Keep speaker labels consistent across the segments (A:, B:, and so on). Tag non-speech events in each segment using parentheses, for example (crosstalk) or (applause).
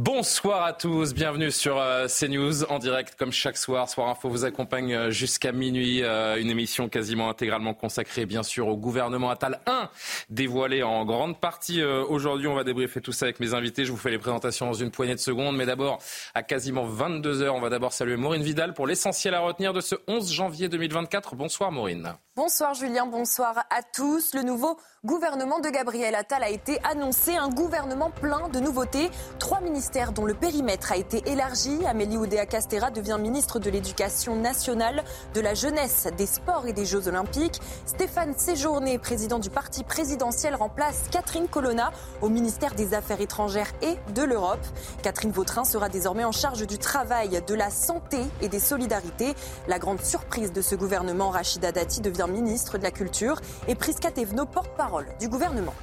A: Bonsoir à tous, bienvenue sur euh, CNews en direct comme chaque soir. Soir Info vous accompagne euh, jusqu'à minuit. Euh, une émission quasiment intégralement consacrée bien sûr au gouvernement Attal 1, dévoilé en grande partie aujourd'hui. On va débriefer tout ça avec mes invités. Je vous fais les présentations dans une poignée de secondes. Mais d'abord, à quasiment 22h, on va d'abord saluer Maureen Vidal pour l'essentiel à retenir de ce 11 janvier 2024. Bonsoir Maureen.
B: Bonsoir Julien, bonsoir à tous. Le nouveau gouvernement de Gabriel Attal a été annoncé, un gouvernement plein de nouveautés. Trois ministères dont le périmètre a été élargi. Amélie Oudéa-Castera devient ministre de l'Éducation nationale, de la jeunesse, des sports et des Jeux olympiques. Stéphane Séjourné, président du parti présidentiel, remplace Catherine Colonna au ministère des Affaires étrangères et de l'Europe. Catherine Vautrin sera désormais en charge du travail, de la santé et des solidarités. La grande surprise de ce gouvernement, Rachida Dati devient ministre de la Culture, et Prisca Thévenot, porte-parole du gouvernement.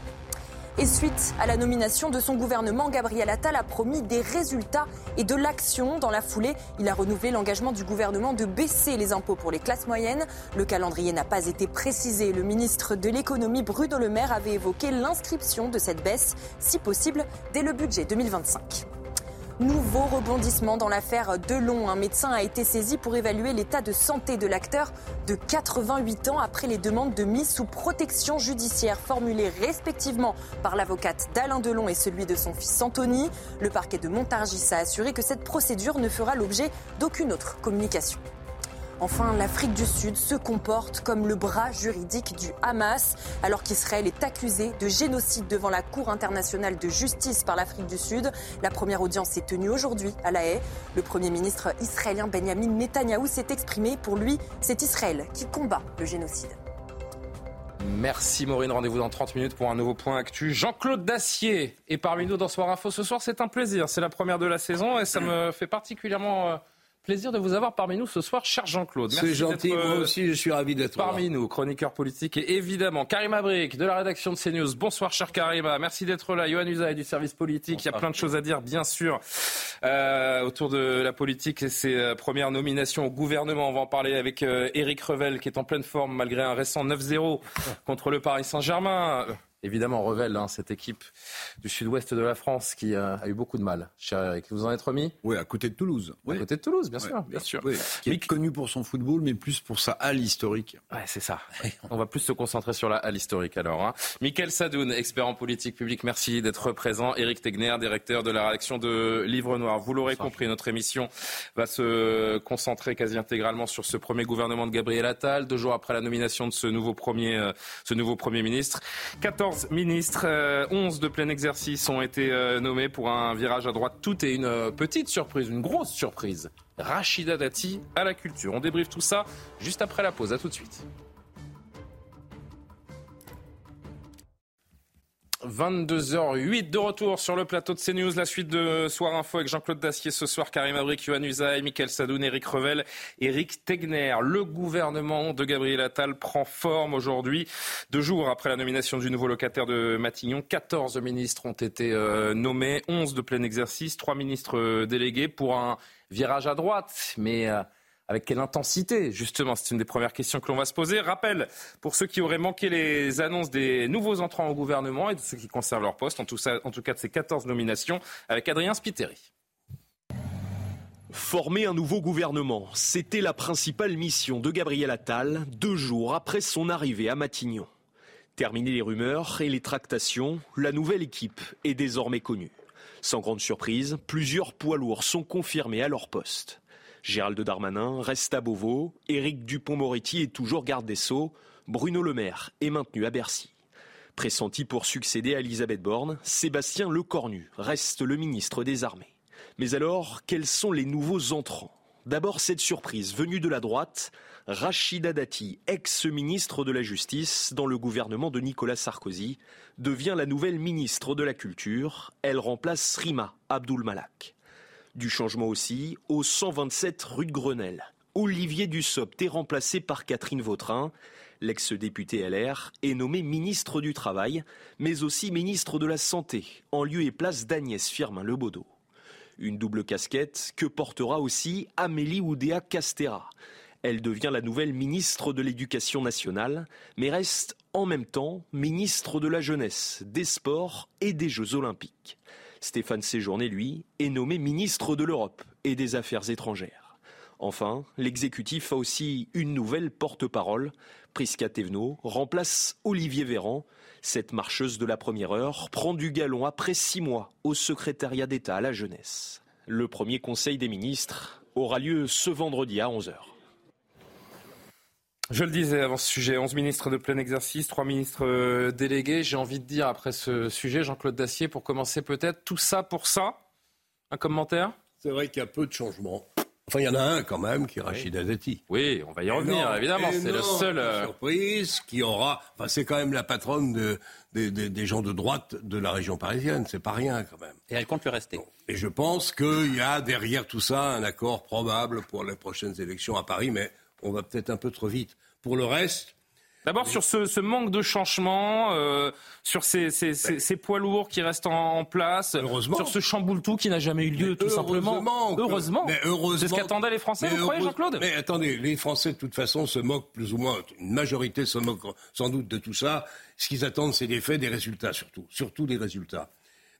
B: Et suite à la nomination de son gouvernement, Gabriel Attal a promis des résultats et de l'action. Dans la foulée, il a renouvelé l'engagement du gouvernement de baisser les impôts pour les classes moyennes. Le calendrier n'a pas été précisé. Le ministre de l'économie, Bruno Le Maire, avait évoqué l'inscription de cette baisse, si possible, dès le budget 2025. Nouveau rebondissement dans l'affaire Delon. Un médecin a été saisi pour évaluer l'état de santé de l'acteur de 88 ans après les demandes de mise sous protection judiciaire formulées respectivement par l'avocate d'Alain Delon et celui de son fils Anthony. Le parquet de Montargis a assuré que cette procédure ne fera l'objet d'aucune autre communication. Enfin, l'Afrique du Sud se comporte comme le bras juridique du Hamas, alors qu'Israël est accusé de génocide devant la Cour internationale de justice par l'Afrique du Sud. La première audience est tenue aujourd'hui à La Haye. Le Premier ministre israélien Benjamin Netanyahou s'est exprimé. Pour lui, c'est Israël qui combat le génocide.
A: Merci Maureen, rendez-vous dans 30 minutes pour un nouveau point actu. Jean-Claude Dacier est parmi nous dans Soir Info ce soir, c'est un plaisir, c'est la première de la saison et ça me fait particulièrement euh, Plaisir de vous avoir parmi nous ce soir, cher Jean-Claude.
C: C'est gentil, moi euh, aussi je suis ravi d'être
A: parmi nous, chroniqueur politique et évidemment Karim Abric de la rédaction de CNews. Bonsoir cher Karima, merci d'être là. Yohann Usaï du service politique, il y a plein de choses à dire bien sûr euh, autour de la politique et ses euh, premières nominations au gouvernement. On va en parler avec Éric Revel qui est en pleine forme malgré un récent 9-0 contre le Paris Saint-Germain évidemment Revel, hein, cette équipe du sud-ouest de la France qui a eu beaucoup de mal, cher Eric. Vous en êtes remis?
C: Oui, à côté de Toulouse.
A: À côté de Toulouse, bien sûr. Bien sûr.
C: qui est connu pour son football, mais plus pour sa halle historique.
A: Ouais, c'est ça. (laughs) On va plus se concentrer sur la halle historique alors. Hein. Michael Sadoun, expert en politique publique, merci d'être présent. Eric Tegner, directeur de la rédaction de Livre Noir. Vous l'aurez compris, notre émission va se concentrer quasi intégralement sur ce premier gouvernement de Gabriel Attal, deux jours après la nomination de ce nouveau premier, euh, ce nouveau premier ministre. 14 ministres, 11 euh, de plein exercice ont été euh, nommés pour un virage à droite. Tout est une euh, petite surprise, une grosse surprise. Rachida Dati à la culture. On débriefe tout ça juste après la pause. À tout de suite. 22h08 de retour sur le plateau de CNews. La suite de Soir Info avec Jean-Claude Dacier ce soir, Karim Abric, Yohann Usaï, Michael Sadoun, Eric Revel, Eric Tegner. Le gouvernement de Gabriel Attal prend forme aujourd'hui. Deux jours après la nomination du nouveau locataire de Matignon, 14 ministres ont été euh, nommés, 11 de plein exercice, 3 ministres euh, délégués pour un virage à droite. Mais... Avec quelle intensité Justement, c'est une des premières questions que l'on va se poser. Rappel, pour ceux qui auraient manqué les annonces des nouveaux entrants au gouvernement et de ceux qui conservent leur poste, en tout, cas de ces 14 nominations, avec Adrien Spiteri.
D: Former un nouveau gouvernement, c'était la principale mission de Gabriel Attal, deux jours après son arrivée à Matignon. Terminer les rumeurs et les tractations, la nouvelle équipe est désormais connue. Sans grande surprise, plusieurs poids lourds sont confirmés à leur poste. Gérald Darmanin reste à Beauvau, Éric Dupont-Moretti est toujours garde des Sceaux, Bruno Le Maire est maintenu à Bercy. Pressenti pour succéder à Elisabeth Borne, Sébastien Lecornu reste le ministre des Armées. Mais alors, quels sont les nouveaux entrants? D'abord cette surprise venue de la droite, Rachida Dati, ex-ministre de la Justice dans le gouvernement de Nicolas Sarkozy, devient la nouvelle ministre de la Culture. Elle remplace Rima Abdul Malak. Du changement aussi au 127 rue de Grenelle. Olivier Dussopt est remplacé par Catherine Vautrin. L'ex-député LR est nommé ministre du Travail, mais aussi ministre de la Santé, en lieu et place d'Agnès Firmin-Lebaudot. Une double casquette que portera aussi Amélie Oudéa Castera. Elle devient la nouvelle ministre de l'Éducation nationale, mais reste en même temps ministre de la Jeunesse, des Sports et des Jeux Olympiques. Stéphane Séjourné, lui, est nommé ministre de l'Europe et des Affaires étrangères. Enfin, l'exécutif a aussi une nouvelle porte-parole. Prisca Thévenot remplace Olivier Véran. Cette marcheuse de la première heure prend du galon après six mois au secrétariat d'État à la jeunesse. Le premier conseil des ministres aura lieu ce vendredi à 11h.
A: Je le disais avant ce sujet, 11 ministres de plein exercice, 3 ministres euh, délégués. J'ai envie de dire après ce sujet, Jean-Claude Dacier, pour commencer peut-être, tout ça pour ça Un commentaire?
E: C'est vrai qu'il y a peu de changements. Enfin, il y en a un quand même qui est Rachida Dati.
A: Oui, on va y revenir, évidemment. C'est le seul.
E: Euh, surprise qui aura. Enfin, c'est quand même la patronne de, des gens de droite de la région parisienne. C'est pas rien quand même.
F: Et elle compte le rester.
E: Et je pense qu'il y a derrière tout ça un accord probable pour les prochaines élections à Paris, mais on va peut-être un peu trop vite. Pour le reste,
A: D'abord sur ce, manque de changement, euh, sur ces, poids lourds qui restent en, place, sur ce chamboule-tout qui n'a jamais eu lieu, tout simplement. Heureusement. Mais heureusement. C'est ce qu'attendaient les Français, vous croyez, Jean-Claude
E: Mais attendez, les Français, de toute façon, se moquent plus ou moins, une majorité se moque sans doute de tout ça. Ce qu'ils attendent, c'est des faits, des résultats surtout. Surtout des résultats.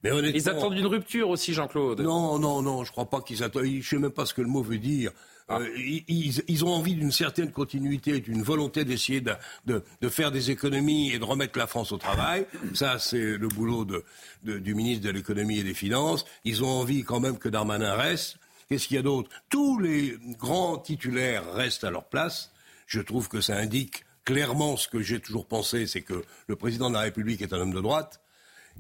A: Mais Ils attendent une rupture aussi, Jean-Claude.
E: Non, non, non, je crois pas qu'ils attendent. Je sais même pas ce que le mot veut dire. Euh, ils, ont envie d'une certaine continuité, d'une volonté d'essayer de, faire des économies et de remettre la France au travail. Ça, c'est le boulot du ministre de l'économie et des finances. Ils ont envie quand même que Darmanin reste. Qu'est-ce qu'il y a d'autre? Tous les grands titulaires restent à leur place. Je trouve que ça indique clairement ce que j'ai toujours pensé, c'est que le président de la République est un homme de droite.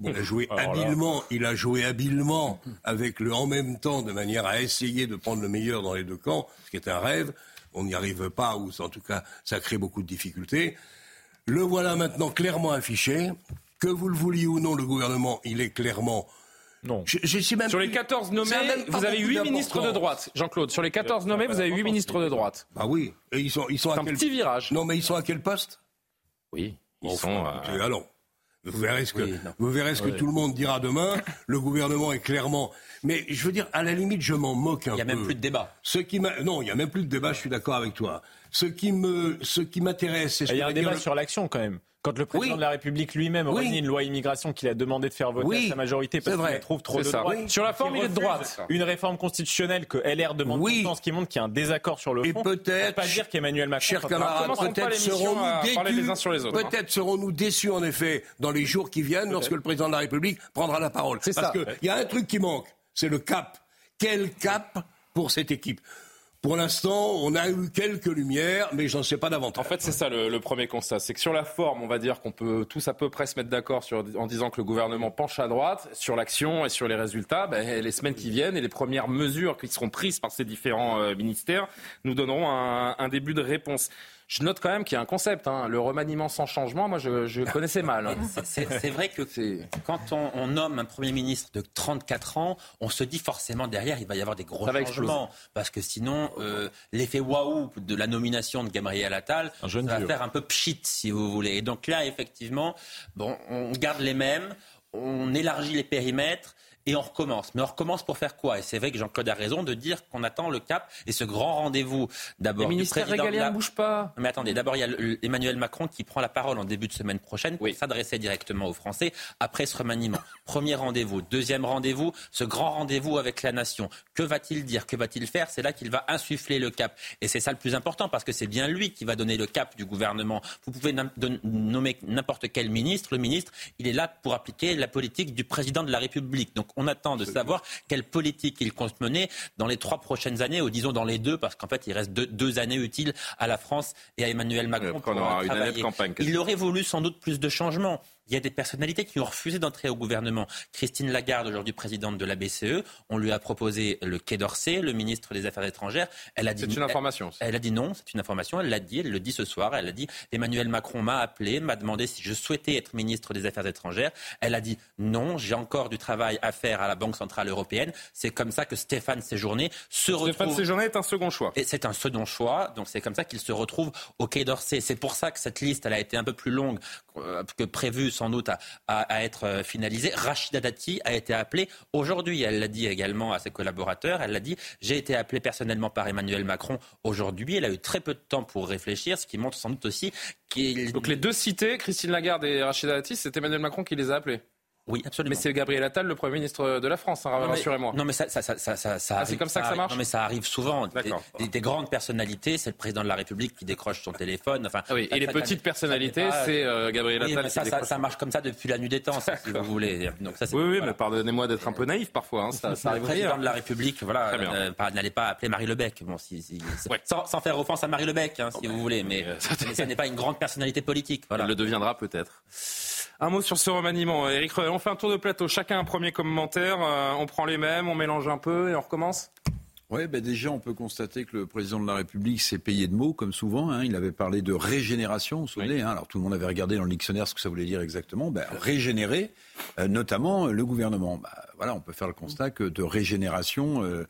E: Il a joué habilement, il a joué habilement avec le en même temps de manière à essayer de prendre le meilleur dans les deux camps, ce qui est un rêve. On n'y arrive pas, ou en tout cas, ça crée beaucoup de difficultés. Le voilà maintenant clairement affiché. Que vous le vouliez ou non, le gouvernement, il est clairement
A: non. sur les 14 nommés, vous avez 8 ministres de droite. Jean-Claude, sur les 14 nommés, vous avez 8 ministres de droite.
E: Bah oui. Et ils sont, ils sont
A: à un petit virage.
E: Non, mais ils sont à quel poste?
A: Oui. Ils sont.
E: Alors, vous verrez ce que, vous verrez ce que tout le monde dira demain. Le gouvernement est clairement. Mais je veux dire, à la limite, je m'en moque un peu.
F: Il n'y a même plus de débat.
E: Ce qui non, il n'y a même plus de débat. Je suis d'accord avec toi. Ce qui me, ce qui m'intéresse, c'est.
A: Il y a un débat sur l'action quand même. Quand le président de la République lui-même oui. une loi immigration qu'il a demandé de faire voter à sa majorité parce qu'il trouve trop de. Sur la forme, il est de droite. Une réforme constitutionnelle que LR demande oui. tout ce qui montre qu'il y a un désaccord sur le fond.
E: Et peut-être.
A: pas dire qu'Emmanuel Macron.
E: Chers camarades, peut-être serons-nous déçus.
A: Hein.
E: Peut-être serons-nous déçus en effet dans les jours qui viennent lorsque le président de la République prendra la parole. Parce qu'il y a un truc qui manque, c'est le cap. Quel cap pour cette équipe? Pour l'instant, on a eu quelques lumières, mais j'en sais pas davantage.
A: En fait, c'est ça le, premier constat. C'est que sur la forme, on va dire qu'on peut tous à peu près se mettre d'accord en disant que le gouvernement penche à droite. Sur l'action et sur les résultats, ben, les semaines qui viennent et les premières mesures qui seront prises par ces différents euh, ministères nous donneront un début de réponse. Je note quand même qu'il y a un concept, hein. le remaniement sans changement, moi je, (laughs) connaissais mal. Hein.
F: C'est vrai que quand on, nomme un Premier ministre de 34 ans, on se dit forcément derrière il va y avoir des gros changements. Parce que sinon, euh, l'effet waouh de la nomination de Gabriel Attal va faire un peu pchit, si vous voulez. Et donc là, effectivement, bon, on garde les mêmes, on élargit les périmètres et on recommence. Mais on recommence pour faire quoi? Et c'est vrai que Jean-Claude a raison de dire qu'on attend le cap et ce grand rendez-vous d'abord.
A: Le ministère régalien ne bouge pas.
F: Mais attendez, d'abord il y a Emmanuel Macron qui prend la parole en début de semaine prochaine pour s'adresser directement aux Français après ce remaniement. (laughs) Premier rendez-vous, deuxième rendez-vous, ce grand rendez-vous avec la nation. Que va-t-il dire? Que va-t-il faire? C'est là qu'il va insuffler le cap. Et c'est ça le plus important parce que c'est bien lui qui va donner le cap du gouvernement. Vous pouvez nommer n'importe quel ministre. Le ministre, il est là pour appliquer la politique du président de la République. Donc on attend de savoir quelle politique il compte mener dans les trois prochaines années, ou disons dans les deux, parce qu'en fait, il reste deux, années utiles à la France et à Emmanuel Macron pour. Il aurait voulu sans doute plus de changements. Il y a des personnalités qui ont refusé d'entrer au gouvernement. Christine Lagarde, aujourd'hui présidente de la BCE, on lui a proposé le Quai d'Orsay, le ministre des Affaires étrangères. Elle a dit.
A: C'est une information.
F: Elle, a dit non, c'est une information. Elle l'a dit, elle le dit ce soir. Elle a dit Emmanuel Macron m'a appelé, m'a demandé si je souhaitais être ministre des Affaires étrangères. Elle a dit non, j'ai encore du travail à faire à la Banque centrale européenne. C'est comme ça que Stéphane Séjourné se retrouve.
A: Stéphane Séjourné est un second choix.
F: Et c'est un second choix, donc c'est comme ça qu'il se retrouve au Quai d'Orsay. C'est pour ça que cette liste, elle a été un peu plus longue que prévu sans doute à, être euh, finalisée. Rachida Dati a été appelée aujourd'hui. Elle l'a dit également à ses collaborateurs. Elle l'a dit j'ai été appelée personnellement par Emmanuel Macron aujourd'hui. Elle a eu très peu de temps pour réfléchir, ce qui montre sans doute aussi qu'il.
A: Donc les deux cités, Christine Lagarde et Rachida Dati, c'est Emmanuel Macron qui les a appelés.
F: Oui, absolument.
A: Mais c'est Gabriel Attal, le Premier ministre de la France, hein, rassurez-moi.
F: Non, mais ça, ça, ça, ça, ça
A: ah, c'est comme ça, que ça marche.
F: Non, mais ça arrive souvent. Des, des, grandes personnalités, c'est le président de la République qui décroche son téléphone. Enfin,
A: ah oui, et les petites personnalités, c'est euh, Gabriel Attal.
F: ça, ça, ça, marche comme ça depuis la nuit des temps, si vous voulez.
A: Donc ça, oui, oui, mais pardonnez-moi d'être un peu naïf parfois. Hein, ça,
F: ça
A: arrive
F: le président de la République, voilà, euh, n'allez pas appeler Marie Lebec. Bon, si, si, sans, sans, faire offense à Marie Lebec, hein, si vous voulez, mais, mais ça n'est pas une grande personnalité politique.
A: Voilà. Elle le deviendra peut-être. Un mot sur ce remaniement. Eric on fait un tour de plateau. Chacun un premier commentaire. Euh, on prend les mêmes, on mélange un peu et on recommence
C: oui, ben déjà, on peut constater que le président de la République s'est payé de mots, comme souvent. Hein. Il avait parlé de régénération, vous vous souvenez. Hein. Alors, tout le monde avait regardé dans le dictionnaire ce que ça voulait dire exactement. Ben, régénérer, euh, notamment le gouvernement. Ben, voilà, on peut faire le constat que de régénération, euh,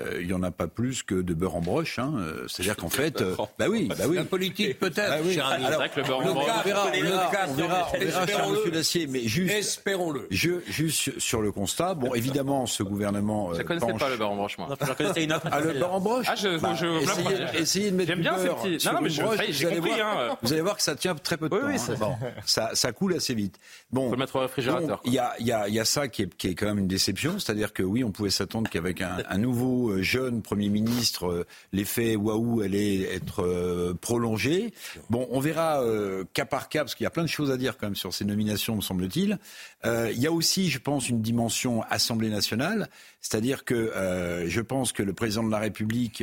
C: euh, il n'y en a pas plus que de beurre en broche. Hein. Euh, c'est-à-dire qu'en fait, euh, bah oui, bah oui.
E: La politique peut-être. Bah
A: oui. Alors, le beurre en broche.
C: On verra, on verra, on verra, cher Monsieur Dacier, mais juste,
E: espérons-le.
C: Je, juste sur le constat, bon, (laughs) évidemment, ce gouvernement.
A: Je ne connaissais pas le beurre en broche, moi.
F: Non, je connaissais une autre.
C: Ah, le beurre en broche.
A: Ah, je, bah, je,
C: essayez, essayez, de mettre
A: du bien
C: beurre
A: ces
C: sur
A: non, non, mais
C: une broche.
A: J'ai compris. Hein.
C: Vous allez voir que ça tient très peu de temps.
A: Oui,
C: hein. bon, ça, ça coule assez vite. Bon,
A: faut le mettre au réfrigérateur.
C: Il y a, y a, y a ça qui est, qui est quand même une déception, c'est-à-dire que oui, on pouvait s'attendre qu'avec un, un nouveau jeune premier ministre, euh, l'effet waouh allait être euh, prolongé. Bon, on verra euh, cas par cas, parce qu'il y a plein de choses à dire quand même sur ces nominations, me semble-t-il. il y a aussi, je pense, une dimension Assemblée nationale, c'est-à-dire que je pense que le président de la République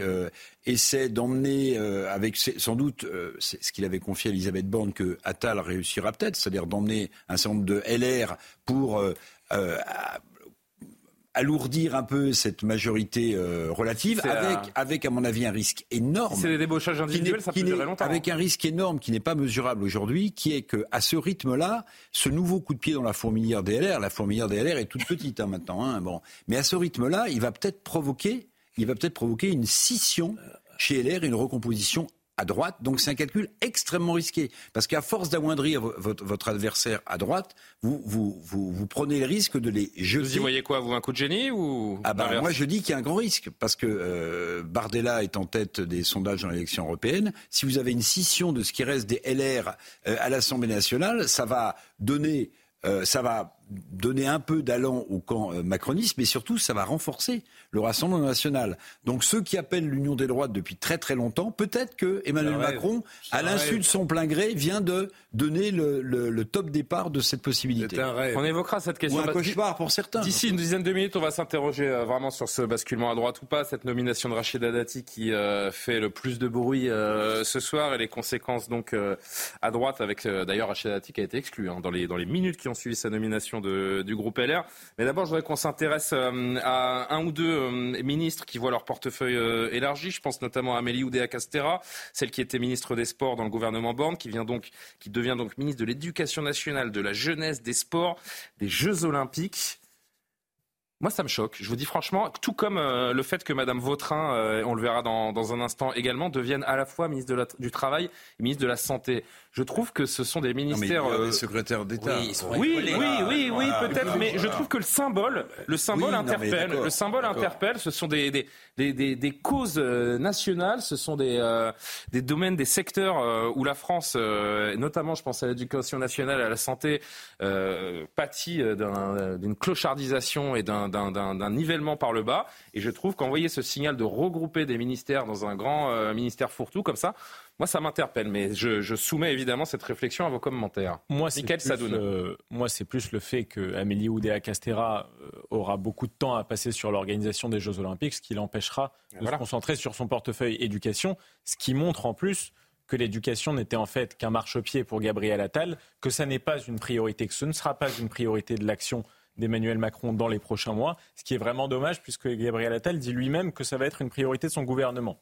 C: essaie d'emmener, avec sans doute ce qu'il avait confié à Elisabeth Borne, que Attal réussira peut-être, c'est-à-dire d'emmener un certain nombre de LR pour alourdir un peu cette majorité euh, relative, avec, avec, à mon avis, un risque énorme.
A: c'est des débauchages individuels, ça peut durer longtemps.
C: Avec un risque énorme qui n'est pas mesurable aujourd'hui, qui est que à ce rythme-là, ce nouveau coup de pied dans la fourmilière DLR, la fourmilière DLR est toute petite hein, maintenant, hein, bon, mais à ce rythme-là, il va peut-être provoquer, il va peut-être provoquer une scission chez LR, une recomposition à droite. Donc c'est un calcul extrêmement risqué. Parce qu'à force d'amoindrir votre, adversaire à droite, vous, vous, vous, prenez le risque de les jeter.
A: Vous y voyez quoi, vous, un coup de génie ou
C: ah ben, Moi, je dis qu'il y a un grand risque. Parce que euh, Bardella est en tête des sondages dans l'élection européenne. Si vous avez une scission de ce qui reste des LR euh, à l'Assemblée nationale, ça va donner euh, ça va donner un peu d'allant au camp euh, macroniste, mais surtout ça va renforcer le Rassemblement national. Donc ceux qui appellent l'union des droites depuis très très longtemps, peut-être que Emmanuel Macron, à l'insu de son plein gré, vient de donner le, top départ de cette possibilité.
A: On évoquera cette question.
C: Ou un cauchemar pour certains.
A: D'ici une dizaine de minutes, on va s'interroger euh, vraiment sur ce basculement à droite ou pas, cette nomination de Rachida Dati qui fait le plus de bruit ce soir et les conséquences donc à droite avec d'ailleurs Rachida Dati qui a été exclue hein, dans les dans les minutes qui ont suivi sa nomination du groupe LR. Mais d'abord, je voudrais qu'on s'intéresse euh, à un ou deux euh, ministres qui voient leur portefeuille euh, élargi. Je pense notamment à Amélie Oudéa-Castera, celle qui était ministre des Sports dans le gouvernement Borne, qui, devient donc ministre de l'Éducation nationale, de la jeunesse, des sports, des Jeux olympiques. Moi, ça me choque. Je vous dis franchement, tout comme le fait que Madame Vautrin, on le verra dans, dans, un instant également, devienne à la fois ministre de du Travail et ministre de la Santé je trouve que ce sont des ministères.
C: Non, mais des secrétaires d'État.
A: Oui, oui, oui, oui, peut-être, mais je trouve que le symbole, le symbole interpelle. le symbole interpelle. Ce sont des des, des, des, causes euh, nationales, ce sont des euh, des domaines, des secteurs euh, où la France, notamment, je pense à l'éducation nationale, à la santé, pâtit d'une clochardisation et d'un nivellement par le bas. Et je trouve qu'envoyer ce signal de regrouper des ministères dans un grand ministère fourre-tout comme ça. Moi, ça m'interpelle, mais je, soumets évidemment cette réflexion à vos commentaires.
G: Moi, c'est plus, le, moi, c'est plus le fait que Amélie Oudéa-Castera euh, aura beaucoup de temps à passer sur l'organisation des Jeux Olympiques, ce qui l'empêchera de se concentrer sur son portefeuille éducation, ce qui montre en plus que l'éducation n'était en fait qu'un marchepied pour Gabriel Attal, que ça n'est pas une priorité, que ce ne sera pas une priorité de l'action d'Emmanuel Macron dans les prochains mois, ce qui est vraiment dommage puisque Gabriel Attal dit lui-même que ça va être une priorité de son gouvernement.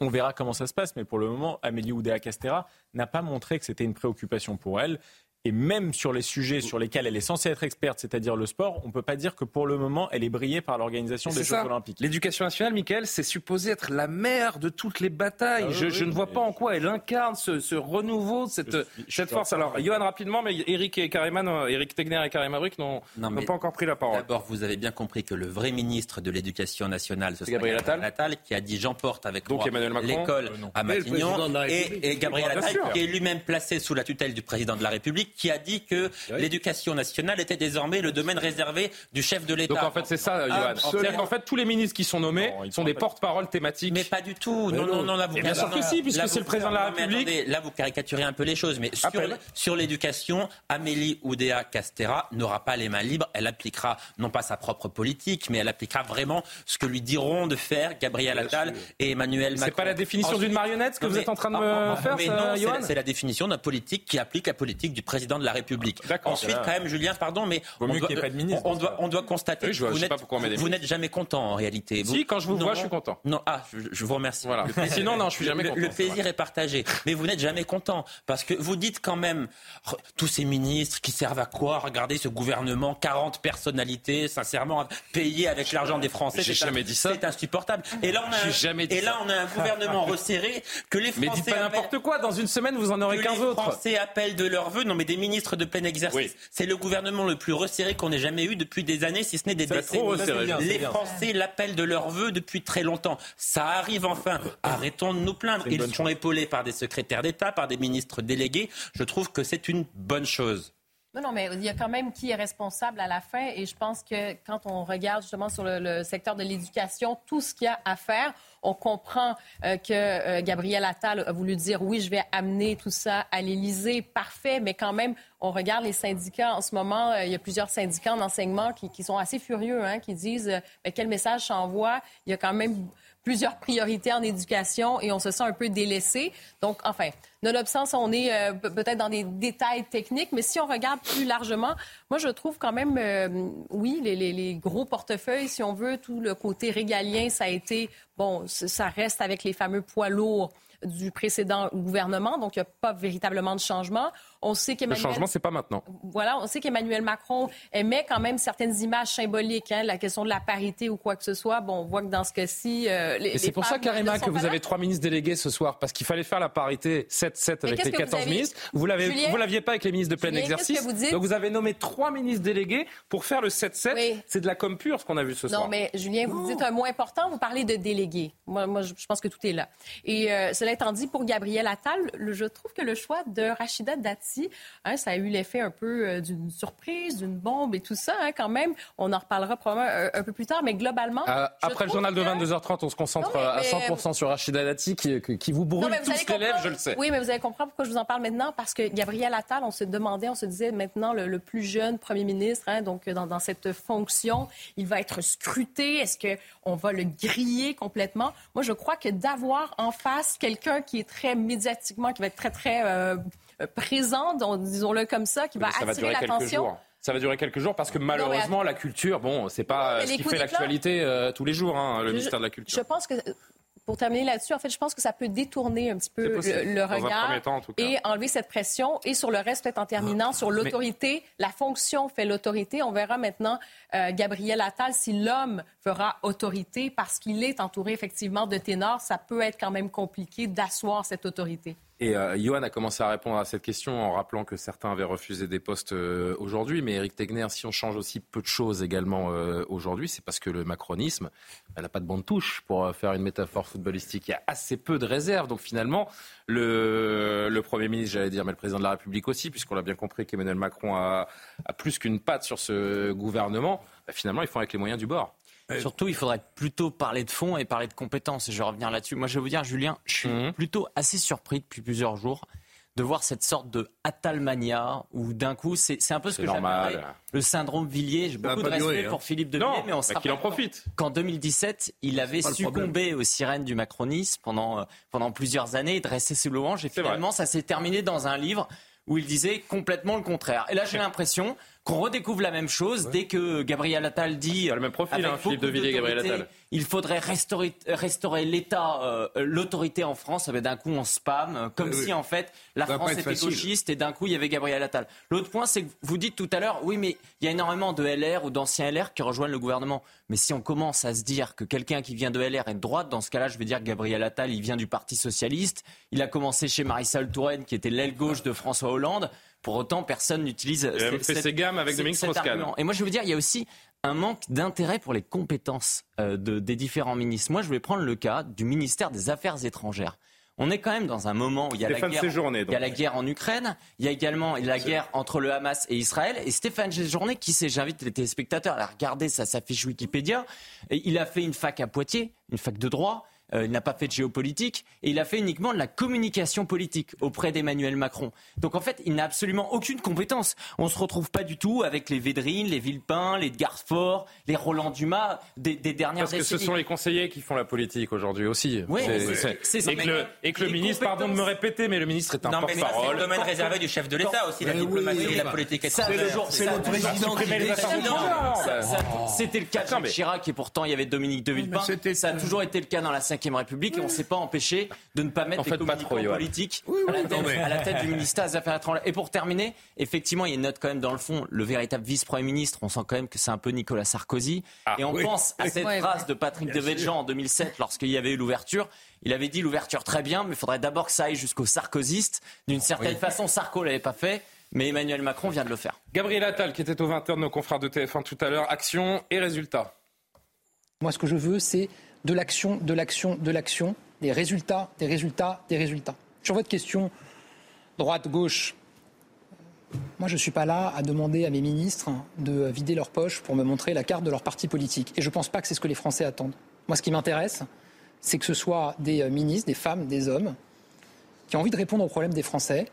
G: On verra comment ça se passe, mais pour le moment, Amélie Oudéa-Castera n'a pas montré que c'était une préoccupation pour elle. Et même sur les sujets sur lesquels elle est censée être experte, c'est-à-dire le sport, on ne peut pas dire que pour le moment, elle est brillée par l'organisation des Jeux Olympiques.
A: L'éducation nationale, Michael, c'est supposé être la mère de toutes les batailles. Ah je, ne vois pas en quoi elle incarne ce, renouveau, cette, cette force. Alors, Johan, rapidement, mais Eric et Kariman, Eric Tegner et Karim Abrik n'ont pas encore pris la parole.
F: D'abord, vous avez bien compris que le vrai ministre de l'Éducation nationale, c'est Gabriel Attal. qui a dit j'emporte avec Donc, moi l'école euh, à Matignon, et, et, Gabriel Attal, qui est lui-même placé sous la tutelle du président de la République qui a dit que l'éducation nationale était désormais le domaine réservé du chef de l'État.
A: Donc en fait, c'est ça, Johan. cest en fait, tous les ministres qui sont nommés sont des porte-parole thématiques.
F: Mais pas du tout. Non, non, non, là, vous
A: bien sûr que si, puisque c'est le président de la République.
F: là, vous caricaturez un peu les choses. Mais sur, sur l'éducation, Amélie Oudéa Castera n'aura pas les mains libres. Elle appliquera non pas sa propre politique, mais elle appliquera vraiment ce que lui diront de faire Gabriel Attal et Emmanuel Macron.
A: C'est pas la définition d'une marionnette ce que vous êtes en train de me faire, mais non,
F: c'est la définition d'un politique qui applique la politique du président de la République. Ensuite, quand même, Julien, pardon, mais on doit, on, doit, on doit, constater que vous n'êtes jamais content en réalité.
A: Si, quand je vous vois, je suis content.
F: Non, ah, je, vous remercie.
A: Voilà. (laughs) Sinon, non, je suis jamais content.
F: Le, plaisir est partagé, mais vous n'êtes jamais content parce que vous dites quand même tous ces ministres qui servent à quoi? Regardez ce gouvernement, 40 personnalités, sincèrement payées avec l'argent des Français.
A: J'ai jamais dit ça.
F: C'est insupportable. Et là, on a, un, jamais et là, on a un gouvernement resserré que les Français.
A: Mais dites pas n'importe quoi. Dans une semaine, vous en aurez 15 autres.
F: Les Français appellent de leur vœu. Non, mais des ministres de plein exercice. C'est le gouvernement le plus resserré qu'on ait jamais eu depuis des années, si ce n'est des décennies. Les Français l'appellent de leur vœu depuis très longtemps. Ça arrive enfin. Arrêtons de nous plaindre. Ils sont épaulés par des secrétaires d'État, par des ministres délégués. Je trouve que c'est une bonne chose.
H: Non, non, mais il y a quand même qui est responsable à la fin. Et je pense que quand on regarde justement sur le, secteur de l'éducation, tout ce qu'il y a à faire, on comprend euh, que euh, Gabriel Attal a voulu dire oui, je vais amener tout ça à l'Élysée. Parfait, mais quand même, on regarde les syndicats en ce moment. Euh, il y a plusieurs syndicats d'enseignement qui, qui, sont assez furieux, hein, qui disent mais quel message s'envoie. Il y a quand même plusieurs priorités en éducation et on se sent un peu délaissé. Donc, enfin, nonobstant, on est euh, peut-être dans des détails techniques, mais si on regarde plus largement, moi, je trouve quand même, euh, oui, les, les, gros portefeuilles, si on veut, tout le côté régalien, ça a été, bon, ça reste avec les fameux poids lourds du précédent gouvernement, donc il n'y a pas véritablement de changement. On sait
A: qu'Emmanuel... Le changement, c'est pas maintenant.
H: Voilà, on sait qu'Emmanuel Macron émet quand même certaines images symboliques, hein, la question de la parité ou quoi que ce soit. Bon, on voit que dans ce cas-ci,
A: euh, Et c'est pour ça, Karima, que vous avez trois ministres délégués ce soir, parce qu'il fallait faire la parité 7-7 avec les 14 ministres. Vous vous l'aviez pas avec les ministres de plein exercice. donc vous avez nommé trois ministres délégués pour faire le 7-7. C'est de la com pure ce qu'on a vu ce soir.
H: Non, mais Julien, vous dites un mot important. Vous parlez de délégués. Moi, moi, je pense que tout est là. Et euh, cela étant dit, pour Gabriel Attal, je trouve que le choix de Rachida Dati Hein, ça a eu l'effet un peu euh, d'une surprise, d'une bombe et tout ça, hein, quand même. On en reparlera probablement euh, un, peu plus tard, mais globalement.
A: Euh, après le journal de 22h30, on se concentre à 100% sur Rachida Dati qui, qui vous brûle tous les lèvres, je le sais.
H: Oui, mais vous allez comprendre pourquoi je vous en parle maintenant, parce que Gabriel Attal, on se demandait, on se disait maintenant le, plus jeune premier ministre, hein, donc dans, dans, cette fonction, il va être scruté. Est-ce qu'on va le griller complètement? Moi, je crois que d'avoir en face quelqu'un qui est très médiatiquement, qui va être très, très euh, présent, disons-le comme ça, qui va attirer l'attention.
A: Ça va durer quelques jours parce que malheureusement, la culture, bon, c'est pas ce qui fait l'actualité euh, tous les jours, hein, le ministère de la Culture.
H: Je pense que pour terminer là-dessus, en fait, je pense que ça peut détourner un petit peu le, regard et enlever cette pression. Et sur le reste, peut-être en terminant, sur l'autorité, la fonction fait l'autorité. On verra maintenant euh, Gabriel Attal si l'homme fera autorité parce qu'il est entouré effectivement de ténors. Ça peut être quand même compliqué d'asseoir cette autorité.
A: Et euh, Johan a commencé à répondre à cette question en rappelant que certains avaient refusé des postes euh, aujourd'hui. Mais Eric Tegner, si on change aussi peu de choses également euh, aujourd'hui, c'est parce que le macronisme, n'a pas de bonne touche pour faire une métaphore footballistique. Il y a assez peu de réserves. Donc finalement, le, Premier ministre, j'allais dire, mais le Président de la République aussi, puisqu'on l'a bien compris qu'Emmanuel Macron a, a plus qu'une patte sur ce gouvernement, bah, finalement, ils font avec les moyens du bord.
I: Surtout, il faudrait plutôt parler de fond et parler de compétences. Et je vais revenir là-dessus. Moi, je vais vous dire, Julien, je suis mhm. plutôt assez surpris depuis plusieurs jours de voir cette sorte de Atalmania où d'un coup, c'est un peu ce que j'appelle le syndrome Villiers. J'ai beaucoup de respect pour hein. Philippe de Villiers, mais on se
A: bah, en profite.
I: qu'en 2017, il avait succombé aux sirènes du macronisme pendant, euh, pendant plusieurs années, dressé ses louanges, et finalement, ça s'est terminé dans un livre où il disait complètement le contraire. Et là, j'ai (laughs) l'impression qu'on redécouvre la même chose dès que Gabriel Attal dit.
A: le même profil, hein, Philippe de Villiers, Gabriel Attal.
I: Il faudrait restaurer, restaurer l'État, euh, l'autorité en France. Eh d'un coup, on spam, comme si en fait la France était gauchiste et d'un coup il y avait Gabriel Attal. L'autre point, c'est que vous dites tout à l'heure, oui, mais il y a énormément de LR ou d'anciens LR qui rejoignent le gouvernement. Mais si on commence à se dire que quelqu'un qui vient de LR est de droite, dans ce cas-là, je vais dire que Gabriel Attal, il vient du Parti socialiste. Il a commencé chez Marisol Touraine, qui était l'aile gauche de François Hollande. Pour autant, personne n'utilise.
A: Il a fait ses gammes avec Dominique strauss
I: Et moi, je veux dire, il y a aussi un manque d'intérêt pour les compétences euh, des différents ministres. Moi, je vais prendre le cas du ministère des Affaires étrangères. On est quand même dans un moment où il y a, la guerre, il y a la guerre en Ukraine, il y a également la guerre entre le Hamas et Israël. Et Stéphane Séjourné, qui sait, j'invite les téléspectateurs à regarder sa, sa fiche Wikipédia, et il a fait une fac à Poitiers, une fac de droit. Euh, il n'a pas fait de géopolitique et il a fait uniquement de la communication politique auprès d'Emmanuel Macron. Donc en fait, il n'a absolument aucune compétence. On ne se retrouve pas du tout avec les Védrines, les Villepin, les Garfort, les Roland Dumas des, dernières
A: Parce que ce sont les conseillers qui font la politique aujourd'hui aussi.
I: Oui,
A: c'est ça. Et que le, et que le ministre, pardon de me répéter, mais le ministre est un porte-parole.
F: C'est le domaine réservé du chef de l'État aussi, la diplomatie et la politique
I: étrangère. C'est le président C'était le cas de Chirac et pourtant il y avait Dominique de Villepin. Ça a toujours été le cas dans la Ve République et on ne s'est pas empêché de ne pas mettre des communicants politiques à, la tête, du ministère des Affaires étrangères. Et pour terminer, effectivement, il y a une note quand même dans le fond, le véritable vice-premier ministre, on sent quand même que c'est un peu Nicolas Sarkozy. Ah, et on pense à cette phrase de Patrick Devedjian en 2007 lorsqu'il y avait eu l'ouverture. Il avait dit l'ouverture très bien, mais il faudrait d'abord que ça aille jusqu'au sarkozystes. D'une certaine façon, Sarko l'avait pas fait. Mais Emmanuel Macron vient de le faire.
A: Gabriel Attal, qui était au 20h de nos confrères de TF1 tout à l'heure, action et résultat.
J: Moi, ce que je veux, c'est de l'action, de l'action, de l'action, des résultats, des résultats, des résultats. Sur votre question, droite, gauche, moi, je ne suis pas là à demander à mes ministres de vider leur poche pour me montrer la carte de leur parti politique. Et je ne pense pas que c'est ce que les Français attendent. Moi, ce qui m'intéresse, c'est que ce soit des ministres, des femmes, des hommes, qui ont envie de répondre aux problèmes des Français,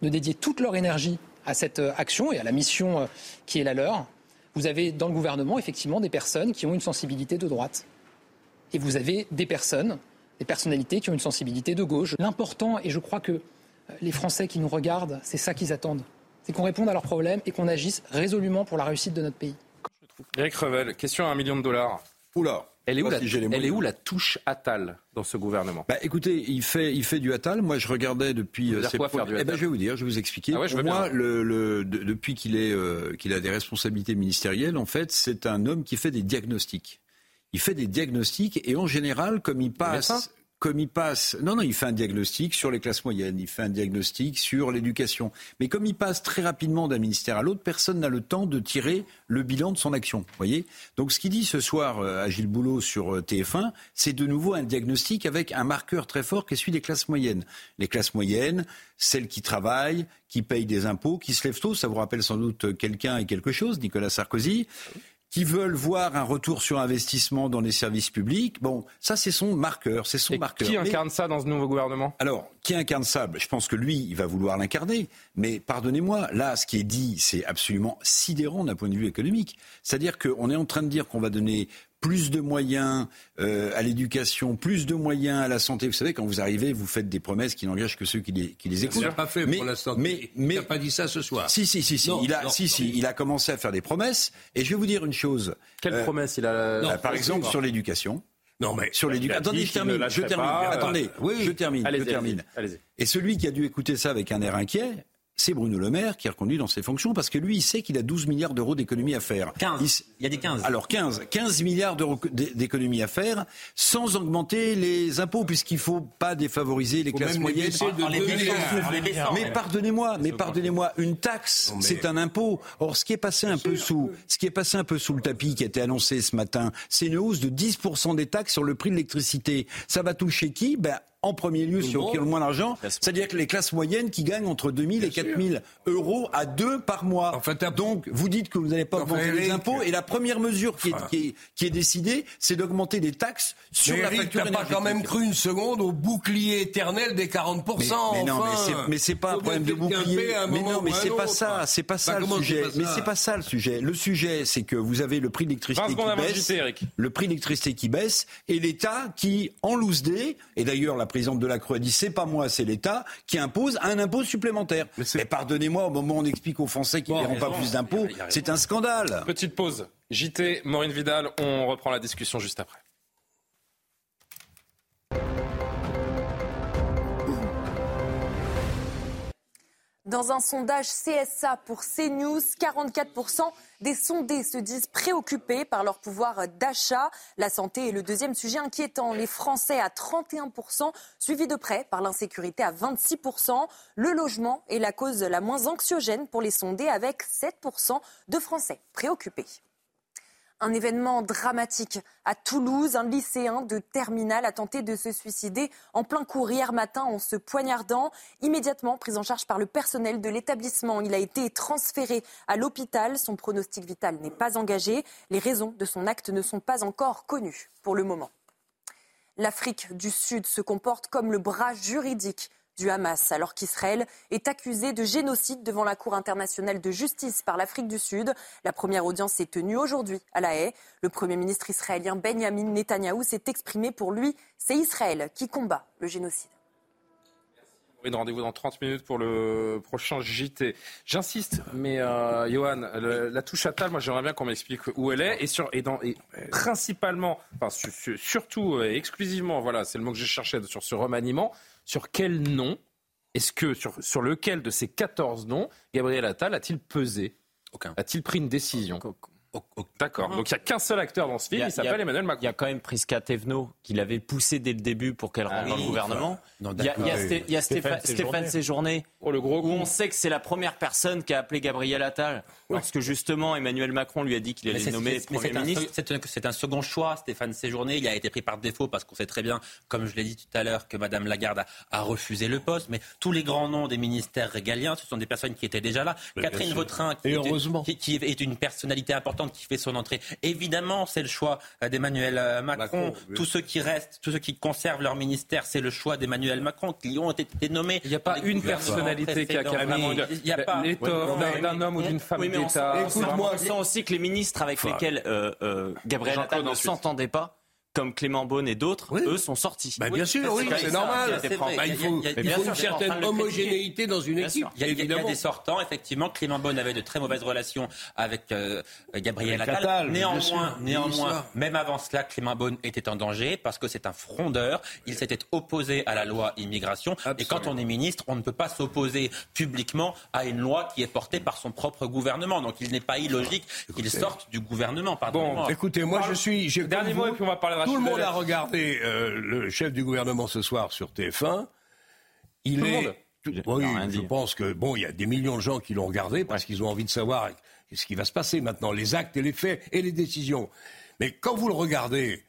J: de dédier toute leur énergie à cette action et à la mission qui est la leur. Vous avez dans le gouvernement, effectivement, des personnes qui ont une sensibilité de droite et vous avez des personnes, des personnalités qui ont une sensibilité de gauche. L'important, et je crois que les Français qui nous regardent, c'est ça qu'ils attendent, c'est qu'on réponde à leurs problèmes et qu'on agisse résolument pour la réussite de notre pays.
A: Eric Revel, question à un million de dollars. Oula elle est, où la, elle est où la touche Attal dans ce gouvernement?
C: Bah, Écoutez, il fait, il fait du Attal. Moi, je regardais depuis.
A: Euh, quoi faire du
C: eh ben, je vais vous dire, je vais vous expliquer.
A: Ah
C: Pour moi, le, le, depuis qu'il est, euh, qu'il a des responsabilités ministérielles, en fait, c'est un homme qui fait des diagnostics il fait des diagnostics et en général, comme il passe, comme il passe, non, non, il fait un diagnostic sur les classes moyennes, il fait un diagnostic sur l'éducation. Mais comme il passe très rapidement d'un ministère à l'autre, personne n'a le temps de tirer le bilan de son action. Voyez? Donc, ce qu'il dit ce soir euh, à Gilles Boulot sur euh, TF1, c'est de nouveau un diagnostic avec un marqueur très fort qui est celui des classes moyennes. Les classes moyennes, celles qui travaillent, qui payent des impôts, qui se lèvent tôt, ça vous rappelle sans doute quelqu'un et quelque chose, Nicolas Sarkozy qui veulent voir un retour sur investissement dans les services publics. Bon, ça c'est son marqueur, c'est son marqueur.
A: Qui incarne ça dans ce nouveau gouvernement?
C: Alors, qui incarne ça? Ben, Je pense que lui, il va vouloir l'incarner. Mais pardonnez-moi, là, ce qui est dit, c'est absolument sidérant d'un point de vue économique. C'est-à-dire qu'on est en train de dire qu'on va donner plus de moyens euh, à l'éducation, plus de moyens à la santé. Vous savez, quand vous arrivez, vous faites des promesses qui n'engagent que ceux qui les, qui les écoutent.
E: Il n'a pas fait pour l'instant. Mais, mais, il n'a pas dit ça ce soir.
C: Si, si, si, si. il a, si, si, il a commencé à faire des promesses. Et je vais vous dire une chose.
A: Quelle euh, promesse il a
C: non, Par exemple, sur l'éducation.
E: Non, mais
C: sur l'éducation. Attendez, je termine. Je termine. Attendez, oui. je termine. je termine. Et celui qui a dû écouter ça avec un air inquiet, c'est Bruno Le Maire qui est reconduit dans ses fonctions parce que lui, il sait qu'il a 12 milliards d'euros d'économies à faire.
I: 15. Il, y a des 15.
C: Alors 15. 15 milliards d'euros d'économies à faire sans augmenter les impôts puisqu'il ne faut pas défavoriser les classes moyennes. mais pardonnez-moi, mais pardonnez-moi, une taxe, c'est un impôt. Or, ce qui est passé un peu sous, ce qui est passé un peu sous le tapis qui a été annoncé ce matin, c'est une hausse de 10% des taxes sur le prix de l'électricité. Ça va toucher qui? Ben, en premier lieu ceux qui ont le moins d'argent, c'est-à-dire que les classes moyennes qui gagnent entre 2000 et 4000 euros à deux par mois. En fait, Donc, vous dites que vous n'allez pas augmenter les impôts, et la première mesure qui est, qui est, décidée, c'est d'augmenter les taxes sur la facture
E: énergétique. pas quand même cru une seconde au bouclier éternel des 40%.
C: Mais, non, mais c'est pas un problème de bouclier. Mais non, mais c'est pas ça, c'est pas ça le sujet. Mais c'est pas ça le sujet. Le sujet, c'est que vous avez le prix de l'électricité qui baisse, le prix de l'électricité qui baisse, et l'État qui, en loose et d'ailleurs la présidente de la Croix dit c'est pas moi, c'est l'État, qui impose un impôt supplémentaire. Mais, pardonnez-moi, au moment où on explique aux Français qu'ils ne paieront pas plus d'impôts, c'est un scandale.
A: Petite pause. JT, Maureen Vidal, on reprend la discussion juste après.
B: Dans un sondage CSA pour CNews, 44% des sondés se disent préoccupés par leur pouvoir d'achat. La santé est le deuxième sujet inquiétant. Les Français à 31%, suivi de près par l'insécurité à 26%. Le logement est la cause la moins anxiogène pour les sondés avec 7% de Français préoccupés. Un événement dramatique à Toulouse. Un lycéen de terminale a tenté de se suicider en plein cours hier matin en se poignardant. Immédiatement pris en charge par le personnel de l'établissement, il a été transféré à l'hôpital. Son pronostic vital n'est pas engagé. Les raisons de son acte ne sont pas encore connues pour le moment. L'Afrique du Sud se comporte comme le bras juridique du Hamas, alors qu'Israël est accusé de génocide devant la Cour internationale de justice par l'Afrique du Sud. La première audience est tenue aujourd'hui à La Haye. Le Premier ministre israélien Benjamin Netanyahou s'est exprimé pour lui. C'est Israël qui combat le génocide.
A: Rendez-vous dans 30 minutes pour le prochain JT. J'insiste, mais euh, Johan, la touche à table, moi j'aimerais bien qu'on m'explique où elle est et, sur, et, principalement, enfin surtout et exclusivement, voilà, c'est le mot que j'ai cherché sur ce remaniement sur quel nom est-ce que, sur, sur lequel de ces 14 noms, Gabriel Attal a-t-il pesé? Aucun. A-t-il pris une décision? D'accord. Donc il n'y a qu'un seul acteur dans ce film, il, s'appelle Emmanuel Macron.
I: Il y a quand même Prisca Thévenot qui l'avait poussé dès le début pour qu'elle rentre dans le gouvernement. il y a, Stéphane, Séjourné, oh, le gros où on sait que c'est la première personne qui a appelé Gabriel Attal. Parce que justement, Emmanuel Macron lui a dit qu'il allait le nommer Premier ministre.
F: C'est un, second choix, Stéphane Séjourné. Il a été pris par défaut parce qu'on sait très bien, comme je l'ai dit tout à l'heure, que Madame Lagarde a, refusé le poste. Mais tous les grands noms des ministères régaliens, ce sont des personnes qui étaient déjà là. Catherine Vautrin, qui, qui est une personnalité importante, qui fait son entrée. Évidemment, c'est le choix d'Emmanuel euh, Macron. Tous ceux qui restent, tous ceux qui conservent leur ministère, c'est le choix d'Emmanuel Macron, qui ont été nommés.
A: Il n'y a pas une personnalité qui a vraiment l'étoffe d'un homme ou d'une femme d'État.
I: Écoute-moi, on sent aussi que les ministres avec lesquels euh, euh, Gabriel Attal ne s'entendait pas comme Clément Beaune et d'autres, eux sont sortis.
E: Bah, bien sûr, oui, c'est normal. Bah, il faut, une certaine homogénéité dans une équipe.
F: Il y, a, des sortants, effectivement. Clément Beaune avait de très mauvaises relations avec euh, Gabriel Attal. Néanmoins, néanmoins même avant cela, Clément Beaune était en danger parce que c'est un frondeur. Il s'était opposé à la loi immigration. Et quand on est ministre, on ne peut pas s'opposer publiquement à une loi qui est portée par son propre gouvernement. Donc il n'est pas illogique qu'il sorte du gouvernement.
E: Pardon. Bon, écoutez, moi je suis. Dernier mot et puis on va parler tout le monde a regardé euh, le chef du gouvernement ce soir sur TF1. Il est. oui, je pense que bon, il y a des millions de gens qui l'ont regardé parce qu'ils ont envie de savoir ce qui va se passer maintenant, les actes et les faits et les décisions. Mais quand vous le regardez,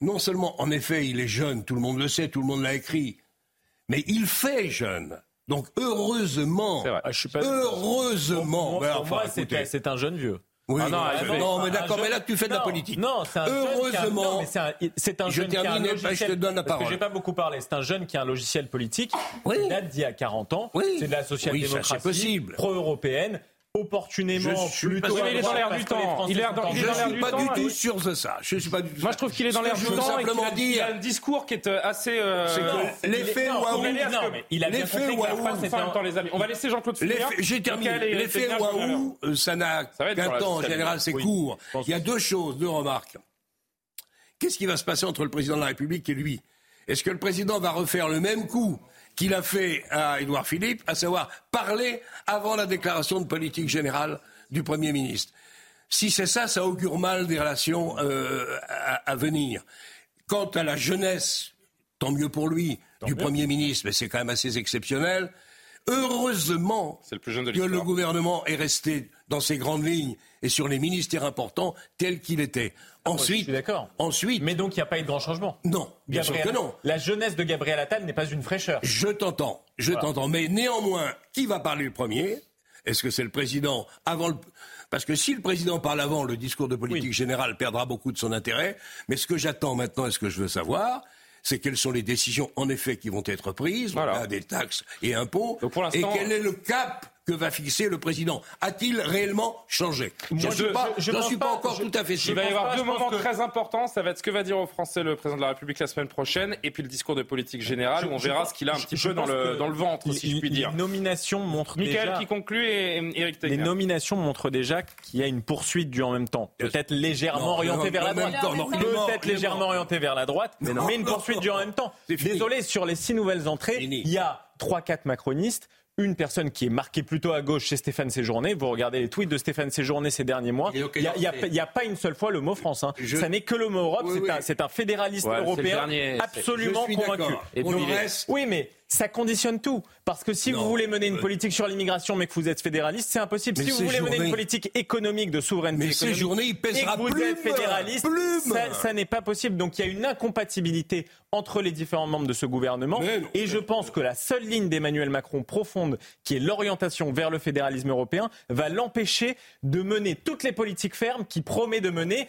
E: non seulement, en effet, il est jeune, tout le monde le sait, tout le monde l'a écrit, mais il fait jeune. Donc heureusement, ah, heureusement,
G: c'est un jeune vieux.
E: Oui, ah non, non, mais d'accord, mais là tu fais de la politique.
G: Non, c'est un Heureusement,
E: c'est un, jeune qui a un logiciel, je te donne la
G: parole. Parce que j'ai pas beaucoup parlé. C'est un jeune qui a un logiciel politique. Oui. Il date d'il y a 40 ans. Oui. C'est de la social-démocratie pro-européenne opportunément
A: je plutôt. il est dans l'air du temps. Il est dans,
E: je ne suis pas du tout sûr de ça. Je suis pas du tout
A: Moi, je trouve qu'il est dans l'air du temps et qu'il a, un discours qui est euh, assez. Euh,
E: l'effet waouh. L'effet
A: waouh. On va laisser Jean-Claude finir.
E: J'ai terminé. L'effet waouh, euh, ça n'a qu'un temps. En général, c'est court. Il y a deux choses, deux remarques. Qu'est-ce qui va se passer entre le président de la République et lui? Est-ce que le président va refaire le même coup qu'il a fait à Édouard Philippe, à savoir parler avant la déclaration de politique générale du Premier ministre. Si c'est ça, ça augure mal des relations euh, à, venir. Quant à la jeunesse, tant mieux pour lui, du Premier ministre, mais c'est quand même assez exceptionnel. Heureusement que le gouvernement est resté dans ses grandes lignes et sur les ministères importants tel qu'il était. Ensuite,
G: d'accord.
E: Ensuite,
G: mais donc il n'y a pas eu de grand changement.
E: Non, bien sûr que non.
G: La jeunesse de Gabriel Attal n'est pas une fraîcheur.
E: Je t'entends, je t'entends. Mais néanmoins, qui va parler le premier? Est-ce que c'est le président avant le parce que si le président parle avant, le discours de politique générale perdra beaucoup de son intérêt. Mais ce que j'attends maintenant et ce que je veux savoir, c'est quelles sont les décisions, en effet, qui vont être prises, voilà. des taxes et impôts, et quel est le cap que va fixer le président. A-t-il réellement changé?
A: Je ne suis pas, encore tout à fait sûr. Il va y avoir deux moments très importants. Ça va être ce que va dire aux Français le président de la République la semaine prochaine, et puis le discours de politique générale, où on verra ce qu'il a un petit peu dans le, dans le ventre, si je puis dire.
G: Les nominations montrent
A: Michael qui conclut et Eric
G: Les nominations montrent déjà qu'il y a une poursuite du en même temps. Peut-être légèrement orientée vers la droite. Peut-être légèrement orientée vers la droite, mais une poursuite du en même temps. Désolé, sur les six nouvelles entrées, il y a 3-4 macronistes une personne qui est marquée plutôt à gauche chez Stéphane Séjourné. Vous regardez les tweets de Stéphane Séjourné ces derniers mois. Il n'y a, pas une seule fois le mot France. Hein. Ça n'est que le mot Europe. c'est un, fédéraliste européen absolument convaincu.
E: Et
G: Oui, mais ça conditionne tout. Parce que si vous voulez mener une politique sur l'immigration, mais que vous êtes fédéraliste, c'est impossible. si vous voulez mener une politique économique de souveraineté
E: mais
G: économique,
E: il pèsera
G: et que vous êtes fédéraliste, ça, n'est pas possible. Donc il y a une incompatibilité entre les différents membres de ce gouvernement. et je pense que la seule ligne d'Emmanuel Macron profonde, qui est l'orientation vers le fédéralisme européen, va l'empêcher de mener toutes les politiques fermes qu'il promet de mener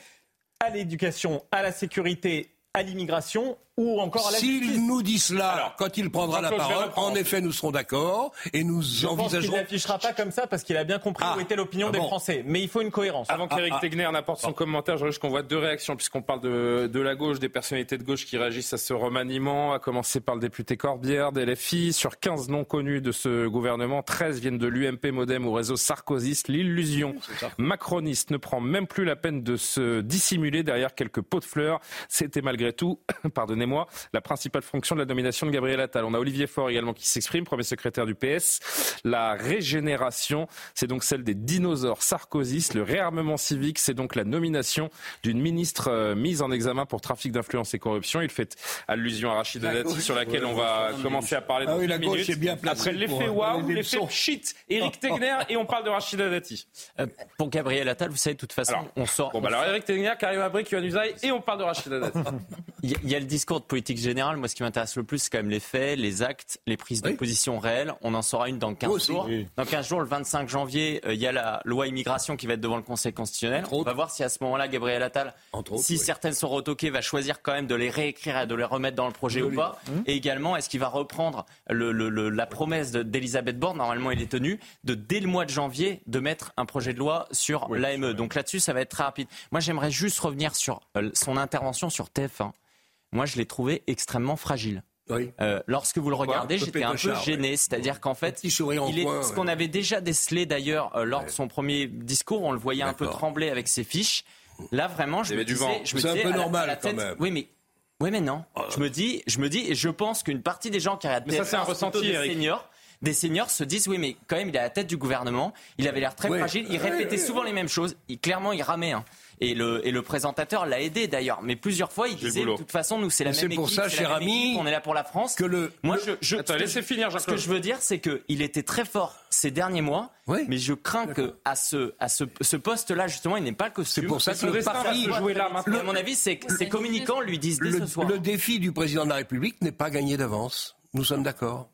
G: à l'éducation, à la sécurité, à l'immigration ou encore à la
E: S'il nous dit cela, quand il prendra la parole, en effet, nous serons d'accord et nous je envisagerons.
G: il n'affichera pas comme ça parce qu'il a bien compris ah. où était l'opinion ah des Français. Mais il faut une cohérence.
A: Avant qu'Éric ah, Tegner n'apporte son commentaire, je qu'on voit deux réactions puisqu'on parle de, de, la gauche, des personnalités de gauche qui réagissent à ce remaniement, à commencer par le député Corbière d'LFI. Sur 15 noms connus de ce gouvernement, 13 viennent de l'UMP Modem ou réseau sarkozyste. L'illusion macroniste ne prend même plus la peine de se dissimuler derrière quelques pots de fleurs. C'était malgré tout, (coughs) pardonnez moi la principale fonction de la nomination de Gabriel Attal. On a Olivier Faure également qui s'exprime, premier secrétaire du PS. La régénération, c'est donc celle des dinosaures sarkozystes. Le réarmement civique, c'est donc la nomination d'une ministre euh, mise en examen pour trafic d'influence et corruption. Il fait allusion à Rachida Dati, sur laquelle on va commencer à parler dans
E: ah
A: minutes.
E: Bien
A: Après l'effet waouh, l'effet shit, Eric Tegner, et on parle de Rachida Dati.
I: Euh, pour Gabriel Attal, vous savez, de toute façon, on sort.
A: Bon, bah alors Eric Tegner, Karim Abri, Yohann Usaï, et on parle de Rachida Dati. (laughs)
I: Il y a le discours de politique générale. Moi, ce qui m'intéresse le plus, c'est quand même les faits, les actes, les prises de position réelles. On en saura une dans 15 jours. Dans 15 jours, le 25 janvier, euh, il y a la loi immigration qui va être devant le Conseil constitutionnel. On va voir si à ce moment-là, Gabriel Attal, si certaines sont retoquées, va choisir quand même de les réécrire et de les remettre dans le projet ou pas. Hum. Et également, est-ce qu'il va reprendre le, la promesse d'Elisabeth Borne, normalement il est tenu, de dès le mois de janvier, de mettre un projet de loi sur l'AME. Donc là-dessus, ça va être très rapide. Moi, j'aimerais juste revenir sur euh, son intervention sur TF1 moi je l'ai trouvé extrêmement fragile. Euh, lorsque vous le regardez, j'étais un peu gêné. C'est-à-dire qu'en fait, il est, ce qu'on avait déjà décelé d'ailleurs euh, lors de son premier discours, on le voyait un peu trembler avec ses fiches. Là, vraiment, je me disais, je me
E: c'est un peu normal quand même.
I: Oui, mais oui, mais non. Oh. Je me dis, je me dis, et je pense qu'une partie des gens qui regardent
A: ça, c'est un ressenti,
I: des seniors, des seniors se disent oui mais quand même il est à la tête du gouvernement, il avait l'air très fragile, il répétait souvent les mêmes choses, il, clairement il ramait. Hein. Et le, et le présentateur l'a aidé d'ailleurs. Mais plusieurs fois, il disait de toute façon, nous, c'est la même
E: équipe. C'est pour ça, cher ami,
I: on est là pour la France.
E: Que le,
I: Moi, je, je
A: Attends, laissez finir,
I: Ce que je veux dire, c'est qu'il était très fort ces derniers mois, mais je crains que à ce, à ce, ce poste-là, justement, il n'est pas le costume.
E: C'est pour ça que le pari,
A: jouer là maintenant.
I: à mon avis, c'est que ces communicants lui disent dès ce soir.
E: Le défi du président de la République n'est pas gagné d'avance. Nous sommes d'accord.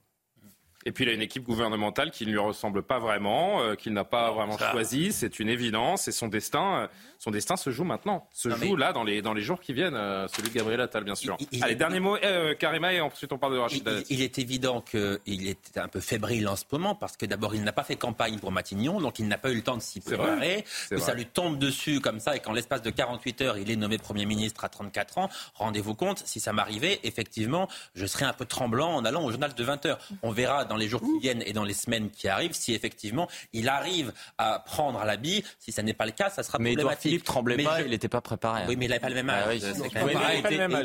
A: Et puis il a une équipe gouvernementale qui ne lui ressemble pas vraiment, euh, qu'il n'a pas vraiment choisi. C'est une évidence. Et son destin, euh, son destin se joue maintenant. Se joue là dans les, dans les jours qui viennent. Euh, celui de Gabriel Attal, bien sûr. Allez, dernier mot, Karima, et ensuite on parle de Rachid
F: il, est évident qu'il est un peu fébrile en ce moment parce que d'abord il n'a pas fait campagne pour Matignon, donc il n'a pas eu le temps de s'y préparer. Que ça lui tombe dessus comme ça et qu'en l'espace de 48 heures il est nommé Premier ministre à 34 ans. Rendez-vous compte, si ça m'arrivait, effectivement, je serais un peu tremblant en allant au journal de 20 heures. On verra dans les jours qui viennent et dans les semaines qui arrivent, si effectivement il arrive à prendre l'habit, si ça n'est pas le cas, ça sera
I: mais
F: problématique.
I: Philippe tremblait pas, il n'était pas préparé.
F: Oui, mais il n'avait pas le même âge.
I: Ah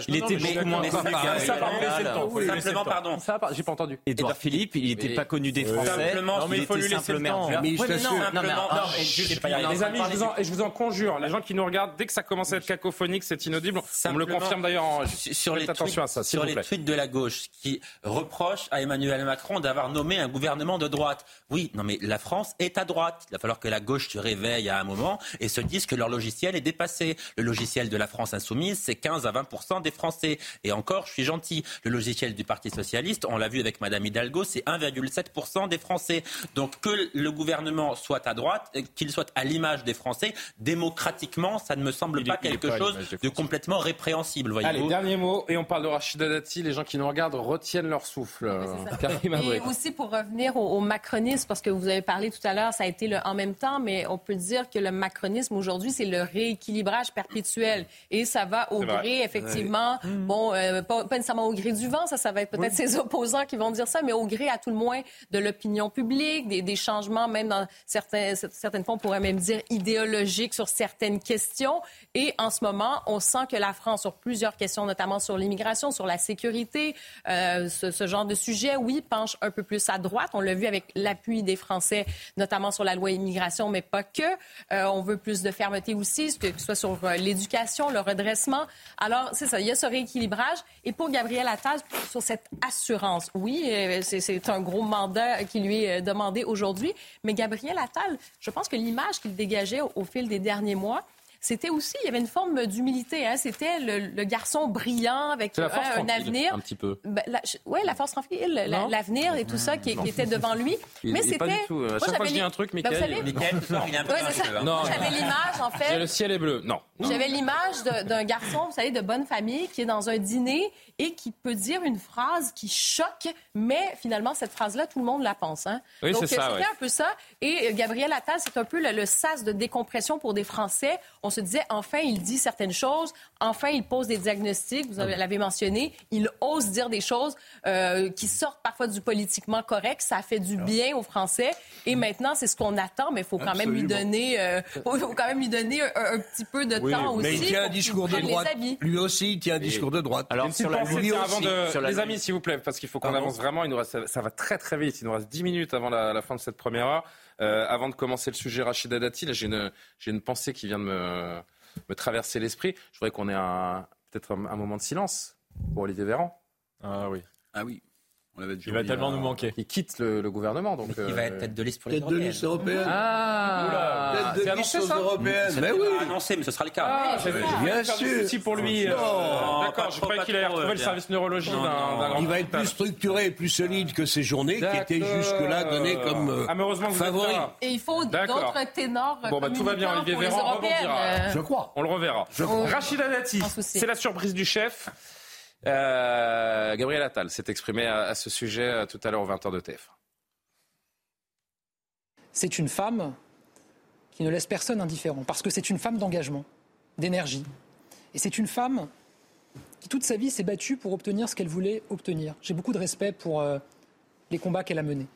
I: il, était beaucoup moins
F: Simplement, pardon.
I: J'ai pas entendu. Édouard Philippe, il n'était pas connu des Français.
A: Non, mais il faut lui laisser le temps. Les amis, je vous en conjure, les gens qui nous regardent, dès que ça commence à être cacophonique, c'est inaudible. On me le confirme d'ailleurs.
F: Ça. Sur les tweets de la gauche qui reprochent à Emmanuel Macron d'avoir d'avoir nommé un gouvernement de droite. Oui, non mais la France est à droite. Il va falloir que la gauche se réveille à un moment et se dise que leur logiciel est dépassé. Le logiciel de la France insoumise, c'est 15 à 20% des Français. Et encore, je suis gentil. Le logiciel du Parti socialiste, on l'a vu avec Madame Hidalgo, c'est 1,7% des Français. Donc que le gouvernement soit à droite, qu'il soit à l'image des Français, démocratiquement, ça ne me semble pas quelque chose de complètement répréhensible.
A: Allez, dernier mot, et on parle de Rachida Dati. Les gens qui nous regardent retiennent leur souffle.
H: Aussi pour revenir au, macronisme, parce que vous avez parlé tout à l'heure, ça a été le en même temps, mais on peut dire que le macronisme aujourd'hui, c'est le rééquilibrage perpétuel. Et ça va au gré, effectivement, bon, euh, pas, nécessairement au gré du vent, ça, ça va être peut-être (laughs) ses opposants qui vont dire ça, mais au gré à tout le moins de l'opinion publique, des, des, changements, même dans certains, certaines fois, on pourrait même dire idéologiques sur certaines questions. Et en ce moment, on sent que la France, sur plusieurs questions, notamment sur l'immigration, sur la sécurité, euh, ce, ce, genre de sujet, oui, penche un peu plus à droite. On l'a vu avec l'appui des Français, notamment sur la loi immigration, mais pas que. Euh, on veut plus de fermeté aussi, que ce soit sur euh, l'éducation, le redressement. Alors, c'est ça, il y a ce rééquilibrage. Et pour Gabriel Attal, sur cette assurance, oui, euh, c'est un gros mandat qui lui est demandé aujourd'hui, mais Gabriel Attal, je pense que l'image qu'il dégageait au fil des derniers mois, c'était aussi, il y avait une forme d'humilité. Hein. C'était le, garçon brillant avec
A: euh, un avenir. Un petit peu.
H: Ben, oui, la force tranquille, l'avenir et tout ça qui, était devant lui.
A: Mais c'était. Tout. À chaque fois que je dis un truc, Michael. Ben,
F: Michael, il est un peu
H: J'avais l'image, en fait.
A: Le ciel est bleu. Non.
H: J'avais l'image d'un garçon, vous savez, de bonne famille qui est dans un dîner et qui peut dire une phrase qui choque, mais finalement, cette phrase-là, tout le monde la pense. Hein?
A: Oui,
H: Donc,
A: c'était
H: un peu ça. Et Gabriel Attal, c'est un peu le, le, sas de décompression pour des Français. On se disait, enfin, il dit certaines choses, enfin, il pose des diagnostics, vous l'avez mentionné, il ose dire des choses euh, qui sortent parfois du politiquement correct, ça fait du bien aux Français. Et maintenant, c'est ce qu'on attend, mais il faut quand même lui donner, euh, faut, quand même lui donner un, petit peu de temps aussi.
E: Mais il tient un discours de droite. Lui aussi, il tient un discours de droite.
A: Alors, sur la, avant de, les amis, s'il vous plaît, parce qu'il faut qu'on avance vraiment. Il nous reste, ça va très très vite. Il nous reste 10 minutes avant la, la fin de cette première heure. Euh, avant de commencer le sujet Rachida Dati, j'ai une, une pensée qui vient de me, me traverser l'esprit. Je voudrais qu'on ait peut-être un, moment de silence pour Olivier Véran.
G: Ah oui.
C: Ah oui.
G: Il va tellement nous manquer.
A: Il quitte le, gouvernement. Donc,
F: il va être tête de liste pour les
E: Tête de liste européenne.
A: Ah,
E: tête de liste européenne. Mais oui.
F: annoncé, mais ce sera le cas.
A: Ah,
E: bien sûr.
A: Si pour lui. Euh, D'accord, je croyais qu'il allait retrouver le service neurologie d'un
E: Il va être plus structuré et plus solide que ces journées qui étaient jusque-là données comme euh, favoris.
H: Et il faut d'autres ténors.
A: Bon, bah tout va bien, Olivier Véran rebondira.
E: Je crois.
A: On le reverra. Rachida Dati, c'est la surprise du chef. Euh, Gabriel Attal s'est exprimé à, ce sujet euh, tout à l'heure au 20h de TF.
J: C'est une femme qui ne laisse personne indifférent, parce que c'est une femme d'engagement, d'énergie. Et c'est une femme qui, toute sa vie, s'est battue pour obtenir ce qu'elle voulait obtenir. J'ai beaucoup de respect pour euh, les combats qu'elle a menés.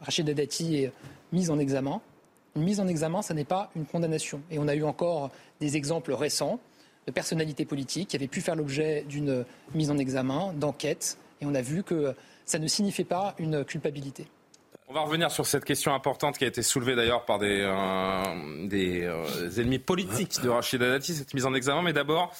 J: Rachida Dati est mise en examen. Une mise en examen, ça n'est pas une condamnation. Et on a eu encore des exemples récents de personnalités politiques qui avaient pu faire l'objet d'une mise en examen, d'enquête, et on a vu que ça ne signifiait pas une culpabilité.
A: On va revenir sur cette question importante qui a été soulevée d'ailleurs par des, euh, euh, ennemis politiques de Rachida Dati, cette mise en examen. Mais d'abord,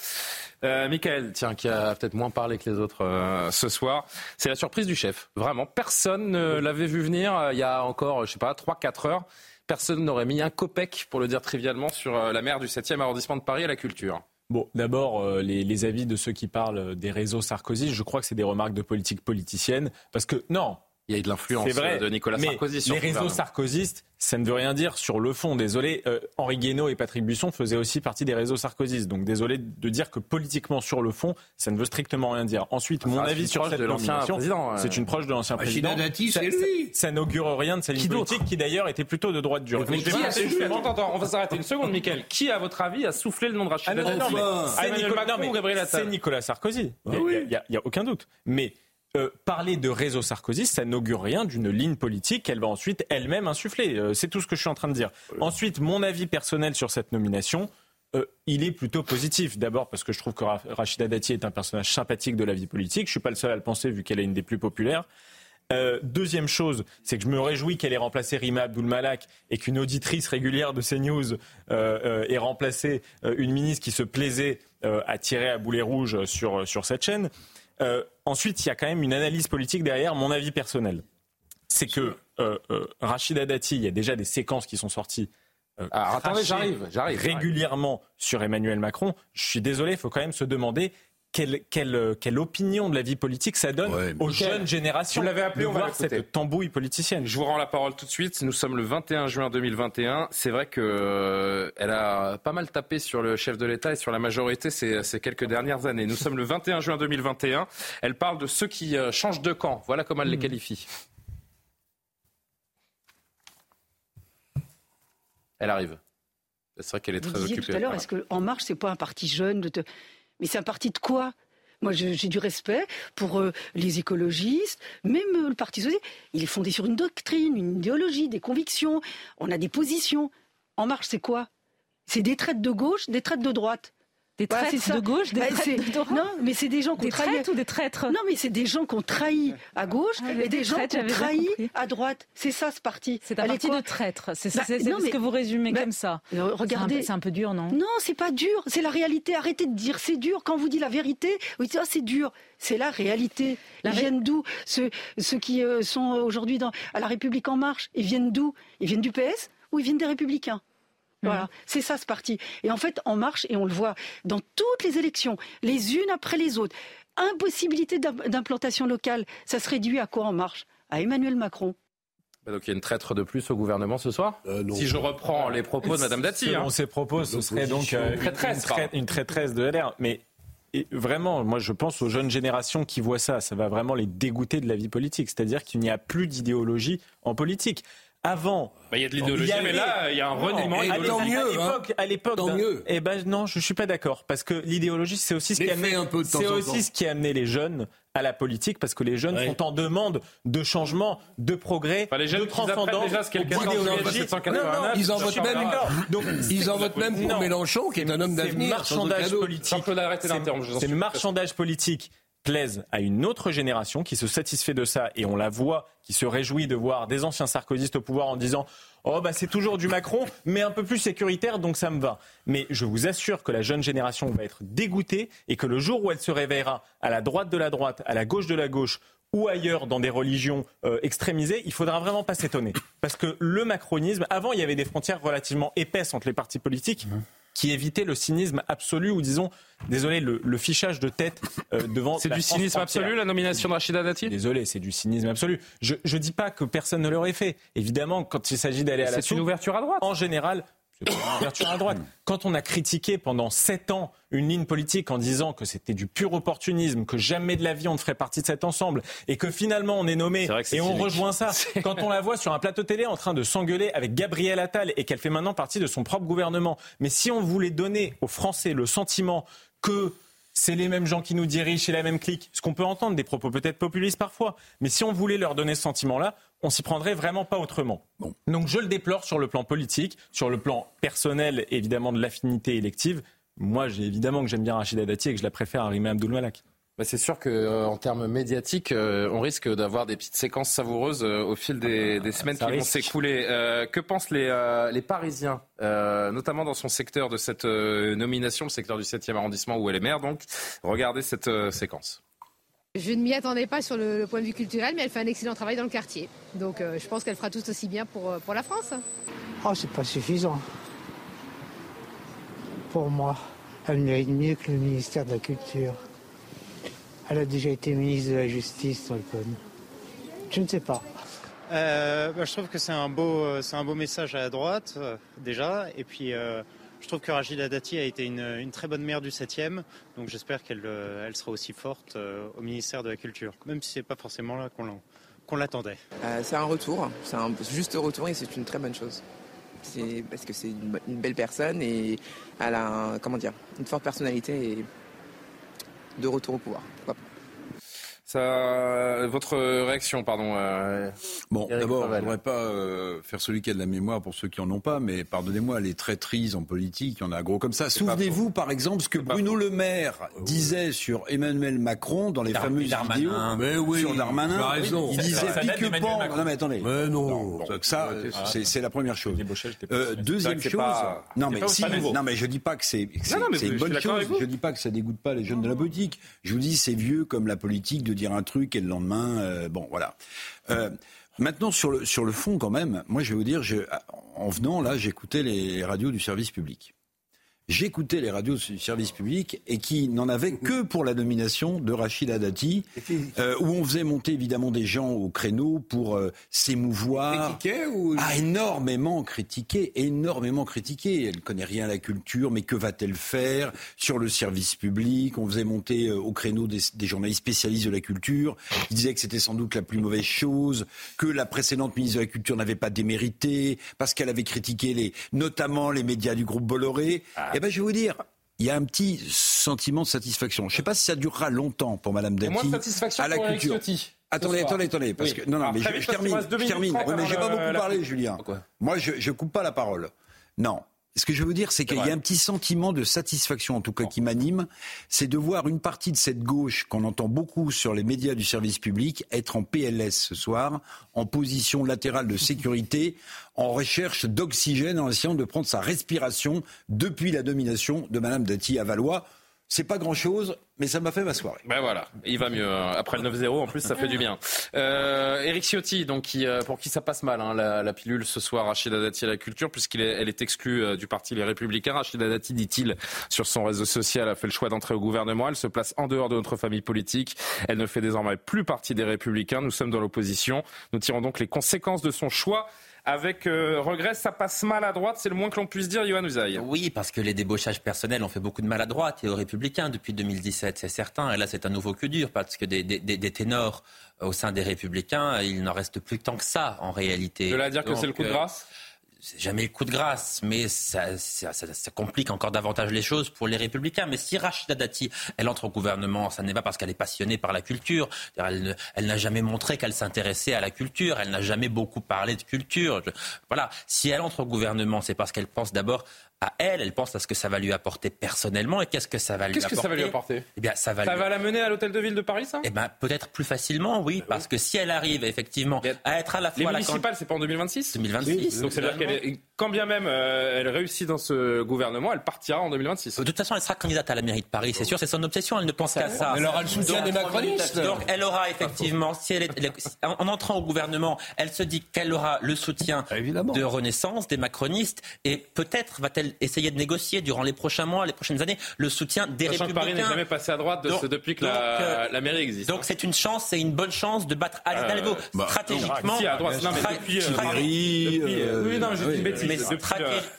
A: euh, Michael, tiens, qui a peut-être moins parlé que les autres euh, ce soir, c'est la surprise du chef. Vraiment, personne ne l'avait vu venir il y a encore, je sais pas, 3-4 heures. Personne n'aurait mis un copec, pour le dire trivialement, sur la mer du 7e arrondissement de Paris à la culture.
G: Bon, d'abord, euh, les, avis de ceux qui parlent des réseaux Sarkozy, je crois que c'est des remarques de politique politicienne. Parce que, non.
A: Il y a eu de l'influence de Nicolas Sarkozy
G: sur Les réseaux sarkozystes, ça ne veut rien dire sur le fond. Désolé, euh, Henri Guénaud et Patrick Buisson faisaient aussi partie des réseaux sarkozystes. Donc désolé de dire que politiquement sur le fond, ça ne veut strictement rien dire. Ensuite, mon avis sur cette nomination, c'est une proche de l'ancien président.
E: Dati, c'est lui.
G: Ça, n'augure rien de sa ligne politique qui d'ailleurs était plutôt de droite dure.
A: on va s'arrêter une seconde, Michael. Qui, à votre avis, a soufflé le nom de Rachida Dati
G: C'est Nicolas Sarkozy. Il n'y a aucun doute. Mais euh, parler de réseau Sarkozy, ça n'augure rien d'une ligne politique qu'elle va ensuite elle-même insuffler. Euh, c'est tout ce que je suis en train de dire. Ensuite, mon avis personnel sur cette nomination, euh, il est plutôt positif. D'abord parce que je trouve que Rachida Dati est un personnage sympathique de la vie politique. Je suis pas le seul à le penser vu qu'elle est une des plus populaires. deuxième chose, c'est que je me réjouis qu'elle ait remplacé Rima Abdul-Malak et qu'une auditrice régulière de CNews ait remplacé une ministre qui se plaisait à tirer à boulet rouge sur, sur cette chaîne. Euh, ensuite, il y a quand même une analyse politique derrière mon avis personnel. c'est que euh, euh, Rachida Dati, il y a déjà des séquences qui sont sorties.
A: Ah, attendez, j'arrive, j'arrive.
G: Régulièrement sur Emmanuel Macron. Je suis désolé, il faut quand même se demander quelle, quelle, quelle, opinion de la vie politique ça donne aux jeunes générations.
A: Vous l'avez appelé, on va
G: cette tambouille politicienne?
A: Je vous rends la parole tout de suite. Nous sommes le 21 juin 2021. C'est vrai qu'elle euh, a pas mal tapé sur le chef de l'État et sur la majorité ces, ces, quelques dernières années. Nous sommes le 21 juin 2021. Elle parle de ceux qui euh, changent de camp. Voilà comment elle les hmm. qualifie. Elle arrive. C'est vrai qu'elle est très occupée.
K: tout à l'heure, est-ce qu'En Marche, c'est pas un parti jeune de Mais c'est un parti de quoi? Moi, j'ai du respect pour euh, les écologistes, même euh, le Parti socialiste. Il est fondé sur une doctrine, une idéologie, des convictions. On a des positions. En marche, c'est quoi? C'est des traites de gauche, des traites de droite.
H: Des traites de gauche, des bah, traites de droite.
K: Non, mais c'est des gens qui ont trahi.
H: ou des traîtres?
K: Non, mais c'est des gens qui ont trahi à gauche ah, et des, gens qui ont trahi à droite. C'est ça ce parti.
H: C'est un parti de traîtres. C'est bah, ce que vous résumez bah, comme ça.
K: Euh, regardez,
H: c'est un, peu dur, non?
K: Non, c'est pas dur. C'est la réalité. Arrêtez de dire c'est dur. Quand vous dites la vérité, vous dites ah, c'est dur. C'est la réalité. Ils viennent d'où? Ceux, ceux qui euh, sont aujourd'hui à la République en marche, ils viennent d'où? Ils viennent du PS ou ils viennent des Républicains? Voilà, mhm. c'est ça ce parti. Et en fait, en marche, et on le voit dans toutes les élections, les unes après les autres, impossibilité d'implantation locale, ça se réduit à quoi en marche? À Emmanuel Macron.
A: Bah, donc il y a une traître de plus au gouvernement ce soir? Euh, Si je reprends les propos de Mme Dati.
G: Selon hein. ses propos, ce serait donc euh, une, traîtresse, une, traîtresse de LR. Mais vraiment, moi je pense aux jeunes générations qui voient ça, ça va vraiment les dégoûter de la vie politique. C'est-à-dire qu'il n'y a plus d'idéologie en politique avant.
A: Bah, il y a de l'idéologie, mais là, il y a un reniement
G: idéologique. Mieux, à l'époque, à l'époque, eh ben non, je suis pas d'accord, parce que l'idéologie, c'est aussi ce qui a amené, c'est aussi ce qui a amené les jeunes à la politique, parce que les jeunes sont en demande de changement, de progrès,
A: les jeunes
G: de transcendance.
A: Déjà ce
E: ils en votent même. Donc, ils en votent même pour Mélenchon, qui est un homme d'avenir.
G: Marchandage politique. C'est le marchandage politique plaise à une autre génération qui se satisfait de ça et on la voit, qui se réjouit de voir des anciens sarkozystes au pouvoir en disant Oh, bah c'est toujours du Macron, mais un peu plus sécuritaire, donc ça me va. Mais je vous assure que la jeune génération va être dégoûtée et que le jour où elle se réveillera à la droite de la droite, à la gauche de la gauche, ou ailleurs dans des religions euh, extrémisées, il faudra vraiment pas s'étonner. Parce que le macronisme, avant, il y avait des frontières relativement épaisses entre les partis politiques. Qui évitait le cynisme absolu ou disons, désolé, le, fichage de tête euh, devant.
A: C'est du cynisme absolu la nomination de Rachida Dati?
G: Désolé, c'est du cynisme absolu. Je ne dis pas que personne ne l'aurait fait. Évidemment, quand il s'agit d'aller à la
A: C'est une ouverture à droite.
G: En général, à droite. Quand on a critiqué pendant sept ans une ligne politique en disant que c'était du pur opportunisme, que jamais de la vie on ne ferait partie de cet ensemble, et que finalement on est nommé et on rejoint ça, (laughs) quand on la voit sur un plateau télé en train de s'engueuler avec Gabriel Attal et qu'elle fait maintenant partie de son propre gouvernement, mais si on voulait donner aux Français le sentiment que c'est les mêmes gens qui nous dirigent, c'est la même clique. Ce qu'on peut entendre, des propos peut-être populistes parfois. Mais si on voulait leur donner ce sentiment-là, on s'y prendrait vraiment pas autrement. Donc je le déplore sur le plan politique, sur le plan personnel, évidemment, de l'affinité élective. Moi, j'ai évidemment que j'aime bien Rachida Dati et que je la préfère à Rima Abdul Malak.
A: Bah, c'est sûr qu'en euh, termes médiatiques, euh, on risque d'avoir des petites séquences savoureuses euh, au fil des, semaines qui vont s'écouler. que pensent les, les Parisiens, notamment dans son secteur de cette nomination, le secteur du 7e arrondissement où elle est maire donc? Regardez cette séquence.
L: Je ne m'y attendais pas sur le, point de vue culturel, mais elle fait un excellent travail dans le quartier. Donc je pense qu'elle fera tout aussi bien pour, pour la France.
M: Oh, c'est pas suffisant. Pour moi, elle mérite mieux que le ministère de la Culture. Elle a déjà été ministre de la Justice, Je ne sais pas.
N: Euh, bah, je trouve que c'est un beau, euh, c'est un beau message à la droite euh, déjà, et puis je trouve que Rachida Dati a été une, très bonne maire du 7e, donc j'espère qu'elle elle sera aussi forte au ministère de la Culture, même si c'est pas forcément là qu'on l'attendait.
O: c'est un retour, c'est un juste retour et c'est une très bonne chose. C'est parce que c'est une, belle personne et elle a comment dire, une forte personnalité et de retour au pouvoir.
A: Ça, votre réaction, pardon.
C: Euh, bon, d'abord, je ne voudrais pas euh, faire celui qui a de la mémoire pour ceux qui en ont pas, mais pardonnez-moi, les traîtrises en politique, il y en a gros comme ça. Souvenez-vous, par exemple, ce que Bruno Le Maire disait sur Emmanuel Macron dans les fameuses vidéos
E: mais oui,
C: sur Darmanin.
E: Raison.
C: Il disait pique-pan. Non, mais attendez.
E: Mais non.
C: ça, c'est la première chose. Euh, deuxième chose. Non, mais si, non, mais je dis pas que c'est une bonne chose. Je dis pas que ça dégoûte pas les jeunes de la politique. Je vous dis, c'est vieux comme la politique de dire un truc et le lendemain, euh, bon, voilà. Euh, Maintenant, sur le, sur le fond, quand même, moi, je vais vous dire, en venant là, j'écoutais les radios du service public j'écoutais les radios du service public et qui n'en avaient que pour la nomination de Rachida Dati, euh, où on faisait monter évidemment des gens au créneau pour euh, s'émouvoir.
E: ou...
C: Ah, énormément critiqué, énormément critiqué. Elle connaît rien à la culture, mais que va-t-elle faire sur le service public? On faisait monter euh, au créneau des, des, journalistes spécialistes de la culture, qui disaient que c'était sans doute la plus mauvaise chose, que la précédente ministre de la Culture n'avait pas démérité, parce qu'elle avait critiqué les, notamment les médias du groupe Bolloré. Ah. Eh bien, je vais vous dire, il y a un petit sentiment de satisfaction. Je ne sais pas si ça durera longtemps pour Madame Dati.
A: Moins de satisfaction à la pour culture.
C: Attendez, attendez, attendez, parce que non, non, mais je, termine, je termine. Oui, mais j'ai pas beaucoup parlé, Julien. Moi, je, je coupe pas la parole. Non, ce que je veux dire, c'est qu'il y a un petit sentiment de satisfaction, en tout cas, qui m'anime, c'est de voir une partie de cette gauche qu'on entend beaucoup sur les médias du service public être en PLS ce soir, en position latérale de sécurité, en recherche d'oxygène, en essayant de prendre sa respiration depuis la domination de Madame Dati à Valois. C'est pas grand chose, mais ça m'a fait ma soirée.
A: Ben voilà, il va mieux. Après le 9-0, en plus, ça fait du bien. Euh, Eric Ciotti, donc, qui, euh, pour qui ça passe mal, hein, la, pilule ce soir, Rachida Dati à la culture, puisqu'elle est, elle est exclue euh, du parti Les Républicains. Rachida Dati, dit-il, sur son réseau social, a fait le choix d'entrer au gouvernement. Elle se place en dehors de notre famille politique. Elle ne fait désormais plus partie des Républicains. Nous sommes dans l'opposition. Nous tirons donc les conséquences de son choix avec euh, regret, ça passe mal à droite, c'est le moins que l'on puisse dire, Yohann Usaï.
F: Oui, parce que les débauchages personnels ont fait beaucoup de mal à droite et aux républicains depuis 2017, c'est certain. Et là, c'est un nouveau que dur, parce que des, des, des ténors au sein des républicains, il n'en reste plus tant que ça, en réalité.
A: De là dire que c'est le coup de euh, grâce?
F: C'est jamais le coup de grâce, mais ça, ça, ça, complique encore davantage les choses pour les républicains. Mais si Rachida Dati, elle entre au gouvernement, ça n'est pas parce qu'elle est passionnée par la culture. Elle, elle n'a jamais montré qu'elle s'intéressait à la culture. Elle n'a jamais beaucoup parlé de culture. voilà. Si elle entre au gouvernement, c'est parce qu'elle pense d'abord à elle, elle pense à ce que ça va lui apporter personnellement et qu'est-ce que ça va lui apporter.
A: Qu'est-ce que ça va lui apporter
F: Eh bien, ça va.
A: Ça va la mener à l'hôtel de ville de Paris, ça?
F: Eh bien, peut-être plus facilement, oui, bah parce que si elle arrive effectivement à être à la fois
A: les municipales, c'est pas en 2026.
F: 2026.
A: donc c'est à dire qu'elle est... quand bien même euh, elle réussit dans ce gouvernement, elle partira en 2026.
F: De toute façon, elle sera candidate à la mairie de Paris, c'est sûr, c'est son obsession. Elle ne pense qu'à ça.
E: Elle aura le soutien des macronistes.
F: Donc, elle aura effectivement, si elle est, en entrant au gouvernement, elle se dit qu'elle aura le soutien de Renaissance, des macronistes, et peut-être va-t-elle essayer de négocier durant les prochains mois, les prochaines années, le soutien des Sachant républicains.
A: Que Paris n'est jamais passé à droite depuis que euh, la, mairie existe.
F: Donc c'est une chance, c'est une bonne chance de battre Anne euh, Hidalgo. Bah, stratégiquement,
A: si, à droite, non, mais depuis, euh, oui, non, une bêtise.
F: Mais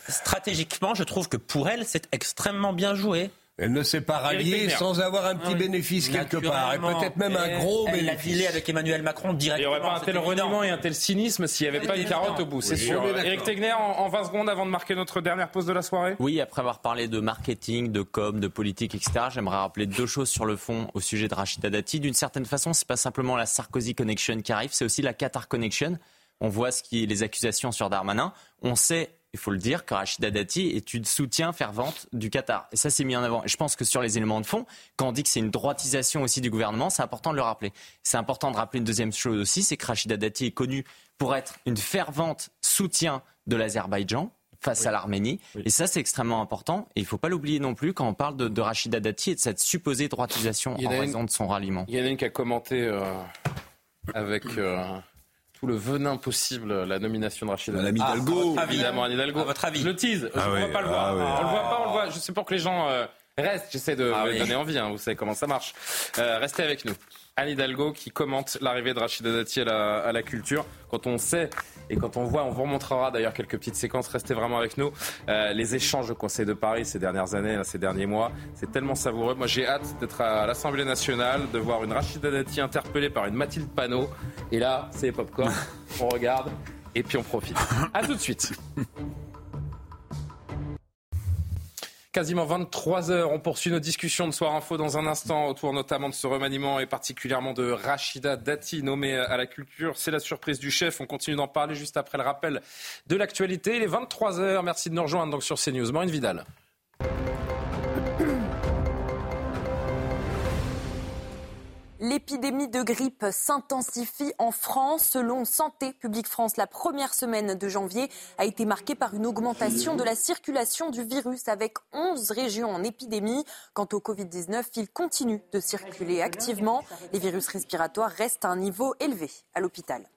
F: stratégiquement, je trouve que pour elle, c'est extrêmement bien joué.
E: Elle ne s'est pas ralliée sans avoir un petit bénéfice quelque part, et peut-être même un gros
F: elle
E: bénéfice.
F: Elle avec Emmanuel Macron directement. Il n'y
A: aurait pas un tel reniement et un tel cynisme s'il n'y avait pas une carotte au bout, c'est sûr. Eric Tegner, en 20 secondes avant de marquer notre dernière pause de la soirée.
I: Oui, après avoir parlé de marketing, de com, de politique, etc., j'aimerais rappeler deux choses sur le fond au sujet de Rachida Dati. D'une certaine façon, c'est pas simplement la Sarkozy Connection qui arrive, c'est aussi la Qatar Connection. On voit ce qui est les accusations sur Darmanin. On sait il faut le dire, que Rachida Dati est une soutien fervente du Qatar. Et ça, c'est mis en avant. Et je pense que sur les éléments de fond, quand on dit que c'est une droitisation aussi du gouvernement, c'est important de le rappeler. C'est important de rappeler une deuxième chose aussi, c'est que Rachida Dati est connue pour être une fervente soutien de l'Azerbaïdjan face à l'Arménie. Et ça, c'est extrêmement important. Et il ne faut pas l'oublier non plus quand on parle de, Rachida Dati et de cette supposée droitisation en raison de son ralliement.
A: Il y en a une qui a commenté euh, avec... Euh, tout le venin possible la nomination de Rachid
C: Madame Hidalgo.
A: Ah, évidemment, Anne Hidalgo. À
F: votre avis.
A: Je le tease. Ah on ne va pas le voir. Ah on le voit pas, on le voit. Je sais pas que les gens euh, restent. J'essaie de ah donner envie. Hein. Vous savez comment ça marche. Euh, restez avec nous. Anne Hidalgo qui commente l'arrivée de Rachida Dati à la, culture. Quand on sait et quand on voit, on vous remontrera d'ailleurs quelques petites séquences, restez vraiment avec nous. Euh, les échanges au Conseil de Paris ces dernières années, ces derniers mois, c'est tellement savoureux. Moi j'ai hâte d'être à l'Assemblée nationale, de voir une Rachida Dati interpellée par une Mathilde Panot. Et là, c'est popcorn, (laughs) on regarde et puis on profite. A tout de suite. Quasiment 23 heures. On poursuit nos discussions de Soir Info dans un instant autour notamment de ce remaniement et particulièrement de Rachida Dati nommée à la culture. C'est la surprise du chef. On continue d'en parler juste après le rappel de l'actualité. Il est 23 heures. Merci de nous rejoindre donc sur CNews. Marine Vidal.
B: L'épidémie de grippe s'intensifie en France. Selon Santé publique France, la première semaine de janvier a été marquée par une augmentation de la circulation du virus avec 11 régions en épidémie. Quant au Covid-19, il continue de circuler activement. Les virus respiratoires restent à un niveau élevé à l'hôpital.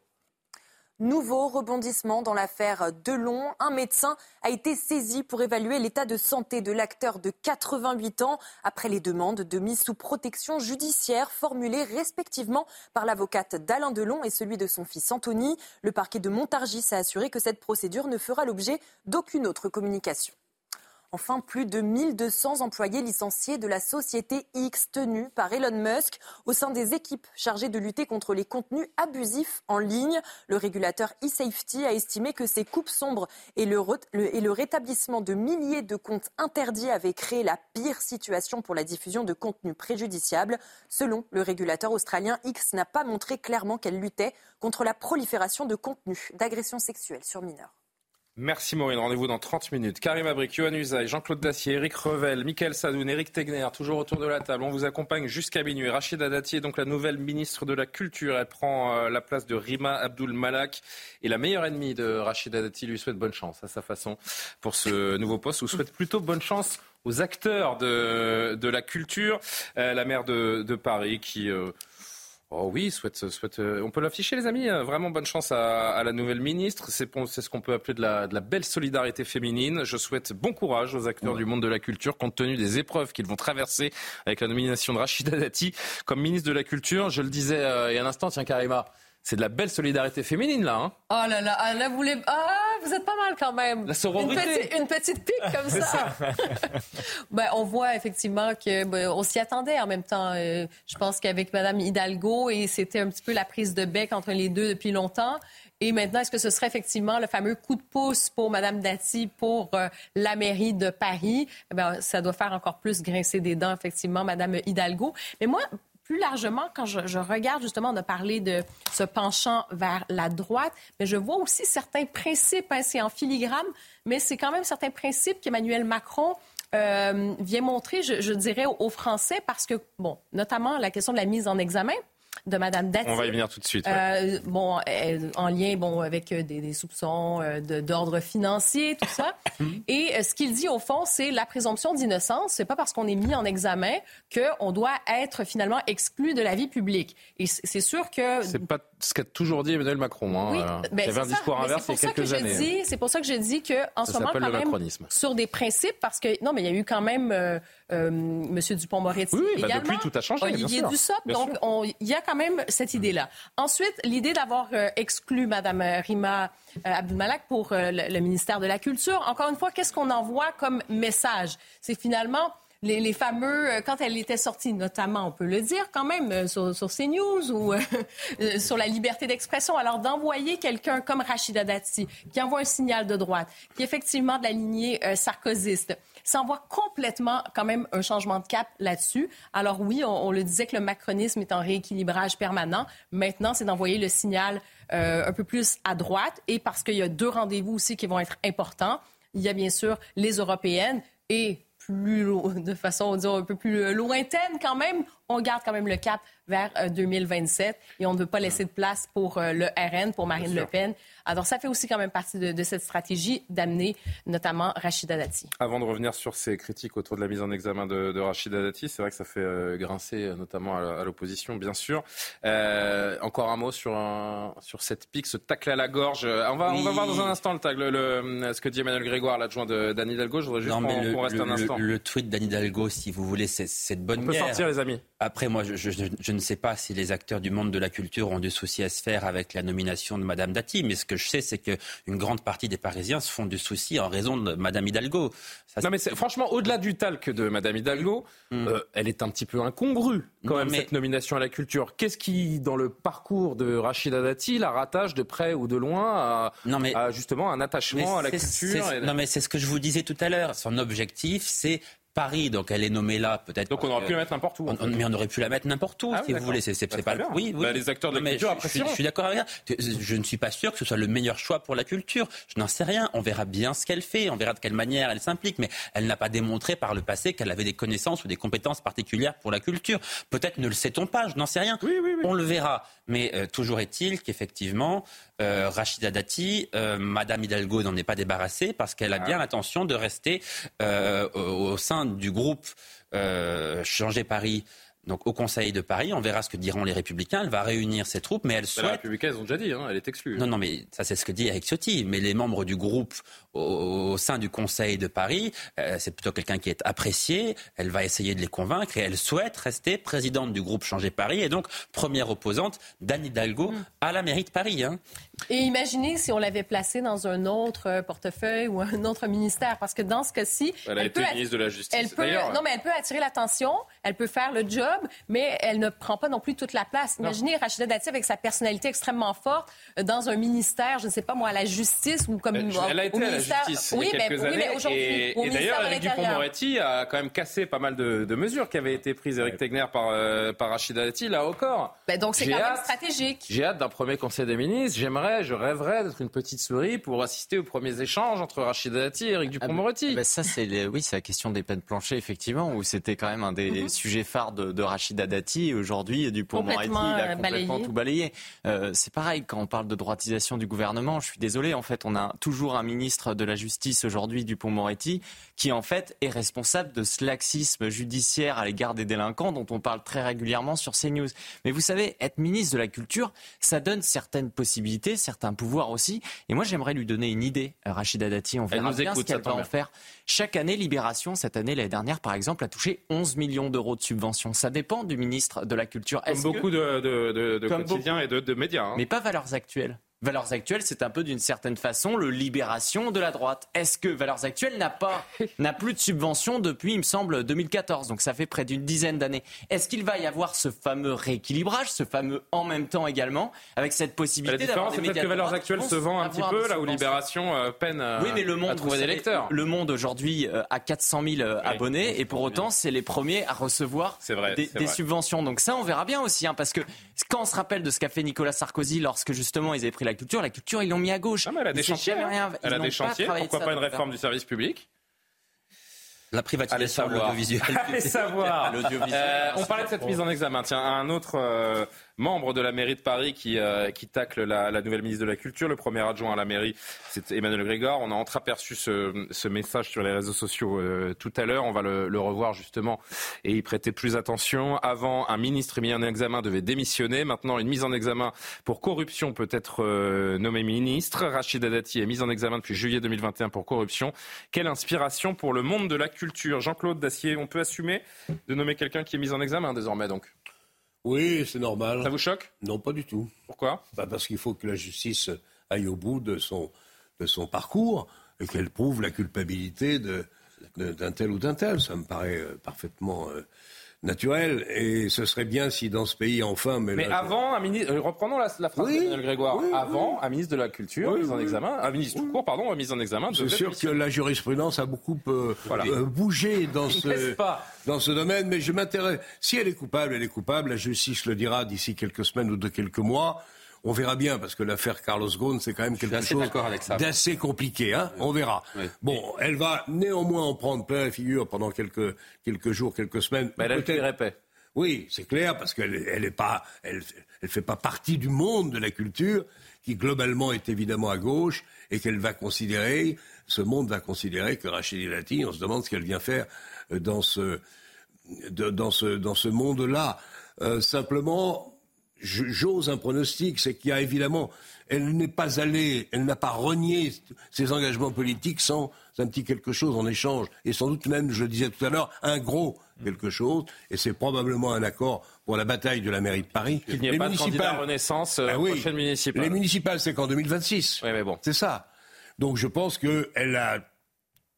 B: Nouveau rebondissement dans l'affaire Delon. Un médecin a été saisi pour évaluer l'état de santé de l'acteur de 88 ans après les demandes de mise sous protection judiciaire formulées respectivement par l'avocate d'Alain Delon et celui de son fils Anthony. Le parquet de Montargis a assuré que cette procédure ne fera l'objet d'aucune autre communication. Enfin, plus de 1200 employés licenciés de la société X tenue par Elon Musk au sein des équipes chargées de lutter contre les contenus abusifs en ligne. Le régulateur eSafety a estimé que ces coupes sombres et le, et le rétablissement de milliers de comptes interdits avaient créé la pire situation pour la diffusion de contenus préjudiciables. Selon le régulateur australien, X n'a pas montré clairement qu'elle luttait contre la prolifération de contenus d'agression sexuelle sur mineurs.
A: Merci Maureen. Rendez-vous dans 30 minutes. Karim Abrik, Yohann Usaï, Jean-Claude Dacier, Eric Revel, Michael Sadoun, Eric Tegner, toujours autour de la table. On vous accompagne jusqu'à minuit. Rachida Dati est donc la nouvelle ministre de la Culture. Elle prend euh, la place de Rima Abdul Malak. Et la meilleure ennemie de Rachida Dati lui souhaite bonne chance à sa façon pour ce nouveau poste. Ou souhaite plutôt bonne chance aux acteurs de, la culture. Euh, la maire de, de Paris qui... Euh, Oh oui, souhaite, souhaite, euh, on peut l'afficher les amis. Euh, vraiment bonne chance à, la nouvelle ministre. C'est, ce qu'on peut appeler de la, belle solidarité féminine. Je souhaite bon courage aux acteurs du monde de la culture compte tenu des épreuves qu'ils vont traverser avec la nomination de Rachida Dati comme ministre de la Culture. Je le disais euh, il y a un instant, tiens Karima, c'est de la belle solidarité féminine là. Hein
H: oh là là, ah, là vous. Ah vous êtes pas mal quand même.
A: La sororité.
H: Une, petite, pique comme ça. (laughs) ben, on voit effectivement que ben, on s'y attendait en même temps. Euh, je pense qu'avec Mme Hidalgo, et c'était un petit peu la prise de bec entre les deux depuis longtemps. Et maintenant, est-ce que ce serait effectivement le fameux coup de pouce pour Mme Dati pour euh, la mairie de Paris? Eh ben, ça doit faire encore plus grincer des dents, effectivement, Mme Hidalgo. Mais moi, plus largement, quand je, regarde justement, on a parlé de ce penchant vers la droite, mais je vois aussi certains principes, hein, c'est en filigrane, mais c'est quand même certains principes qu'Emmanuel Macron euh, vient montrer, je, dirais, aux Français, parce que, bon, notamment la question de la mise en examen de Mme Dati.
A: On va y venir tout de suite.
H: Euh, bon, en lien bon, avec euh, des, soupçons euh, d'ordre financier, tout ça. (laughs) Mhm. Et ce qu'il dit, au fond, c'est la présomption d'innocence. C'est pas parce qu'on est mis en examen qu'on doit être finalement exclu de la vie publique. Et c'est sûr que...
A: C'est pas ce qu'a toujours dit Emmanuel Macron. Hein. Oui, ben, il avait un discours inverse il y a quelques années.
H: C'est pour ça que je dis qu'en ce moment, quand même, sur des principes, parce que... Non, mais il y a eu quand même euh, Monsieur Dupont-Moretti
A: oui, oui, bah, depuis, tout a changé.
H: Olivier Dussopt. Donc, il y a quand même cette idée-là. Ensuite, l'idée d'avoir euh, exclu Mme Rima euh, Abdulmalak pour le, ministère de la Culture. Encore une fois, qu'est-ce qu'on envoie comme message? C'est finalement les, fameux, quand elle était sortie, notamment, on peut le dire quand même, sur, sur CNews ou (laughs) sur la liberté d'expression. Alors, d'envoyer quelqu'un comme Rachida Dati, qui envoie un signal de droite, qui effectivement de la lignée sarkozyste, ça envoie complètement quand même un changement de cap là-dessus. Alors oui, on, le disait que le macronisme est en rééquilibrage permanent. Maintenant, c'est d'envoyer le signal euh, un peu plus à droite et parce qu'il y a deux rendez-vous aussi qui vont être importants. Il y a bien sûr les européennes et de façon dire, un peu plus lointaine quand même, on garde quand même le cap vers 2027 euh, et on ne veut pas laisser de place pour euh, le RN, pour Marine Le Pen. Alors, ça fait aussi quand même partie de, cette stratégie d'amener notamment Rachida Dati.
A: Avant de revenir sur ces critiques autour de la mise en examen de, Rachida Dati, c'est vrai que ça fait euh, grincer notamment à, l'opposition, bien sûr. encore un mot sur, sur cette pique, ce tacle à la gorge. On va, on va voir dans un instant le, tacle, le, ce que dit Emmanuel Grégoire, l'adjoint d'Anne Hidalgo. Je voudrais juste qu'on reste un instant.
F: Le, tweet d'Anne Hidalgo, si vous voulez, c'est de bonne
A: On peut sortir, les amis.
F: Après, moi, je, je, je, ne sais pas si les acteurs du monde de la culture ont du souci à se faire avec la nomination de Madame Dati, mais ce que je sais, c'est qu'une grande partie des Parisiens se font du souci en raison de Madame Hidalgo.
A: non, mais franchement, au-delà du talc de Madame Hidalgo, mm. euh, elle est un petit peu incongrue quand même cette nomination à la culture. Qu'est-ce qui, dans le parcours de Rachida Dati, la rattache de près ou de loin à, non, mais, justement un attachement à la culture
F: Non, mais c'est ce que je vous disais tout à l'heure. Son objectif, c'est Paris, donc elle est nommée là, peut-être.
A: Donc on aurait pu la mettre n'importe où.
F: mais on aurait pu la mettre n'importe où, ah si vous voulez. C'est pas,
A: pas Oui, oui. Bah, les acteurs de la culture
F: je, je, suis d'accord avec. Je ne suis pas sûr que ce soit le meilleur choix pour la culture. Je n'en sais rien. On verra bien ce qu'elle fait. On verra de quelle manière elle s'implique. Mais elle n'a pas démontré par le passé qu'elle avait des connaissances ou des compétences particulières pour la culture. Peut-être ne le sait-on pas. Je n'en sais rien.
A: Oui.
F: On le verra. Mais euh, toujours est-il qu'effectivement, euh, Rachida Dati, euh, Madame Hidalgo n'en est pas débarrassée parce qu'elle a ah. bien l'intention de rester au, sein du groupe Changer Paris donc au Conseil de Paris. On verra ce que diront les Républicains. Elle va réunir ses troupes, mais elle souhaite. Les
A: Républicains, ils ont déjà dit, hein, elle est exclue.
F: Non, non, mais ça, c'est ce que dit Eric Ciotti. Mais les membres du groupe au, sein du Conseil de Paris, euh, c'est plutôt quelqu'un qui est apprécié. Elle va essayer de les convaincre et elle souhaite rester présidente du groupe Changer Paris et donc première opposante d'Anne Hidalgo mm. à la mairie de Paris. Hein.
H: Et imaginez si on l'avait placée dans un autre euh, portefeuille ou un autre ministère, parce que dans ce cas-ci,
A: elle, a été ministre de la Justice.
H: Elle peut, non, mais elle peut attirer l'attention, elle peut faire le job, mais elle ne prend pas non plus toute la place. Imaginez Rachida Dati avec sa personnalité extrêmement forte euh, dans un ministère, je ne sais pas moi, à la justice ou comme
A: elle, elle a été à la justice oui, il y a quelques mais, années. Oui, mais et, d'ailleurs, Eric Dupond-Moretti a quand même cassé pas mal de, de mesures qui avaient été prises, Eric Tegner, par, euh, par Rachida Dati, là au corps.
H: Ben, donc c'est quand même stratégique.
A: J'ai hâte d'un premier conseil des ministres. J'aimerais, je rêverais d'être une petite souris pour assister aux premiers échanges entre Rachida Dati et Eric Dupond-Moretti.
I: Ah ben, ça, c'est oui, c'est la question des peines planchées, effectivement, où c'était quand même un des mhm. sujets phares de, de Rachida Dati. Et aujourd'hui, Dupond-Moretti, il a complètement tout balayé. Euh, c'est pareil, quand on parle de droitisation du gouvernement, je suis désolé, en fait, on a toujours un ministre de la Justice aujourd'hui, Dupont-Moretti, qui en fait est responsable de ce laxisme judiciaire à l'égard des délinquants dont on parle très régulièrement sur CNews. Mais vous savez, être ministre de la Culture, ça donne certaines possibilités, certains pouvoirs aussi. Et moi, j'aimerais lui donner une idée, Rachida Dati. On verra bien ce qu'elle va en faire. Chaque année, Libération, cette année, l'année dernière, par exemple, a touché 11 millions d'euros de subventions. Ça dépend du ministre de la Culture.
A: Comme beaucoup de, quotidiens et de, médias. Hein.
I: Mais pas valeurs actuelles. Valeurs Actuelles, c'est un peu d'une certaine façon le libération de la droite. Est-ce que Valeurs Actuelles n'a pas, (laughs) n'a plus de subventions depuis, il me semble, 2014, donc ça fait près d'une dizaine d'années. Est-ce qu'il va y avoir ce fameux rééquilibrage, ce fameux en même temps également, avec cette possibilité d'avoir
A: des médias peut-être que Valeurs Actuelles se vend un petit peu là où Libération euh, peine oui, mais le monde, à trouver des lecteurs.
I: Le Monde aujourd'hui euh, a 400 000 euh, abonnés et pour autant c'est les premiers à recevoir des, subventions. Donc ça on verra bien aussi, hein, parce que quand on se rappelle de ce qu'a fait Nicolas Sarkozy lorsque justement ils avaient pris la culture. La culture, ils l'ont mis à gauche.
A: Ah, elle a des chantiers. Hein. Elle a des chantiers. Pourquoi pas une réforme du service public
F: la privatisation de l'audiovisuel.
A: Allez savoir. (laughs) (laughs) Euh, on parlait de cette mise en examen. Tiens, un autre euh, membre de la mairie de Paris qui, euh, tacle la, nouvelle ministre de la Culture. Le premier adjoint à la mairie, c'est Emmanuel Grégor. On a entreaperçu ce, ce message sur les réseaux sociaux euh, tout à l'heure. On va le, revoir justement et y prêter plus attention. Avant, un ministre mis en examen devait démissionner. Maintenant, une mise en examen pour corruption peut être euh, nommé ministre. Rachid Dati est mise en examen depuis juillet 2021 pour corruption. Quelle inspiration pour le monde de la culture. Jean-Claude Dacier, on peut assumer de nommer quelqu'un qui est mis en examen désormais donc?
E: Oui, c'est normal.
A: Ça vous choque?
E: Non, pas du tout.
A: Pourquoi?
E: Bah Parce qu'il faut que la justice aille au bout de son, de son parcours et qu'elle prouve la culpabilité d'un tel ou d'un tel. Ça me paraît euh, parfaitement euh, naturel. Et ce serait bien si dans ce pays, enfin.
A: Mais, avant, un ministre. Euh, reprenons la, phrase de Grégoire. avant, un ministre de la Culture, mise en examen, un ministre tout court, pardon, mise en examen.
E: C'est sûr que la jurisprudence a beaucoup euh, euh, bougé dans (laughs) ce, dans ce domaine, mais je m'intéresse. Si elle est coupable, elle est coupable. La justice le dira d'ici quelques semaines ou de quelques mois. On verra bien, parce que l'affaire Carlos Ghosn, c'est quand même quelque chose d'assez compliqué. Hein on verra. Bon, elle va néanmoins en prendre plein la figure pendant quelques, quelques jours, quelques semaines.
A: Mais elle a
E: Oui, c'est clair, parce qu'elle elle pas, elle, elle fait pas partie du monde de la culture, qui globalement est évidemment à gauche, et qu'elle va considérer, ce monde va considérer que Rachid Lati, on se demande ce qu'elle vient faire euh, dans ce, dans ce, dans ce monde-là. Euh, simplement, j'ose un pronostic, c'est qu'il y a évidemment, elle n'est pas allée, elle n'a pas renié ses engagements politiques sans un petit quelque chose en échange, et sans doute même, je le disais tout à l'heure, un gros quelque chose, et c'est probablement un accord pour la bataille de la mairie de Paris.
A: Il n'y a pas de candidat Renaissance euh, ben prochaine municipale.
E: Les municipales, c'est qu'en 2026.
A: Oui, mais bon.
E: C'est ça. Donc je pense qu'elle a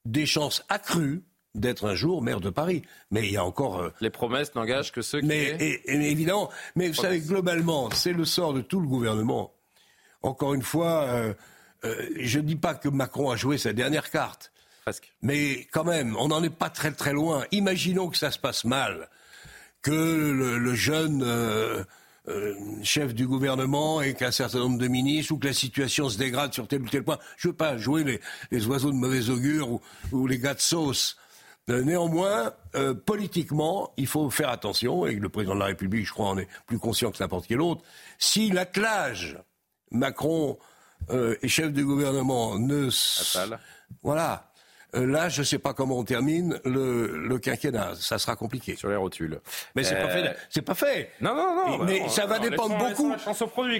E: des chances accrues d'être un jour maire de Paris. Mais il y a encore... Euh,
A: Les promesses n'engagent que ceux qui...
E: Mais évidemment, mais vous savez, globalement, c'est le sort de tout le gouvernement. Encore une fois, euh, euh, je ne dis pas que Macron a joué sa dernière carte.
A: Presque.
E: Mais quand même, on n'en est pas très très loin. Imaginons que ça se passe mal, que le, jeune... chef du gouvernement et qu'un certain nombre de ministres ou que la situation se dégrade sur tel ou tel point. Je ne veux pas jouer les, oiseaux de mauvais augure ou, ou les gars de sauce. Euh, néanmoins, euh, politiquement, il faut faire attention, et le président de la République, je crois, en est plus conscient que n'importe quel autre. Si l'attelage Macron euh, et chef du gouvernement ne...
A: Attal.
E: Voilà. Euh, là, je ne sais pas comment on termine le, quinquennat. Ça sera compliqué.
A: Sur les rotules.
E: Mais c'est pas fait. Euh, c'est pas fait.
A: Non, non, non.
E: Mais ça va dépendre beaucoup.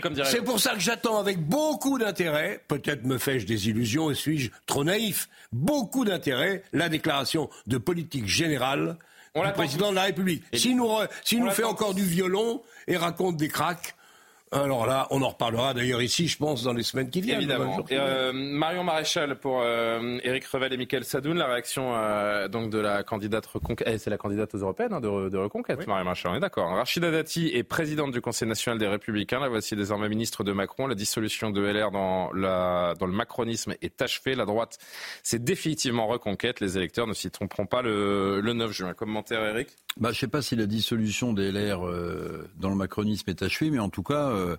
A: comme
E: C'est pour ça que j'attends avec beaucoup d'intérêt. Peut-être me fais-je des illusions et suis-je trop naïf. Beaucoup d'intérêt la déclaration de politique générale du président de la République. S'il nous, nous fait encore du violon et raconte des cracks, alors là, on en reparlera d'ailleurs ici, je pense, dans les semaines qui viennent.
A: Évidemment. Euh, Marion Maréchal pour euh, Éric Revel et Michael Sadoun, la réaction euh, donc de la candidate reconquête, eh, c'est la candidate aux européennes hein, de, de, reconquête, Marion Maréchal, on est d'accord. Rachida Dati est présidente du Conseil national des Républicains, la voici désormais ministre de Macron. La dissolution de LR dans, la, dans le macronisme est achevée. La droite, c'est définitivement reconquête. Les électeurs ne s'y tromperont pas le, le 9 juin. Commentaire, Éric?
C: Bah, Je ne sais pas si la dissolution des LR euh, dans le macronisme est achevée, mais en tout cas, euh,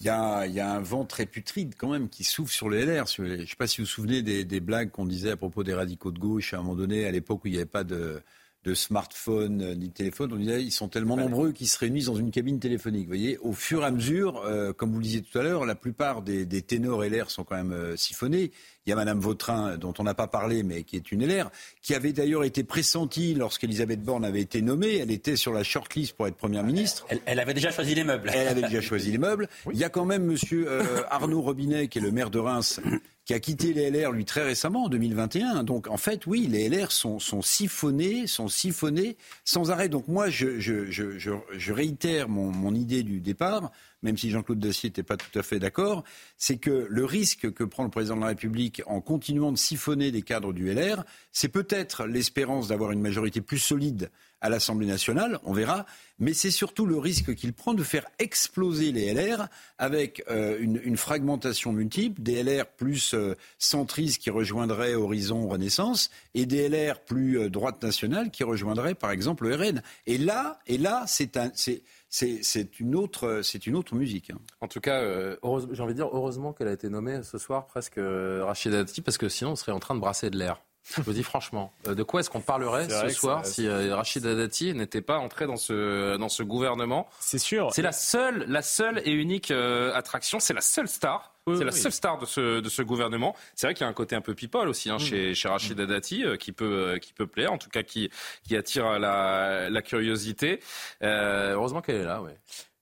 C: il y, a, un vent très putride quand même qui souffle sur les LR. Je ne sais pas si vous vous souvenez des, des blagues qu'on disait à propos des radicaux de gauche à un moment donné, à l'époque où il n'y avait pas de de smartphones euh, ni de téléphone, on disait ils sont tellement nombreux qu'ils se réunissent dans une cabine téléphonique. Vous voyez, au fur et à mesure, euh, comme vous le disiez tout à l'heure, la plupart des, des ténors LR sont quand même euh, siphonnés. Il y a Madame Vautrin, dont on n'a pas parlé, mais qui est une LR, qui avait d'ailleurs été pressentie lorsqu'Elisabeth Borne avait été nommée. Elle était sur la shortlist pour être Première ministre.
F: Elle, avait déjà choisi les meubles.
C: Elle avait déjà choisi les meubles. (laughs) Il y a quand même Monsieur Arnaud Robinet, qui est le maire de Reims, qui a quitté les LR, lui, très récemment, en 2021. Donc, en fait, oui, les LR sont, sont siphonnés, sont siphonnés sans arrêt. Donc, moi, je, réitère mon, mon, idée du départ, même si Jean-Claude Dacier n'était pas tout à fait d'accord, c'est que le risque que prend le président de la République en continuant de siphonner des cadres du LR, c'est peut-être l'espérance d'avoir une majorité plus solide à l'Assemblée nationale, on verra, mais c'est surtout le risque qu'il prend de faire exploser les LR avec euh, une, fragmentation multiple, des LR plus euh, centristes qui rejoindraient Horizon Renaissance et des LR plus euh, droite nationale qui rejoindraient par exemple le RN. Et là, et là, c'est une autre musique. Hein.
A: En tout cas, j'ai envie de dire heureusement qu'elle a été nommée ce soir presque Rachida Dati parce que sinon on serait en train de brasser de l'air. Je vous dis franchement, euh, de quoi est-ce qu'on parlerait ce soir si euh, Rachid Dati n'était pas entré dans ce, dans ce gouvernement
G: C'est sûr.
A: C'est la seule, la seule et unique euh, attraction, c'est la seule star. c'est la seule star de ce, de ce gouvernement. C'est vrai qu'il y a un côté un peu people aussi hein, mm. chez, chez Rachid Dati qui, peut, qui peut plaire, en tout cas qui, qui attire la, la curiosité. heureusement qu'elle est là, ouais.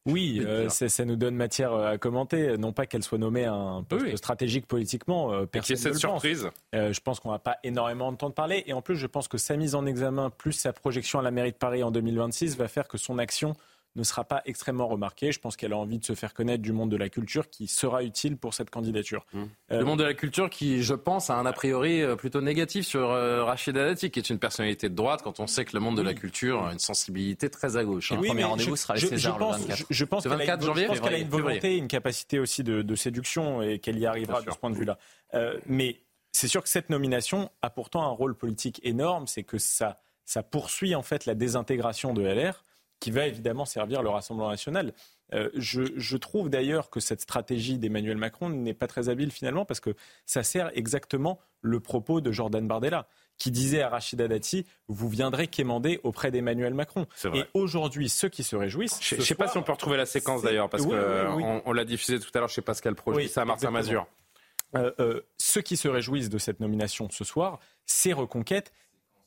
G: Oui, euh, ça nous donne matière euh, à commenter. Non pas qu'elle soit nommée un poste stratégique politiquement. Euh, personne cette
A: surprise.
G: je pense qu'on va pas énormément entendre parler. Et en plus, je pense que sa mise en examen, plus sa projection à la mairie de Paris en 2026, va faire que son action ne sera pas extrêmement remarquée. Je pense qu'elle a envie de se faire connaître du monde de la culture qui sera utile pour cette candidature.
A: Mmh. Euh, le monde de la culture qui, je pense, a un a priori euh, plutôt négatif sur euh, Rachid Dati, qui est une personnalité de droite, quand on sait que le monde de la culture a une sensibilité très à gauche.
I: Hein. Le premier rendez-vous sera les César le 24.
G: Je, pense qu'elle a, une volonté, une capacité aussi de, séduction et qu'elle y arrivera de ce point de vue-là. mais c'est sûr que cette nomination a pourtant un rôle politique énorme, c'est que ça, ça poursuit en fait la désintégration de LR qui va évidemment servir le Rassemblement national. Euh, je, trouve d'ailleurs que cette stratégie d'Emmanuel Macron n'est pas très habile finalement parce que ça sert exactement le propos de Jordan Bardella qui disait à Rachida Dati vous viendrez quémander auprès d'Emmanuel Macron. Et aujourd'hui, ceux qui se réjouissent.
A: Je ne sais pas si on peut retrouver la séquence d'ailleurs parce qu'on on, l'a diffusé tout à l'heure chez Pascal Pro. ça à Martin Mazur.
G: Euh, euh, ceux qui se réjouissent de cette nomination ce soir, c'est Reconquête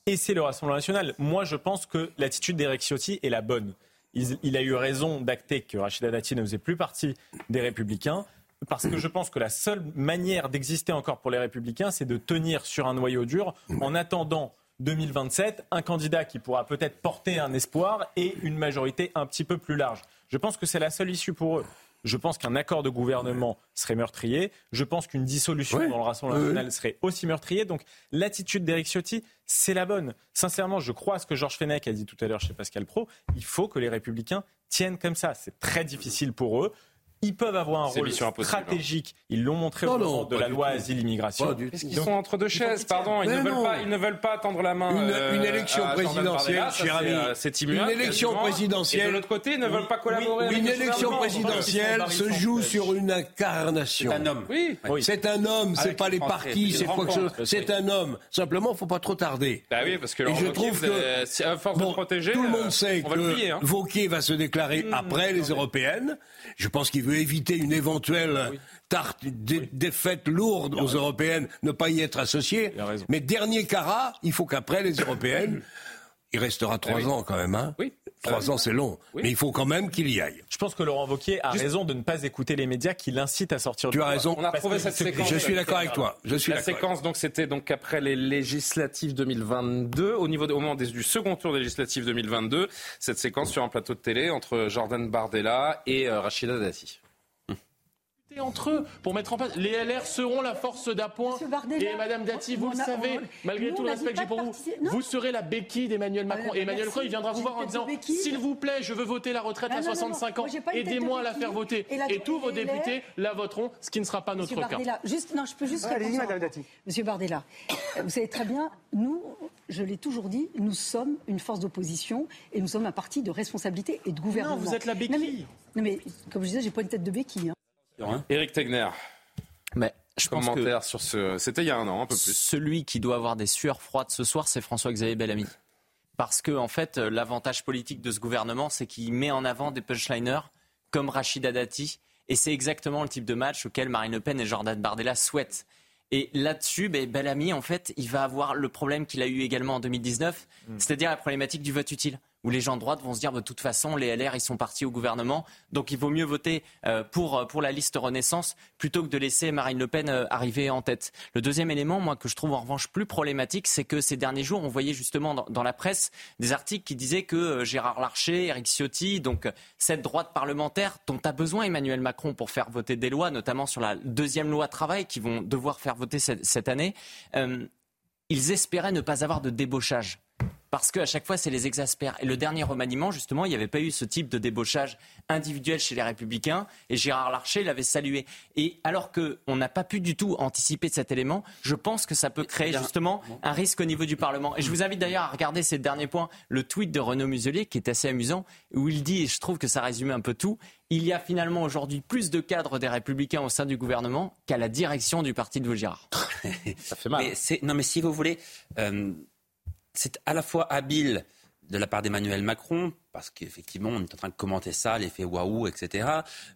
G: et c'est le Rassemblement national. Moi, je pense que l'attitude d'Eric Ciotti est la bonne. Il, a eu raison d'acter que Rachida Dati ne faisait plus partie des Républicains. Parce que je pense que la seule manière d'exister encore pour les Républicains, c'est de tenir sur un noyau dur en attendant 2027 un candidat qui pourra peut-être porter un espoir et une majorité un petit peu plus large. Je pense que c'est la seule issue pour eux. Je pense qu'un accord de gouvernement serait meurtrier. Je pense qu'une dissolution dans le Rassemblement national serait aussi meurtrier. Donc l'attitude d'Éric Ciotti, c'est la bonne. Sincèrement, je crois à ce que Georges Fenech a dit tout à l'heure chez Pascal Pro. Il faut que les républicains tiennent comme ça. C'est très difficile pour eux. Ils peuvent avoir un rôle hein. stratégique. Ils l'ont montré au moment de la loi asile-immigration.
A: Est-ce qu'ils sont entre deux chaises Pardon, ils ne, veulent pas, ils ne veulent pas tendre la main.
E: Une, euh, élection présidentielle, cher ami.
A: C'est
E: Une élection présidentielle. Et
A: de l'autre côté, ils ne veulent pas collaborer.
E: une élection présidentielle se joue sur une incarnation.
F: C'est un homme.
E: Oui. C'est un homme. C'est pas les partis. C'est quoi que C'est un homme. Simplement, il faut pas trop tarder.
A: Bah oui, parce que je trouve que à force de protéger,
E: tout le monde sait que Vauquier va se déclarer mm. après les européennes. Je pense qu'il veut éviter une éventuelle tarte, défaite lourde aux européennes, ne pas y être associé. Mais dernier carat, il faut qu'après les européennes, (coughs) il restera trois ans quand même. Hein oui. Trois ans, c'est long. Mais il faut quand même qu'il y aille.
G: Je pense que Laurent Wauquiez a raison de ne pas écouter les médias qui l'incitent à sortir
E: tu
G: du
E: as raison.
A: On a retrouvé cette séquence.
E: Je suis d'accord avec toi. Je suis
A: la séquence, donc, c'était donc après les législatives 2022, au niveau au moment du second tour des législatives 2022, cette séquence sur un plateau de télé entre Jordan Bardella et euh, Rachida Dati
P: entre eux pour mettre en place. Les LR seront la force d'appoint. Et Madame Dati, vous le savez, malgré tout le respect que j'ai pour vous, vous serez la béquille d'Emmanuel Macron. et Emmanuel Macron, il viendra vous voir en disant S'il vous plaît, je veux voter la retraite à 65 ans, aidez-moi à la faire voter. Et, tous vos députés la voteront, ce qui ne sera pas notre cas.
K: Juste, non, je peux juste Madame Dati. Monsieur Bardella, vous savez très bien, nous, je l'ai toujours dit, nous sommes une force d'opposition et nous sommes un parti de responsabilité et de gouvernement.
P: Non, vous êtes la béquille.
K: Non mais, comme je disais, j'ai pas une tête de béquille.
A: Éric Tegner.
I: Mais je
A: Commentaire sur ce. C'était il y a un an, un peu plus.
I: Celui qui doit avoir des sueurs froides ce soir, c'est François-Xavier Bellamy. Parce que, en fait, l'avantage politique de ce gouvernement, c'est qu'il met en avant des punchliners comme Rachida Dati. Et c'est exactement le type de match auquel Marine Le Pen et Jordan Bardella souhaitent. Et là-dessus, ben, Bellamy, en fait, il va avoir le problème qu'il a eu également en 2019, mm. c'est-à-dire la problématique du vote utile où les gens de droite vont se dire de toute façon les LR ils sont partis au gouvernement donc il vaut mieux voter euh, pour, euh, pour la liste Renaissance plutôt que de laisser Marine Le Pen euh, arriver en tête. Le deuxième élément moi que je trouve en revanche plus problématique c'est que ces derniers jours on voyait justement dans, la presse des articles qui disaient que Gérard Larcher, Eric Ciotti, donc cette droite parlementaire dont a besoin Emmanuel Macron pour faire voter des lois, notamment sur la deuxième loi travail qui vont devoir faire voter cette, cette année, ils espéraient ne pas avoir de débauchage parce qu'à chaque fois, c'est les exaspère. Et le dernier remaniement, justement, il n'y avait pas eu ce type de débauchage individuel chez les Républicains, et Gérard Larcher l'avait salué. Et alors qu'on n'a pas pu du tout anticiper cet élément, je pense que ça peut créer justement un risque au niveau du Parlement. Et je vous invite d'ailleurs à regarder ces derniers points, le tweet de Renaud Muselier, qui est assez amusant, où il dit, et je trouve que ça résume un peu tout, il y a finalement aujourd'hui plus de cadres des Républicains au sein du gouvernement qu'à la direction du parti de Gérard. (laughs)
F: ça fait mal. non, mais si vous voulez... Euh, c'est à la fois habile de la part d'Emmanuel Macron parce qu'effectivement, on est en train de commenter ça, l'effet waouh, etc.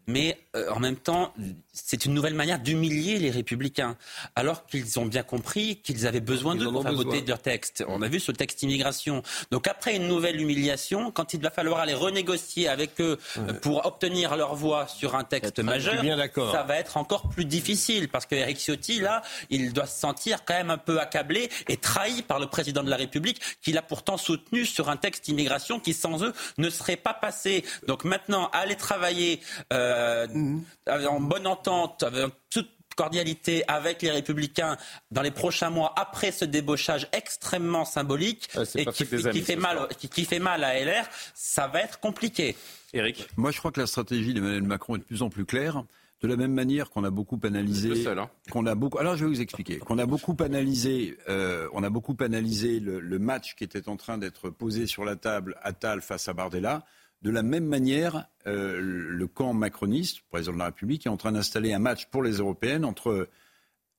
F: Mais euh, en même temps, c'est une nouvelle manière d'humilier les républicains, alors qu'ils ont bien compris qu'ils avaient besoin de pour faire voter leur texte. On a vu ce texte immigration. Donc après une nouvelle humiliation, quand il va falloir aller renégocier avec eux pour obtenir leur voix sur un texte majeur, ça va être encore plus difficile, parce que Eric Ciotti, là, il doit se sentir quand même un peu accablé et trahi par le président de la République, qu'il a pourtant soutenu sur un texte immigration qui, sans eux, ne serait pas passé. Donc maintenant, aller travailler euh, en bonne entente, avec toute cordialité avec les Républicains dans les prochains mois après ce débauchage extrêmement symbolique et qui, fait mal, qui, fait mal à LR, ça va être compliqué.
A: Eric
C: Moi, je crois que la stratégie d'Emmanuel Macron est de plus en plus claire. De la même manière qu'on a beaucoup analysé,
A: hein.
C: qu'on a beaucoup. Alors je vais vous expliquer. Qu'on a beaucoup analysé, euh, on a beaucoup analysé le, match qui était en train d'être posé sur la table à Tal face à Bardella. De la même manière, euh, le camp macroniste, président de la République, est en train d'installer un match pour les européennes entre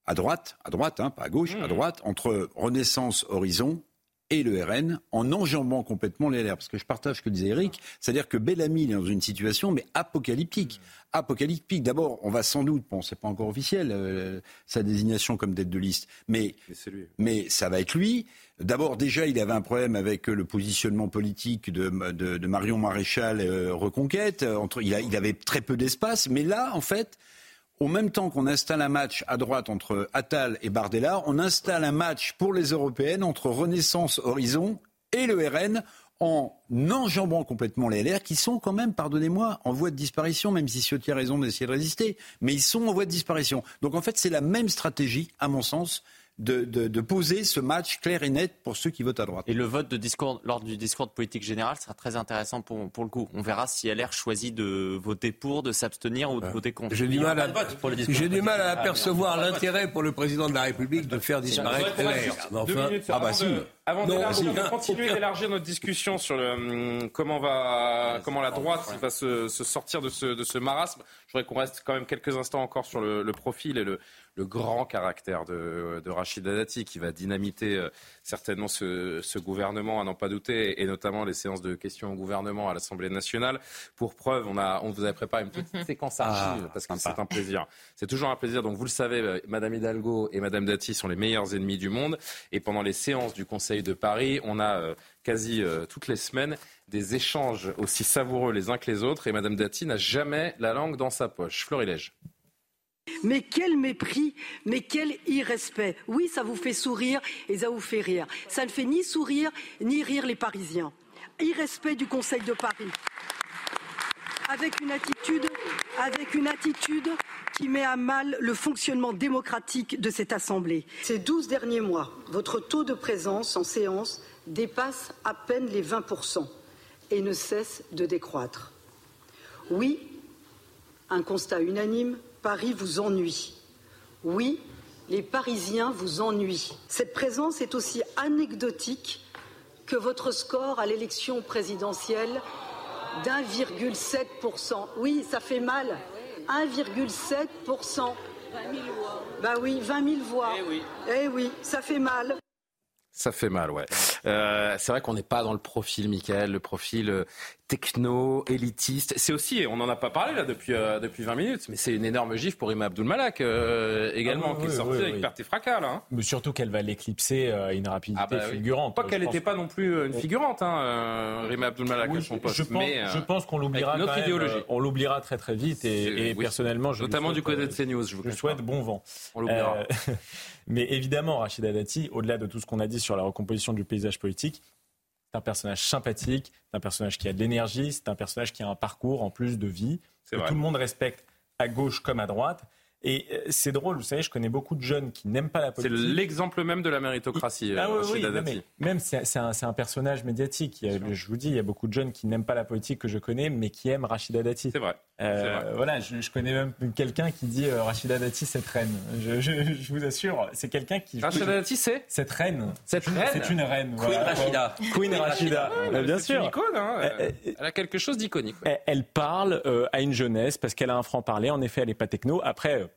C: à droite, à droite, hein, pas à gauche, à mmh. droite, entre Renaissance Horizon et le RN en enjambant complètement les LR. Parce que je partage ce que disait Eric, c'est-à-dire que Bellamy est dans une situation mais apocalyptique. Apocalyptique. D'abord, on va sans doute, bon, c'est pas encore officiel, euh, sa désignation comme tête de liste, mais, mais, ça va être lui. D'abord, déjà, il avait un problème avec le positionnement politique de, de, Marion Maréchal euh, Reconquête. Entre, il, il avait très peu d'espace, mais là, en fait, au même temps qu'on installe un match à droite entre Attal et Bardella, on installe un match pour les européennes entre Renaissance Horizon et le RN en enjambant complètement les LR qui sont quand même, pardonnez-moi, en voie de disparition, même si Ciotti a raison d'essayer de résister, mais ils sont en voie de disparition. Donc en fait, c'est la même stratégie, à mon sens, de, poser ce match clair et net pour ceux qui votent à droite.
I: Et le vote de discours, lors du discours de politique générale sera très intéressant pour, pour le coup. On verra si LR choisit de voter pour, de s'abstenir ou de voter contre.
E: J'ai du mal à, j'ai du mal à apercevoir l'intérêt pour le président de la République de faire disparaître LR.
A: Enfin, ah bah si. Avant de continuer d'élargir notre discussion sur le, hum, comment, va, comment la droite va se, sortir de ce, de ce marasme, je voudrais qu'on reste quand même quelques instants encore sur le, profil et le, le grand caractère de, de Rachida Dati qui va dynamiter euh, certainement ce, ce, gouvernement, à n'en pas douter, et notamment les séances de questions au gouvernement à l'Assemblée nationale. Pour preuve, on, a, on vous a préparé une petite mhm. séquence archive, ah, parce que c'est un plaisir. C'est toujours un plaisir. Donc vous le savez, euh, Madame Hidalgo et Madame Dati sont les meilleurs ennemis du monde. Et pendant les séances du Conseil de Paris, on a euh, quasi toutes les semaines des échanges aussi savoureux les uns que les autres. Et Madame Dati n'a jamais la langue dans sa poche. Florilège.
Q: Mais quel mépris, mais quel irrespect. Oui, ça vous fait sourire et ça vous fait rire. Ça ne fait ni sourire ni rire les Parisiens. Irrespect du Conseil de Paris. Avec une attitude, avec une attitude qui met à mal le fonctionnement démocratique de cette Assemblée. Ces douze derniers mois, votre taux de présence en séance dépasse à peine les 20% et ne cesse de décroître. Oui, un constat unanime, Paris vous ennuie. Oui, les Parisiens vous ennuient. Cette présence est aussi anecdotique que votre score à l'élection présidentielle d'1,7%. Oui, ça fait mal. 1,7%. 20 000 voix. Bah oui, 20 000 voix. Eh oui. Eh oui, ça fait mal.
A: Ça fait mal, ouais. Euh, c'est vrai qu'on n'est pas dans le profil, Michael, le profil euh, techno, élitiste. C'est aussi, on n'en a pas parlé là depuis, euh, depuis 20 minutes, mais c'est une énorme gifle pour Imam Abdul euh, également, ah qui est sorti avec perte et fracas. Là, hein.
G: Mais surtout qu'elle va l'éclipser à une rapidité ah bah fulgurante.
A: Pas qu'elle n'était pas non plus une figurante, hein, Rima Abdul Malak, son poste.
G: Je pense,
A: mais,
G: je pense qu'on l'oubliera notre idéologie. on l'oubliera très très vite et, personnellement, je
A: notamment du côté de CNews, je vous
G: souhaite bon vent.
A: On l'oubliera. (laughs)
G: Mais évidemment, Rachida Dati, au-delà de tout ce qu'on a dit sur la recomposition du paysage politique, c'est un personnage sympathique, c'est un personnage qui a de l'énergie, c'est un personnage qui a un parcours en plus de vie, que tout le monde respecte à gauche comme à droite. Et euh, c'est drôle, vous savez, je connais beaucoup de jeunes qui n'aiment pas la politique.
A: C'est l'exemple même de la méritocratie.
G: Ah oui, oui, même c'est un, un, personnage médiatique. je vous dis, il y a beaucoup de jeunes qui n'aiment pas la politique que je connais, mais qui aiment Rachida Dati.
A: C'est vrai.
G: Euh, voilà, je, connais même quelqu'un qui dit euh, Rachida Dati, cette reine. Je, je, vous assure, c'est quelqu'un qui.
A: Rachida Dati, c'est?
G: Cette reine.
A: Cette reine?
G: C'est une reine.
F: Queen Rachida.
G: Queen Rachida, bien sûr.
A: Une icône, hein. elle, a quelque chose d'iconique.
G: Elle, parle à une jeunesse parce qu'elle a un franc-parler. En effet, elle n'est pas techno. Après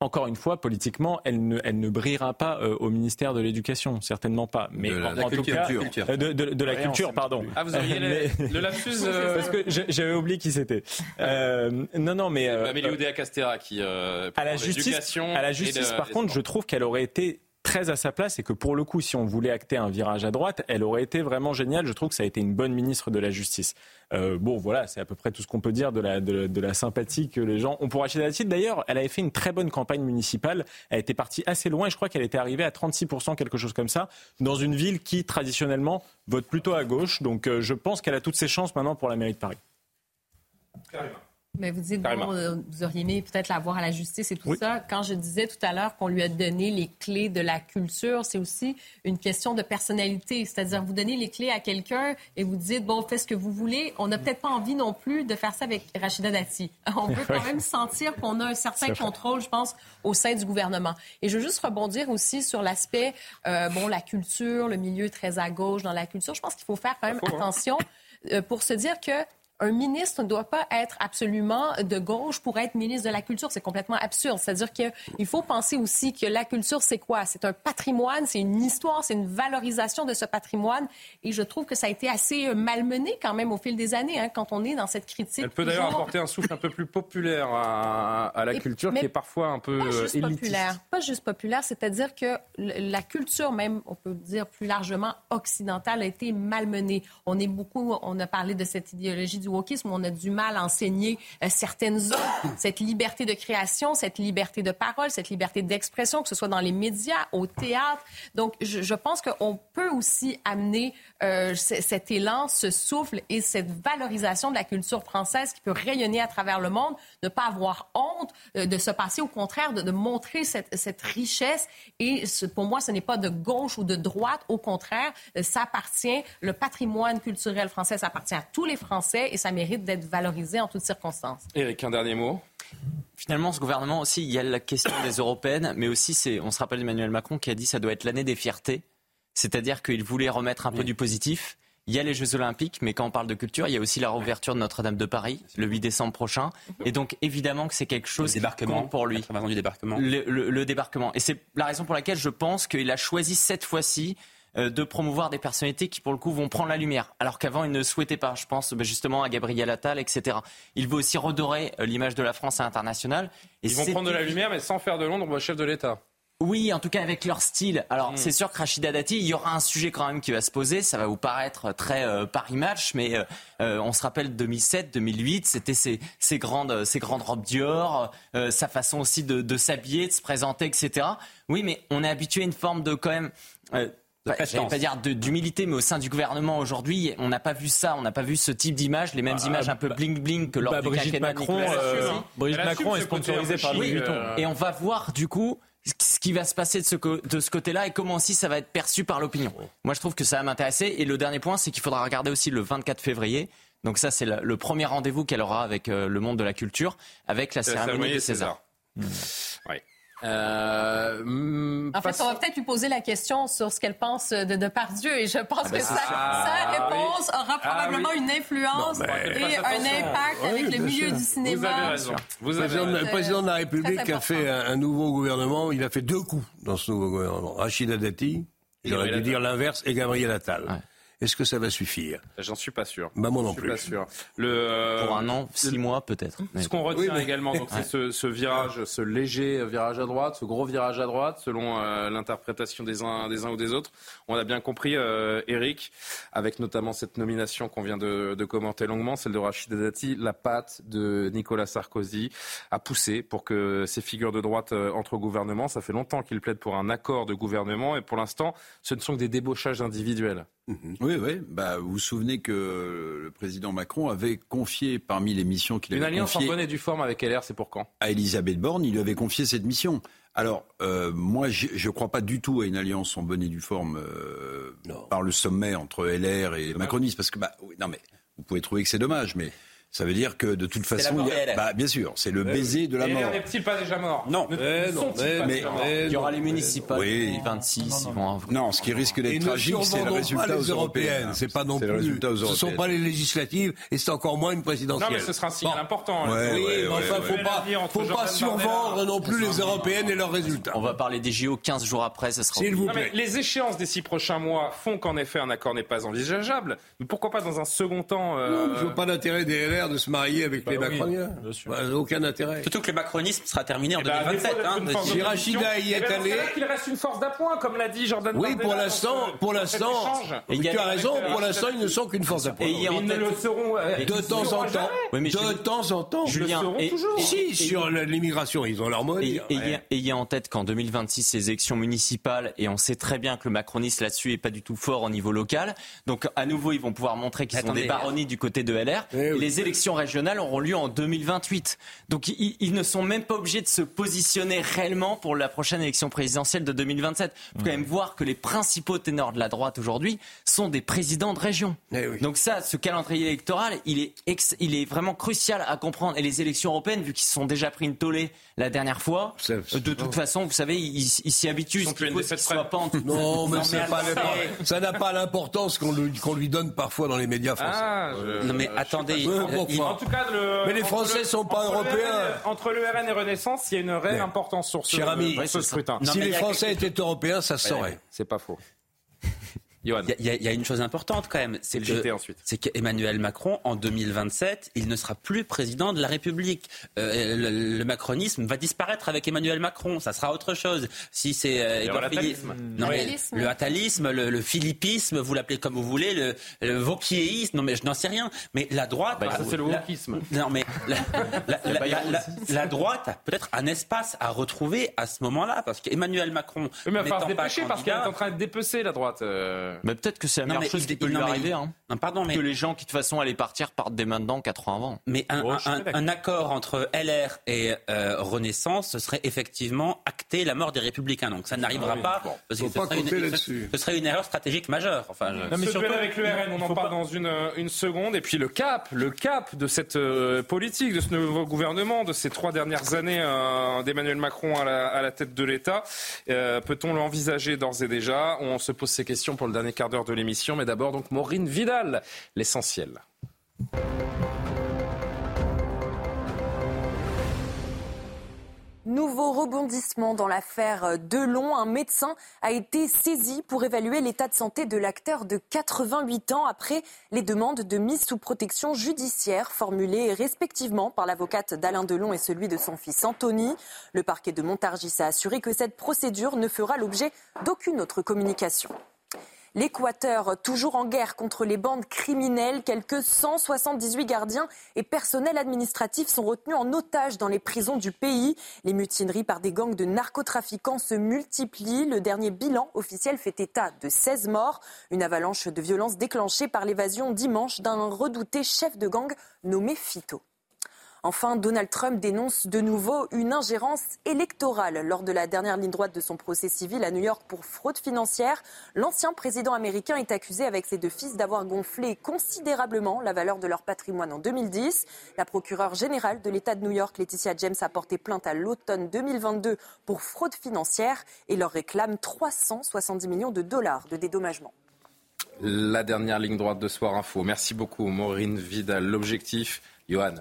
G: encore une fois, politiquement, elle ne, elle ne brillera pas euh, au ministère de l'Éducation, certainement pas. Mais
A: en,
G: la
A: tout cas,
G: euh, de, de, de, la culture, pardon.
A: Ah, vous auriez (laughs) le lapsus (laughs) euh,
G: Parce que j'avais oublié qui c'était. non, non, mais
A: Amélie Oudéa Castera qui
G: à la justice, à la justice, par contre, je trouve qu'elle aurait été très à sa place et que pour le coup, si on voulait acter un virage à droite, elle aurait été vraiment géniale. Je trouve que ça a été une bonne ministre de la Justice. Euh, bon, voilà, c'est à peu près tout ce qu'on peut dire de la, de, la sympathie que les gens ont pour Rachida Dati. D'ailleurs, elle avait fait une très bonne campagne municipale. Elle était partie assez loin et je crois qu'elle était arrivée à 36%, quelque chose comme ça, dans une ville qui, traditionnellement, vote plutôt à gauche. Donc euh, je pense qu'elle a toutes ses chances maintenant pour la mairie de Paris.
H: Mais vous dites, bon, euh, vous auriez aimé peut-être la voir à la justice et tout ça. Quand je disais tout à l'heure qu'on lui a donné les clés de la culture, c'est aussi une question de personnalité. C'est-à-dire, vous donnez les clés à quelqu'un et vous dites, bon, faites ce que vous voulez. On n'a peut-être pas envie non plus de faire ça avec Rachida Dati. (laughs) On peut quand même sentir qu'on a un certain contrôle, je pense, au sein du gouvernement. Et je veux juste rebondir aussi sur l'aspect, euh, bon, la culture, le milieu très à gauche dans la culture. Je pense qu'il faut faire quand même hein. attention euh, pour se dire que un ministre ne doit pas être absolument de gauche pour être ministre de la Culture. C'est complètement absurde. C'est-à-dire qu'il faut penser aussi que la culture, c'est quoi? C'est un patrimoine, c'est une histoire, c'est une valorisation de ce patrimoine. Et je trouve que ça a été assez euh, malmené quand même au fil des années, hein, quand on est dans cette critique.
A: Elle peut d'ailleurs apporter un souffle un peu plus populaire à, la culture, qui est parfois un peu pas juste
H: populaire. Pas juste populaire, c'est-à-dire que la culture, même, on peut dire plus largement occidentale, a été malmenée. On est beaucoup, on a parlé de cette idéologie du wokisme, on a du mal à enseigner euh, certaines zones, (coughs) cette liberté de création, cette liberté de parole, cette liberté d'expression, que ce soit dans les médias, au théâtre. Donc, je, je pense qu'on peut aussi amener euh, cet élan, ce souffle et cette valorisation de la culture française qui peut rayonner à travers le monde, ne pas avoir honte euh, de se passer, au contraire, de, de montrer cette, cette, richesse. Et pour moi, ce n'est pas de gauche ou de droite, au contraire, ça appartient, le patrimoine culturel français, ça appartient à tous les Français et ça mérite d'être valorisé en toutes circonstances.
A: Éric, un dernier mot
I: Finalement, ce gouvernement aussi, il y a la question des européennes, mais aussi, c'est, on se rappelle Emmanuel Macron qui a dit que ça doit être l'année des fiertés. C'est-à-dire qu'il voulait remettre un peu du positif. il y a les Jeux Olympiques, mais quand on parle de culture, il y a aussi la réouverture de Notre-Dame de Paris le 8 décembre prochain. Et donc, évidemment que c'est quelque chose
F: le
I: qui compte pour lui.
F: Du débarquement.
I: Le, le débarquement. Et c'est la raison pour laquelle je pense qu'il a choisi cette fois-ci euh, de promouvoir des personnalités qui, pour le coup, vont prendre la lumière, alors qu'avant, il ne souhaitait pas. Je pense bah, justement à Gabriel Attal, etc. Il veut aussi redorer euh, l'image de la France à l'international.
A: Ils vont prendre de la lumière, mais sans faire de Londres chef de l'État.
I: Oui, en tout cas avec leur style. Alors hmm. c'est sûr que Rachida Dati, il y aura un sujet quand même qui va se poser. Ça va vous paraître très euh, Paris Match, mais on se rappelle 2007, 2008, c'était ces, grandes, grandes robes Dior, sa façon aussi de, de s'habiller, de se présenter, etc. Oui, mais on est habitué à une forme de quand même bah, je ne vais pas dire d'humilité, mais au sein du gouvernement aujourd'hui, on n'a pas vu ça, on n'a pas vu ce type d'image, les mêmes bah, images un peu bling bling que lors bah, du
G: Brigitte Macron. Euh, Brigitte Macron est sponsorisée par Louis Vuitton.
I: Et on va voir du coup ce qui va se passer de ce, de ce côté-là et comment aussi ça va être perçu par l'opinion. Moi, je trouve que ça va m'intéresser. Et le dernier point, c'est qu'il faudra regarder aussi le 24 février. Donc ça, c'est le, premier rendez-vous qu'elle aura avec euh, le monde de la culture, avec la, cérémonie, des Césars.
H: César. Euh, mm, en fait, on va peut-être lui poser la question sur ce qu'elle pense de Depardieu et je pense ah, que ben, sa, ah, réponse aura ah, probablement une influence et un impact avec le milieu du cinéma. Vous avez
E: raison. le président de la République a fait un, nouveau gouvernement. Il a fait deux coups dans ce nouveau gouvernement. Rachida Dati, il aurait dû dire l'inverse, et Gabriel Attal. Est-ce que ça va suffire?
A: J'en suis pas sûr.
E: Bah moi non plus.
A: Pas sûr.
I: Le, euh, Pour un an, six mois peut-être.
A: Ce qu'on retient également, c'est ce, virage, ce léger virage à droite, ce gros virage à droite, selon euh, l'interprétation des uns, des uns ou des autres. On a bien compris, euh, Eric, avec notamment cette nomination qu'on vient de, de, commenter longuement, celle de Rachida Dati, la patte de Nicolas Sarkozy a poussé pour que ces figures de droite entrent au gouvernement. Ça fait longtemps qu'il plaide pour un accord de gouvernement et pour l'instant, ce ne sont que des débauchages individuels.
C: Mhm. Oui, oui. Bah, vous vous souvenez que le président Macron avait confié parmi les missions qu'il avait
A: confiées... Une alliance en bonne et due forme avec LR, c'est pour quand?
C: À Elisabeth Borne, il lui avait confié cette mission. Alors, euh, moi, je ne crois pas du tout à une alliance en bonne et due forme euh, par le sommet entre LR et Macronistes, parce que, bah, non mais, vous pouvez trouver que c'est dommage, mais ça veut dire que de toute façon, il bah, bien sûr, c'est le baiser de la mort.
A: Et n'est-il pas déjà mort
C: Non,
I: mais, non, mais, il y aura les municipales, oui. les 26.
C: Non, non, ce qui risque d'être tragique, c'est le résultat aux européennes.
E: C'est pas non plus. Ce ne sont pas les législatives et c'est encore moins une présidentielle.
A: Non, mais ce sera un signe important.
E: Hein. oui, mais enfin, faut pas, faut pas survendre non plus les européennes et leurs résultats.
I: On va parler des JO 15 jours après, ça sera.
A: S'il vous plaît. Les échéances des six prochains mois font qu'en effet un accord n'est pas envisageable. Mais pourquoi pas dans un second temps
E: euh, Je vois pas l'intérêt des De se marier avec bah les macroniens. Bah, aucun intérêt.
F: Surtout que le macronisme sera terminé en 2027. Eh ben, hein,
E: si Rachida y est allé.
A: qu'il reste une force d'appoint, comme l'a dit Jordan
E: Oui, pour l'instant, pour l'instant. Tu as raison, pour l'instant, ils ne sont qu'une force d'appoint. Et
A: ils ne le seront
E: euh, de temps en temps. De temps en temps.
A: Julien,
E: si, sur l'immigration, ils ont leur mot
I: Et ayez en tête qu'en 2026, ces élections municipales, et on sait très bien que le macronisme là-dessus est pas du tout fort au niveau local. Donc, à nouveau, ils vont pouvoir montrer qu'ils sont des baronnies du côté de LR. Eh les élections régionales auront lieu en 2028. Donc ils, ne sont même pas obligés de se positionner réellement pour la prochaine élection présidentielle de 2027. Il faut quand même voir que les principaux ténors de la droite aujourd'hui sont des présidents de région. Eh Donc ça, ce calendrier électoral, il est, il est vraiment crucial à comprendre. Et les élections européennes, vu qu'ils se sont déjà pris une tollée la dernière fois, de toute façon, vous savez, ils s'y habituent.
E: Non, mais, ça n'a pas l'importance qu'on lui, lui, donne parfois dans les médias français. Ah,
F: non, mais attendez.
A: En tout cas, le,
E: mais les Français ne sont pas européens.
A: entre le RN et Renaissance, il y a une réelle importance sur ce, scrutin.
E: si les Français étaient européens, ça se saurait.
A: C'est pas faux.
F: Il y, a une chose importante quand même, c'est que c'est qu'Emmanuel Macron en 2027, il ne sera plus président de la République. Euh, le, macronisme va disparaître avec Emmanuel Macron, ça sera autre chose. Si c'est
A: euh,
F: le atalisme, le, philippisme, vous l'appelez comme vous voulez, le, le vauquiéisme, non mais je n'en sais rien. Mais la droite,
A: bah, ça c'est le wokisme.
F: Non mais (laughs) la, droite a peut-être un espace à retrouver à ce moment-là, parce qu'Emmanuel Macron.
A: Mais il va se dépêcher parce qu'elle est en train de dépecer la droite. Euh.
I: Mais peut-être que c'est la meilleure chose qui peut lui arriver. Hein. pardon, mais... Que les gens qui de toute façon allaient partir partent dès maintenant, 4 ans avant.
F: Mais un, accord entre LR et euh, Renaissance, ce serait effectivement acter la mort des Républicains. Donc ça n'arrivera ah pas.
E: Parce que ce, serait une,
F: ce, serait une, erreur stratégique majeure. Enfin,
A: je... non, mais surtout avec le RN, on en parle dans une, une, seconde. Et puis le cap, le cap de cette euh, politique, de ce nouveau gouvernement, de ces trois dernières années euh, d'Emmanuel Macron à la, à la, tête de l'État, peut-on l'envisager d'ores et déjà? On se pose ces questions pour le dernier quart d'heure de l'émission. Mais d'abord, donc, Maureen Vidal, l'essentiel.
B: Nouveau rebondissement dans l'affaire Delon. Un médecin a été saisi pour évaluer l'état de santé de l'acteur de 88 ans après les demandes de mise sous protection judiciaire formulées respectivement par l'avocate d'Alain Delon et celui de son fils Anthony. Le parquet de Montargis a assuré que cette procédure ne fera l'objet d'aucune autre communication. L'Équateur, toujours en guerre contre les bandes criminelles, quelques 178 gardiens et personnels administratifs sont retenus en otage dans les prisons du pays. Les mutineries par des gangs de narcotrafiquants se multiplient. Le dernier bilan officiel fait état de 16 morts. Une avalanche de violence déclenchée par l'évasion dimanche d'un redouté chef de gang nommé Fito. Enfin, Donald Trump dénonce de nouveau une ingérence électorale lors de la dernière ligne droite de son procès civil à New York pour fraude financière. L'ancien président américain est accusé avec ses deux fils d'avoir gonflé considérablement la valeur de leur patrimoine en 2010. La procureure générale de l'État de New York, Laetitia James, a porté plainte à l'automne 2022 pour fraude financière et leur réclame 370 millions de dollars de dédommagement.
A: La dernière ligne droite de Soir Info. Merci beaucoup, Maureen Vidal. L'objectif, Johan,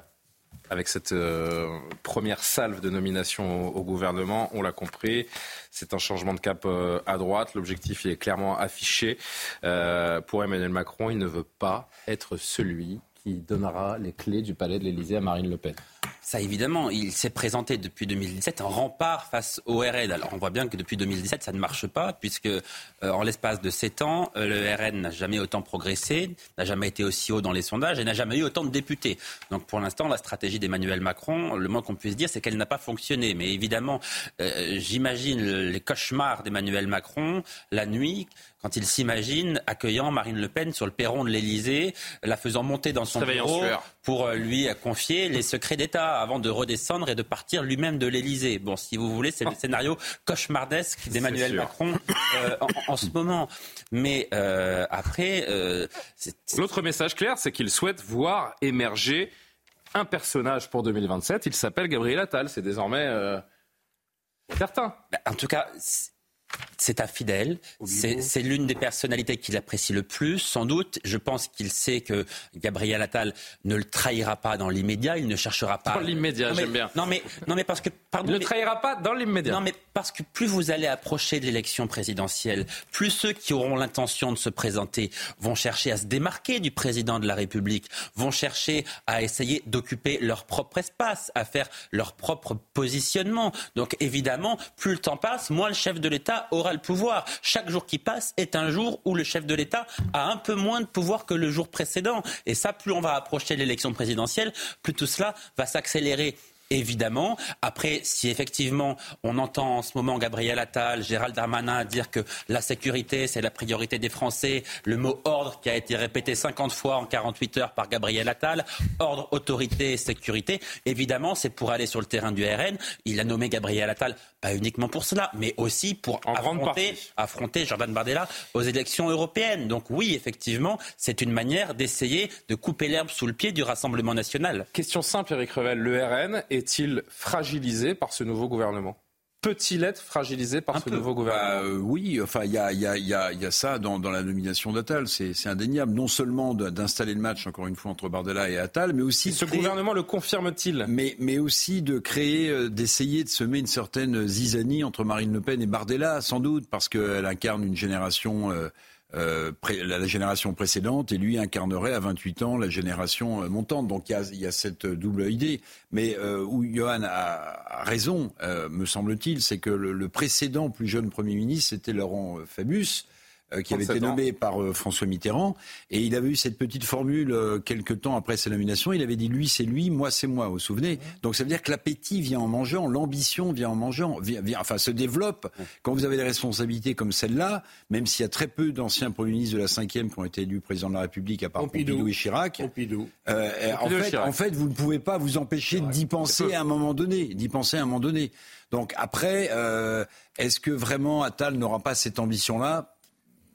A: avec cette euh, première salve de nomination au, gouvernement. On l'a compris, c'est un changement de cap euh, à droite. L'objectif est clairement affiché. Euh, pour Emmanuel Macron, il ne veut pas être celui qui donnera les clés du palais de l'Élysée à Marine Le Pen.
F: Ça, évidemment, il s'est présenté depuis 2017 en rempart face au RN. Alors, on voit bien que depuis 2017, ça ne marche pas, puisque euh, en l'espace de 7 ans, euh, le RN n'a jamais autant progressé, n'a jamais été aussi haut dans les sondages et n'a jamais eu autant de députés. Donc, pour l'instant, la stratégie d'Emmanuel Macron, le moins qu'on puisse dire, c'est qu'elle n'a pas fonctionné. Mais évidemment, euh, j'imagine les cauchemars d'Emmanuel Macron la nuit quand il s'imagine accueillant Marine Le Pen sur le perron de l'Elysée, la faisant monter dans son bureau pour lui confier les secrets d'État avant de redescendre et de partir lui-même de l'Elysée. Bon, si vous voulez, c'est le scénario cauchemardesque d'Emmanuel Macron euh, en, ce (laughs) moment. Mais euh, après... Euh,
A: L'autre message clair, c'est qu'il souhaite voir émerger un personnage pour 2027. Il s'appelle Gabriel Attal. C'est désormais certain.
F: Bah, en tout cas c'est un fidèle, c'est l'une des personnalités qu'il apprécie le plus, sans doute. Je pense qu'il sait que Gabriel Attal ne le trahira pas dans l'immédiat, il ne cherchera pas.
A: Dans l'immédiat, j'aime bien.
F: Non mais, non mais parce que.
A: Pardon, il ne trahira pas dans l'immédiat.
F: Non mais parce que plus vous allez approcher de l'élection présidentielle, plus ceux qui auront l'intention de se présenter vont chercher à se démarquer du président de la République, vont chercher à essayer d'occuper leur propre espace, à faire leur propre positionnement. Donc évidemment, plus le temps passe, moins le chef de l'État aura le pouvoir. Chaque jour qui passe est un jour où le chef de l'État a un peu moins de pouvoir que le jour précédent. Et ça, plus on va approcher l'élection présidentielle, plus tout cela va s'accélérer évidemment. Après, si effectivement on entend en ce moment Gabriel Attal, Gérald Darmanin dire que la sécurité c'est la priorité des Français, le mot ordre qui a été répété 50 fois en 48 heures par Gabriel Attal, ordre, autorité, sécurité, évidemment c'est pour aller sur le terrain du RN. Il a nommé Gabriel Attal pas uniquement pour cela, mais aussi pour affronter, affronter Jordan Bardella aux élections européennes. Donc oui, effectivement, c'est une manière d'essayer de couper l'herbe sous le pied du Rassemblement national.
A: Question simple, Eric Revel. Le RN est-il fragilisé par ce nouveau gouvernement? Peut-il être fragilisé par ce nouveau gouvernement?
C: Bah, euh, Oui, enfin, il y a, y, a, y, a, y a, ça dans, dans la nomination d'Attal, c'est indéniable. Non seulement d'installer le match, encore une fois, entre Bardella et Attal, mais aussi...
A: ce gouvernement le confirme-t-il?
C: Mais, mais aussi de créer, euh, d'essayer de semer une certaine zizanie entre Marine Le Pen et Bardella, sans doute, parce qu'elle incarne une génération... Euh, euh, la, génération précédente et lui incarnerait à 28 ans la génération euh, montante. Donc il y a, y a, cette double idée. Mais euh, où Johan a, raison, euh, me semble-t-il, c'est que le, le, précédent plus jeune Premier ministre, c'était Laurent Fabius euh, qui avait été nommé par euh, François Mitterrand. Et il avait eu cette petite formule euh, quelques temps après sa nomination. Il avait dit lui c'est lui, moi c'est moi. Vous vous souvenez? Donc ça veut dire que l'appétit vient en mangeant, l'ambition vient en mangeant, vient, enfin se développe. Quand vous avez des responsabilités comme celle-là, même s'il y a très peu d'anciens premiers ministres de la cinquième qui ont été élus président de la République, à part Pompidou, et Chirac, en, fait, en fait, vous ne pouvez pas vous empêcher d'y penser à un moment donné, d'y penser à un moment donné. Donc après, est-ce que vraiment Attal n'aura pas cette ambition-là?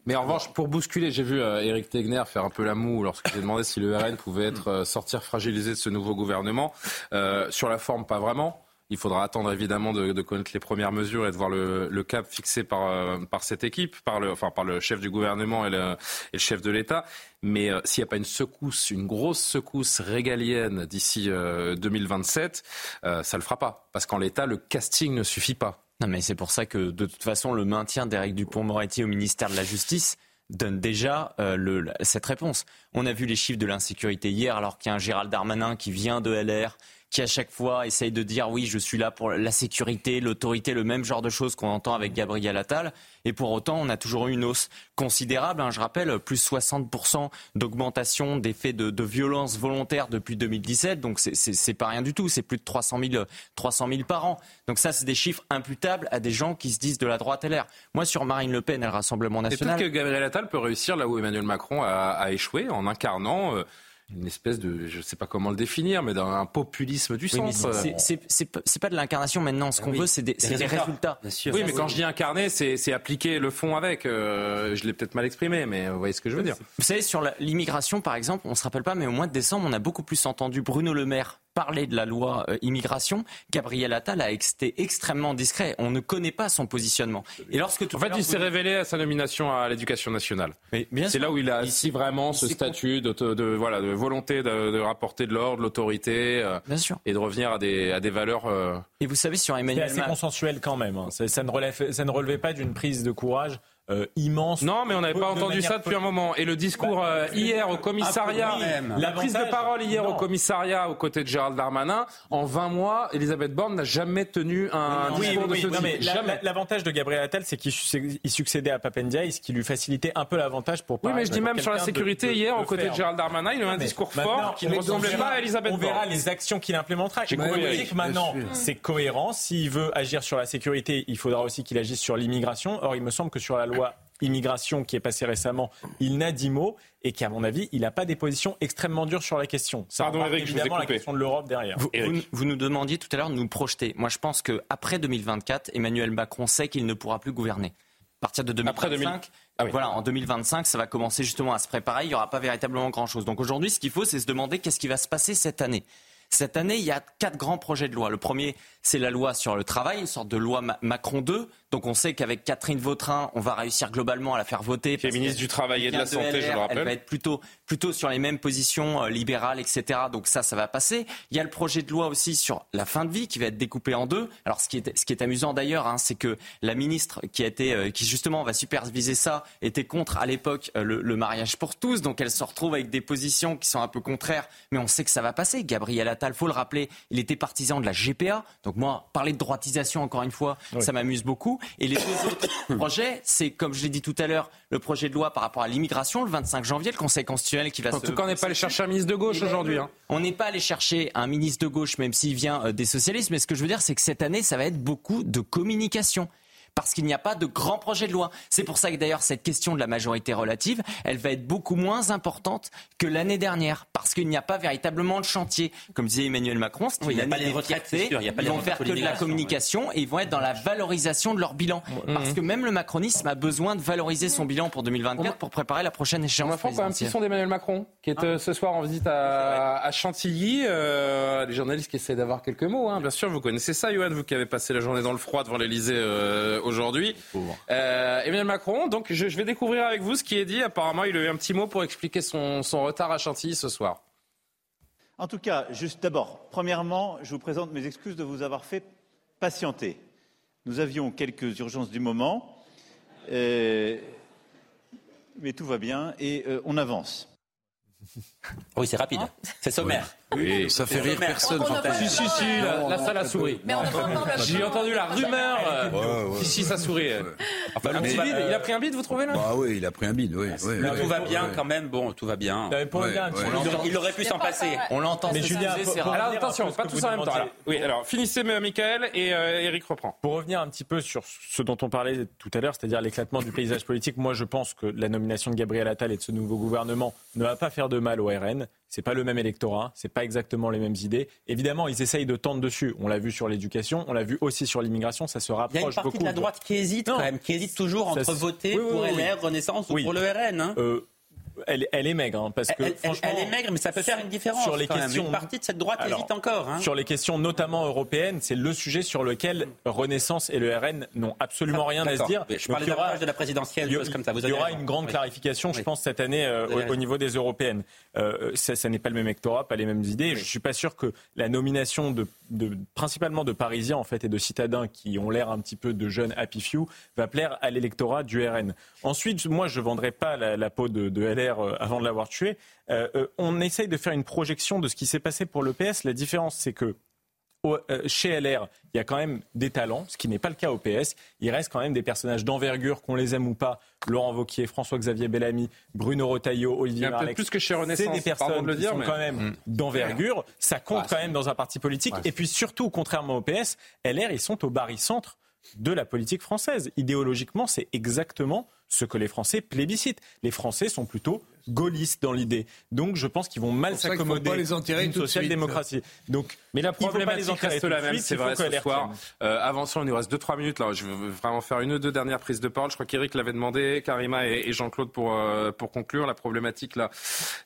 A: Mais en revanche, pour bousculer, j'ai vu euh, Éric Tegner faire un peu la moue lorsque j'ai demandé si le RN pouvait être euh, sortir fragilisé de ce nouveau gouvernement. Euh, sur la forme, pas vraiment. Il faudra attendre évidemment de, connaître les premières mesures et de voir le, cap fixé par, euh, par cette équipe, par le, enfin, par le chef du gouvernement et le, chef de l'État. Mais euh, s'il n'y a pas une secousse, une grosse secousse régalienne d'ici 2027, euh, ça ne le fera pas. Parce qu'en l'État, le casting ne suffit pas.
I: Non, mais c'est pour ça que de toute façon, le maintien d'Éric Dupont-Moretti au ministère de la Justice donne déjà cette réponse. On a vu les chiffres de l'insécurité hier, alors qu'il y a un Gérald Darmanin qui vient de LR, qui à chaque fois essaye de dire oui, je suis là pour la sécurité, l'autorité, le même genre de choses qu'on entend avec Gabriel Attal. Et pour autant, on a toujours eu une hausse considérable. Hein, je rappelle, plus 60% d'augmentation des faits de, de violence volontaire depuis 2017. Donc c'est pas rien du tout. C'est plus de 300 000, 300 000 par an. Donc ça, c'est des chiffres imputables à des gens qui se disent de la droite LR. Moi, sur Marine Le Pen et le Rassemblement national.
A: Et peut-être que Gabriel Attal peut réussir là où Emmanuel Macron a, a échoué en incarnant. Euh, une espèce de, je ne sais pas comment le définir, mais d'un populisme du centre.
I: c'est pas de l'incarnation maintenant. Ce ah qu'on veut, c'est des, résultats.
A: oui, mais quand je dis incarner, c'est appliquer le fond avec. Euh, je l'ai peut-être mal exprimé, mais vous voyez ce que je veux dire.
I: Vous savez, sur l'immigration, par exemple, on ne se rappelle pas, mais au mois de décembre, on a beaucoup plus entendu Bruno Le Maire parler de la loi euh, immigration, Gabriel Attal a été extrêmement discret. On ne connaît pas son positionnement.
A: Et lorsque en fait, il s'est révélé à sa nomination à l'éducation nationale. C'est là où il a ici vraiment ce statut de, voilà, de volonté de, rapporter de l'ordre, de l'autorité, euh, et de revenir à des, à des valeurs. Euh,
I: et vous savez, sur Emmanuel
G: C'est assez consensuel quand même. Hein. Ça, ne relève, ça ne relevait pas d'une prise de courage euh, immense.
A: Non, mais on n'avait pas entendu ça depuis un moment. Et le discours bah, euh, hier au commissariat, la prise de parole hier au commissariat aux côtés de Gérald Darmanin, en 20 mois, Elisabeth Borne n'a jamais tenu un discours de ce type.
G: L'avantage de Gabriel Attal, c'est qu'il succédait à Papendia, ce qui lui facilitait un peu l'avantage pour.
A: Oui, mais je dis même sur la sécurité hier, aux côtés de Gérald Darmanin, il a eu un discours fort qui ne ressemblait pas à Elisabeth Borne.
G: On verra les actions qu'il implémentera. J'ai compris que maintenant, c'est cohérent. S'il veut agir sur la sécurité, il faudra aussi qu'il agisse sur l'immigration. Or, il me semble que sur la loi immigration qui est passée récemment, il n'a dit mot et qu'à mon avis, il n'a pas des positions extrêmement dures sur la question.
A: Ça Pardon, Eric, évidemment
G: la question de l'Europe derrière.
I: Vous, vous, nous demandiez tout à l'heure de nous projeter. Moi, je pense qu'après 2024, Emmanuel Macron sait qu'il ne pourra plus gouverner. À partir de 2025, ah voilà, en 2025, ça va commencer justement à se préparer. Il n'y aura pas véritablement grand-chose. Donc aujourd'hui, ce qu'il faut, c'est se demander qu'est-ce qui va se passer cette année. Cette année, il y a quatre grands projets de loi. Le premier, c'est la loi sur le travail, une sorte de loi Macron 2. Donc on sait qu'avec Catherine Vautrin, on va réussir globalement à la faire voter.
A: Qui est ministre du Travail et de la Santé, je le rappelle.
I: Elle va être plutôt, plutôt sur les mêmes positions euh, libérales, etc. Donc ça, ça va passer. Il y a le projet de loi aussi sur la fin de vie qui va être découpé en deux. Alors ce qui est, ce qui est amusant d'ailleurs, hein, c'est que la ministre qui a été, euh, qui justement va superviser ça, était contre à l'époque euh, le, le, mariage pour tous. Donc elle se retrouve avec des positions qui sont un peu contraires, mais on sait que ça va passer. Gabriel Attal, faut le rappeler, il était partisan de la GPA. Donc moi, parler de droitisation encore une fois, ça m'amuse beaucoup. Et les deux autres (coughs) projets, c'est comme je l'ai dit tout à l'heure, le projet de loi par rapport à l'immigration, le 25 janvier, le Conseil constitutionnel qui va
A: en
I: se...
A: En tout cas, on n'est pas allé chercher un ministre de gauche aujourd'hui. Hein.
I: On n'est pas allé chercher un ministre de gauche, même s'il vient euh, des socialistes. Mais ce que je veux dire, c'est que cette année, ça va être beaucoup de communication parce qu'il n'y a pas de grand projet de loi. C'est pour ça que d'ailleurs cette question de la majorité relative, elle va être beaucoup moins importante que l'année dernière, parce qu'il n'y a pas véritablement de chantier. Comme disait Emmanuel Macron, c'est
F: une année de fierté.
I: Ils vont faire que de la communication et ils vont être dans la valorisation de leur bilan. Parce que même le macronisme a besoin de valoriser son bilan pour 2024 pour préparer la prochaine échéance. On va
A: prendre un petit son d'Emmanuel Macron, qui est euh, ce soir en visite à, Chantilly. Euh, les journalistes qui essaient d'avoir quelques mots. Hein. Bien sûr, vous connaissez ça, Johan, vous qui avez passé la journée dans le froid devant l'Elysée euh, aujourd'hui. Euh, Emmanuel Macron, donc je, vais découvrir avec vous ce qui est dit. Apparemment, il a eu un petit mot pour expliquer son, retard à Chantilly ce soir.
R: En tout cas, juste d'abord, premièrement, je vous présente mes excuses de vous avoir fait patienter. Nous avions quelques urgences du moment, euh, mais tout va bien et euh, on avance.
F: Oui, c'est rapide. C'est sommaire.
A: Oui, ça fait rire personne. Si, si, si, la, salle a souri. J'ai entendu la rumeur. Si, si, ça sourit. Enfin, il a pris un bide, vous trouvez là?
C: Bah oui, il a pris un bide, oui.
F: tout va bien quand même. Bon, tout va bien. Il aurait pu s'en passer.
I: On l'entend.
A: Mais Julien, alors attention, pas tous en même temps. Oui, alors finissez, Michael, et Eric reprend.
G: Pour revenir un petit peu sur ce dont on parlait tout à l'heure, c'est-à-dire l'éclatement du paysage politique, moi je pense que la nomination de Gabriel Attal et de ce nouveau gouvernement ne va pas faire de mal au RN. C'est pas le même électorat, c'est pas exactement les mêmes idées. Évidemment, ils essayent de tendre dessus. On l'a vu sur l'éducation, on l'a vu aussi sur l'immigration, ça se rapproche beaucoup. Il y a une
F: partie de la droite qui hésite quand même, qui hésite toujours entre voter pour LR, Renaissance ou pour le RN. Hein.
G: Euh, elle, elle, est maigre, hein, parce que
F: elle,
G: franchement,
F: elle, est maigre, mais ça peut faire une différence.
G: Sur les
F: quand
G: questions,
F: même. une partie de cette droite hésite encore. Hein.
G: Sur les questions notamment européennes, c'est le sujet sur lequel Renaissance et le RN n'ont absolument rien à se dire.
F: Je parlais davantage de la présidentielle,
G: il y,
F: comme ça. Vous
G: il y aura une grande clarification, je pense, cette année euh, au, au, niveau des européennes. Euh, ça, ça n'est pas le même électorat, pas les mêmes idées. Oui. Je suis pas sûr que la nomination de, de, principalement de Parisiens en fait et de citadins qui ont l'air un petit peu de jeunes happy few va plaire à l'électorat du RN. Ensuite, moi, je vendrai pas la, la peau de, de, LR euh, avant de l'avoir tué. Euh, euh, on essaye de faire une projection de ce qui s'est passé pour le PS. La différence, c'est que chez LR, il y a quand même des talents, ce qui n'est pas le cas au PS. Il reste quand même des personnages d'envergure, qu'on les aime ou pas. Laurent Wauquiez, François-Xavier Bellamy, Bruno Retailleau, Olivier Marleix.
A: plus que chez Renaissance.
G: C'est des personnes
A: de le dire,
G: qui sont
A: mais...
G: quand même mmh. d'envergure. Ça compte quand même dans un parti politique.
A: Ouais.
G: Et puis surtout, contrairement au PS, LR, ils sont au barycentre de la politique française. Idéologiquement, c'est exactement ce que les Français plébiscitent. Les Français sont plutôt gaullistes dans l'idée. Donc je pense qu'ils vont mal s'accommoder
E: d'une
G: social-démocratie. Donc,
A: mais la problématique reste la même, c'est vrai, ce soir. Euh, avançons, il nous reste 2-3 minutes. Là, je veux vraiment faire une ou deux dernières prises de parole. Je crois qu'Éric l'avait demandé, Karima et, et Jean-Claude pour, euh, pour conclure. La problématique là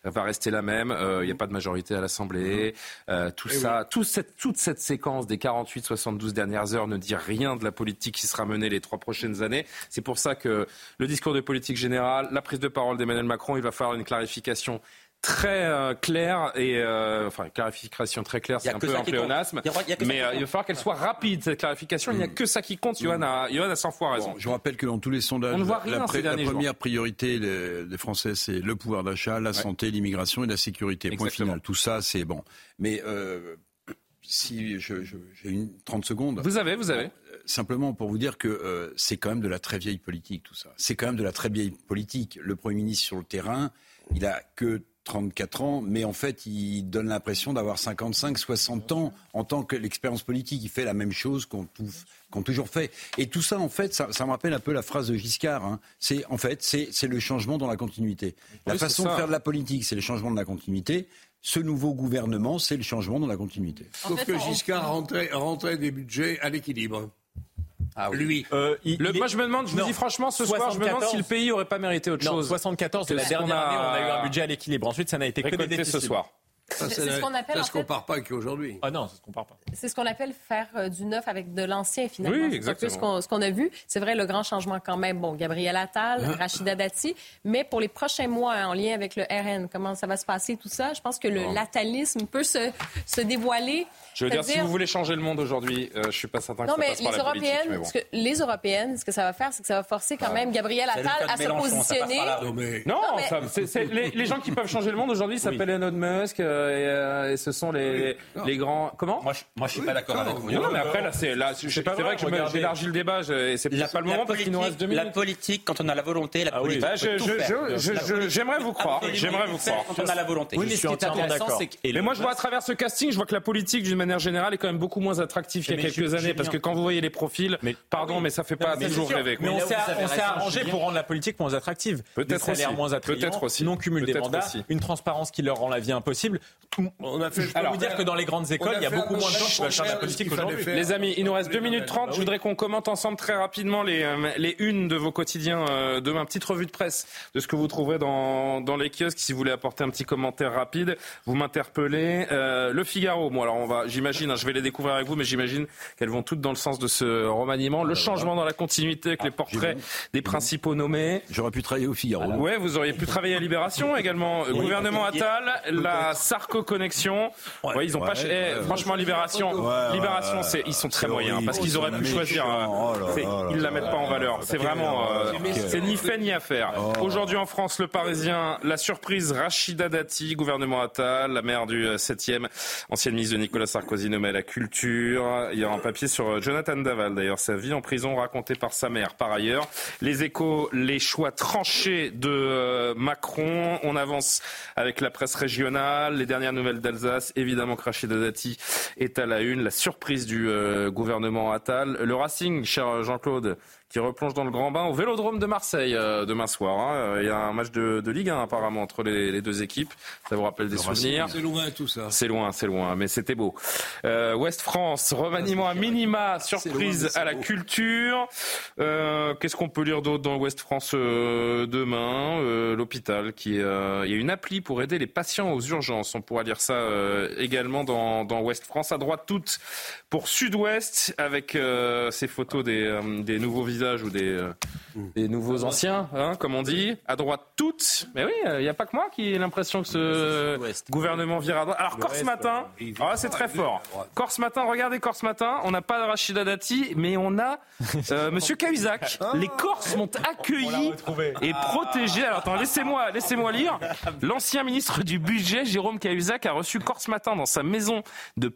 A: va rester la même. Il euh, n'y a pas de majorité à l'Assemblée. Euh, tout et ça, oui. tout cette, toute cette séquence des 48-72 dernières heures ne dit rien de la politique qui sera menée les trois prochaines années. C'est pour ça que le discours de politique générale, la prise de parole d'Emmanuel Macron, il va falloir une clarification très euh, claire et euh, enfin clarification très claire, c'est un peu un pléonasme, mais euh, il va falloir qu'elle soit rapide cette clarification. Il n'y a que ça qui compte. Johan a, Johan a 100 fois raison.
C: Bon, je rappelle que dans tous les sondages,
A: On ne voit rien
C: la,
A: ces
C: la première
A: jours.
C: priorité des, Français, c'est le pouvoir d'achat, la ouais. santé, l'immigration et la sécurité. Point final. Tout ça, c'est bon. Mais si j'ai une 30 secondes.
A: Vous avez, vous avez.
C: Euh, simplement pour vous dire que euh, c'est quand même de la très vieille politique, tout ça. C'est quand même de la très vieille politique. Le Premier ministre sur le terrain, il a que 34 ans, mais en fait, il donne l'impression d'avoir 55, 60 ans en tant que l'expérience politique. Il fait la même chose qu'on qu toujours fait. Et tout ça, en fait, ça, ça, me rappelle un peu la phrase de Giscard. Hein. C'est en fait, c'est le changement dans la continuité. La oui, façon de faire de la politique, c'est le changement de la continuité ce nouveau gouvernement, c'est le changement dans la continuité.
E: Sauf que Giscard rentrait, rentrait des budgets à l'équilibre.
A: Ah oui.
E: Lui.
A: Euh, il, le, moi, je me demande, je non. vous dis franchement, ce 74, soir, je me demande si le pays aurait pas mérité autre
G: non,
A: chose.
G: 74, de la dernière a... année, on a eu un budget à l'équilibre. Ensuite, ça n'a été que des déficits.
A: ce soir.
E: C'est ce qu'on appelle. Ça se compare pas qu'aujourd'hui.
G: Ah non, ça se compare pas.
H: C'est ce qu'on appelle faire euh, du neuf avec de l'ancien, finalement.
A: Oui, exactement.
H: ce qu'on qu a vu. C'est vrai, le grand changement quand même. Bon, Gabriel Attal,
A: Hein?
H: Rachida Dati. Mais pour les prochains mois, hein, en lien avec le RN, comment ça va se passer, tout ça, je pense que le
A: Bon.
H: latalisme peut se, se dévoiler.
A: Je veux dire, si vous voulez changer le monde aujourd'hui, euh, je suis pas certain que ça passe
H: les
A: par la
H: Européennes,
A: politique. Mais bon.
H: que les Européennes, ce que ça va faire, c'est que ça va forcer quand même Gabriel Attal à se
F: Mélenchon,
H: positionner.
E: Non, mais
A: Non,
H: Non, mais-
A: ça- c'est- c'est- les, les gens qui peuvent changer le monde aujourd'hui s'appellent Elon Musk euh, euh, et ce sont les, les grands. Comment
F: Moi, je, moi, je suis pas d'accord avec vous.
A: Non, non, mais après là, c'est là, c'est
G: pas
A: c'est vrai
G: vrai,
A: que j'élargis le débat. je- et C'est
F: La,
A: pas le moment parce qu'il nous reste deux
F: politique, la
A: minutes.
F: politique, quand on a la volonté, la
G: Ah oui.
F: politique.
A: Bah,
F: peut
A: je-
F: tout
A: je-
F: faire.
A: je- je-
F: La
A: je-
F: politique
A: J'aimerais vous croire. J'aimerais vous croire.
F: Quand on a la volonté.
I: Oui, mais
G: Je
I: ce
G: suis
I: qui est
G: entièrement
I: intéressant,
G: d'accord.
I: c'est que.
A: Mais moi, je vois à travers ce casting, je vois que la politique, d'une manière générale, est quand même beaucoup moins attractive qu'il y a quelques années. Parce que quand vous voyez les profils, pardon, mais ça fait pas toujours rêver.
G: Mais on s'est arrangé pour rendre la politique moins attractive.
A: Peut-être aussi. Peut-être aussi.
G: non cumul des mandats, une transparence qui leur rend la vie impossible.
E: On a fait.
G: Je peux vous dire que dans les grandes écoles, il y a beaucoup moins de gens qui veulent faire de la politique aujourd'hui.
A: Les amis, il nous reste 2 minutes 30. Je voudrais qu'on commente ensemble très rapidement les, euh, les unes de vos quotidiens euh, demain. Petite revue de presse de ce que vous trouverez dans, dans les kiosques. Si vous voulez apporter un petit commentaire rapide, vous m'interpellez. Euh, le Figaro, bon alors on va, j'imagine, hein, je vais les découvrir avec vous, mais j'imagine qu'elles vont toutes dans le sens de ce remaniement. Le changement dans la continuité avec les portraits des principaux nommés.
C: J'aurais pu travailler au Figaro.
A: Ouais, vous auriez pu travailler à Libération également. Gouvernement Attal, la Sarko connexion. Ouais, ils ont pas. Eh, franchement, Libération, Libération, c'est ils sont très moyens parce qu'ils auraient pu choisir. euh,
C: Oh là
A: c'est-
C: là
A: ils
C: là
A: la mettent pas en valeur. C'est vraiment. euh, c'est ni fait ni à faire. Aujourd'hui en France, le Parisien, la surprise Rachida Dati, gouvernement Attal, la mère du 7e, ancienne ministre de Nicolas Sarkozy nommée à la culture. Il y a un papier sur euh, Jonathan Daval, d'ailleurs, sa vie en prison racontée par sa mère. Par ailleurs, les échos, les choix tranchés de euh, Macron. On avance avec la presse régionale, les dernières nouvelles d'Alsace. Évidemment Rachida Dati est à la une. La surprise du euh, gouvernement Attal. Le Racing, cher Jean-Claude, qui replonge dans le grand bain au Vélodrome de Marseille demain soir. Hein. Il y a un match de, Ligue 1 apparemment entre les, deux équipes. Ça vous rappelle des souvenirs
E: C'est loin tout ça.
A: C'est loin, c'est loin, mais c'était beau. Ouest France, remaniement à minima, surprise à la culture. Qu'est-ce qu'on peut lire d'autre dans Ouest France demain L'hôpital qui il y a une appli pour aider les patients aux urgences. On pourra lire ça également dans, dans Ouest France. À droite, toutes pour Sud-Ouest, avec euh, ces photos des, euh, des, nouveaux visages ou des, euh, des nouveaux anciens, hein, comme on dit. À droite, toutes. Mais oui, il n'y a pas que moi qui ai l'impression que ce gouvernement vire à droite. Alors, Corse Matin, ah, c'est très fort. Corse Matin, regardez Corse Matin, on n'a pas Rachida Dati, mais on a (laughs) Monsieur Cahuzac. Les Corses m'ont accueilli et protégé. Alors, attends, laissez-moi laissez lire. L'ancien ministre du Budget, Jérôme Cahuzac, a reçu Corse Matin dans sa maison de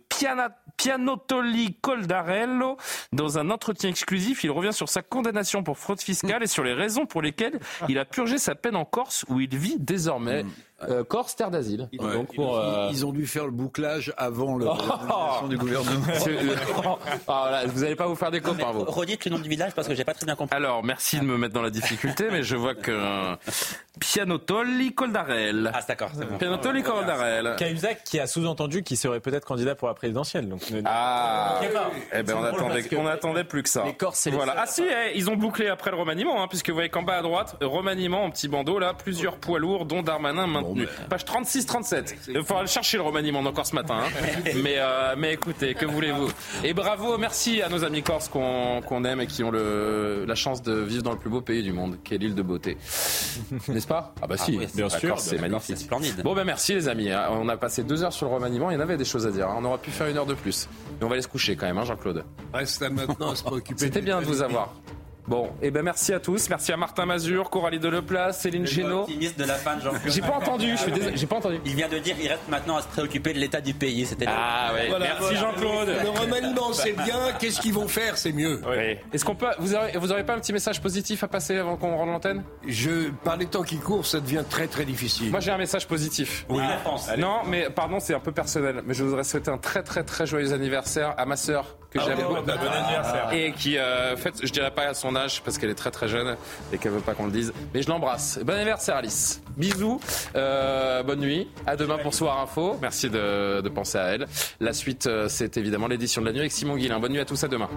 A: Pianotoli Coldarello. Dans un entretien exclusif, il revient sur sa condamnation pour fraude fiscale et sur les raisons pour lesquelles il a purgé sa peine en Corse où il vit désormais. Euh, Corse, terre d'asile.
C: Donc pour, euh, ils, ont dû faire le bouclage avant le, (laughs) oh du gouvernement. (laughs)
A: Ah, vous n'allez pas vous faire des copains, vous.
F: Redites le nom du village parce que j'ai pas très bien compris.
A: Alors, merci de me mettre dans la difficulté, mais je vois que Pianotoli Coldarel.
F: Ah, d'accord, c'est bon.
A: Pianotoli Coldarel.
G: Cahuzac qui a sous-entendu qu'il serait peut-être candidat pour la présidentielle. Donc,
A: ah, eh ben on attendait, on attendait plus que ça.
G: Les Corses,
A: voilà. Ah si, eh, ils ont bouclé après le remaniement, hein, puisque vous voyez qu'en bas à droite, remaniement en petit bandeau là, plusieurs poids lourds, dont Darmanin maintenu. Page 36-37. Il faudra le chercher le remaniement encore ce matin. Hein. (laughs) mais, euh, mais écoutez, que voulez-vous? Et bravo, merci à nos amis corses qu'on aime et qui ont le, la chance de vivre dans le plus beau pays du monde, qui est l'île de beauté. (laughs) N'est-ce pas?
G: Ah bah si, ah bien sûr.
A: C'est magnifique. splendide. Bon ben merci les amis. Hein. On a passé deux heures sur le remaniement. Il y en avait des choses à dire. On aurait pu faire une heure de plus. Mais on va aller se coucher quand même, hein, Jean-Claude.
E: Reste maintenant à se préoccuper.
A: C'était bien de vous avoir. Bon, et eh ben merci à tous. Merci à Martin Mazur, Coralie Deleplace, Céline Génaud.
F: optimiste de la fin de
A: J'ai pas entendu, je suis j'ai pas entendu.
F: Il vient de dire qu'il reste maintenant à se préoccuper de l'état du pays. C'était
A: Ah ouais. merci Jean-Claude.
E: Le remaniement c'est bien, qu'est-ce qu'ils vont faire? C'est mieux.
A: Est-ce qu'on peut vous aurez, vous aurez pas un petit message positif à passer avant qu'on rende l'antenne?
E: Je par les temps qui courent, ça devient très très difficile.
A: Moi j'ai un message positif.
F: Oui. France.
A: Non, mais pardon, c'est un peu personnel, mais je voudrais souhaiter un très très très joyeux anniversaire à ma sœur que ah j'aime beaucoup.
G: Bon anniversaire.
A: Et qui euh, en fait, je dirais pas à son âge parce qu'elle est très très jeune et qu'elle veut pas qu'on le dise. Mais je l'embrasse. Bon anniversaire Alice. Bisous. Euh, bonne nuit. À demain pour Soir Info. Merci de, penser à elle. La suite, euh, c'est évidemment l'édition de la nuit avec Simon Guillain. Bonne nuit à tous. À demain.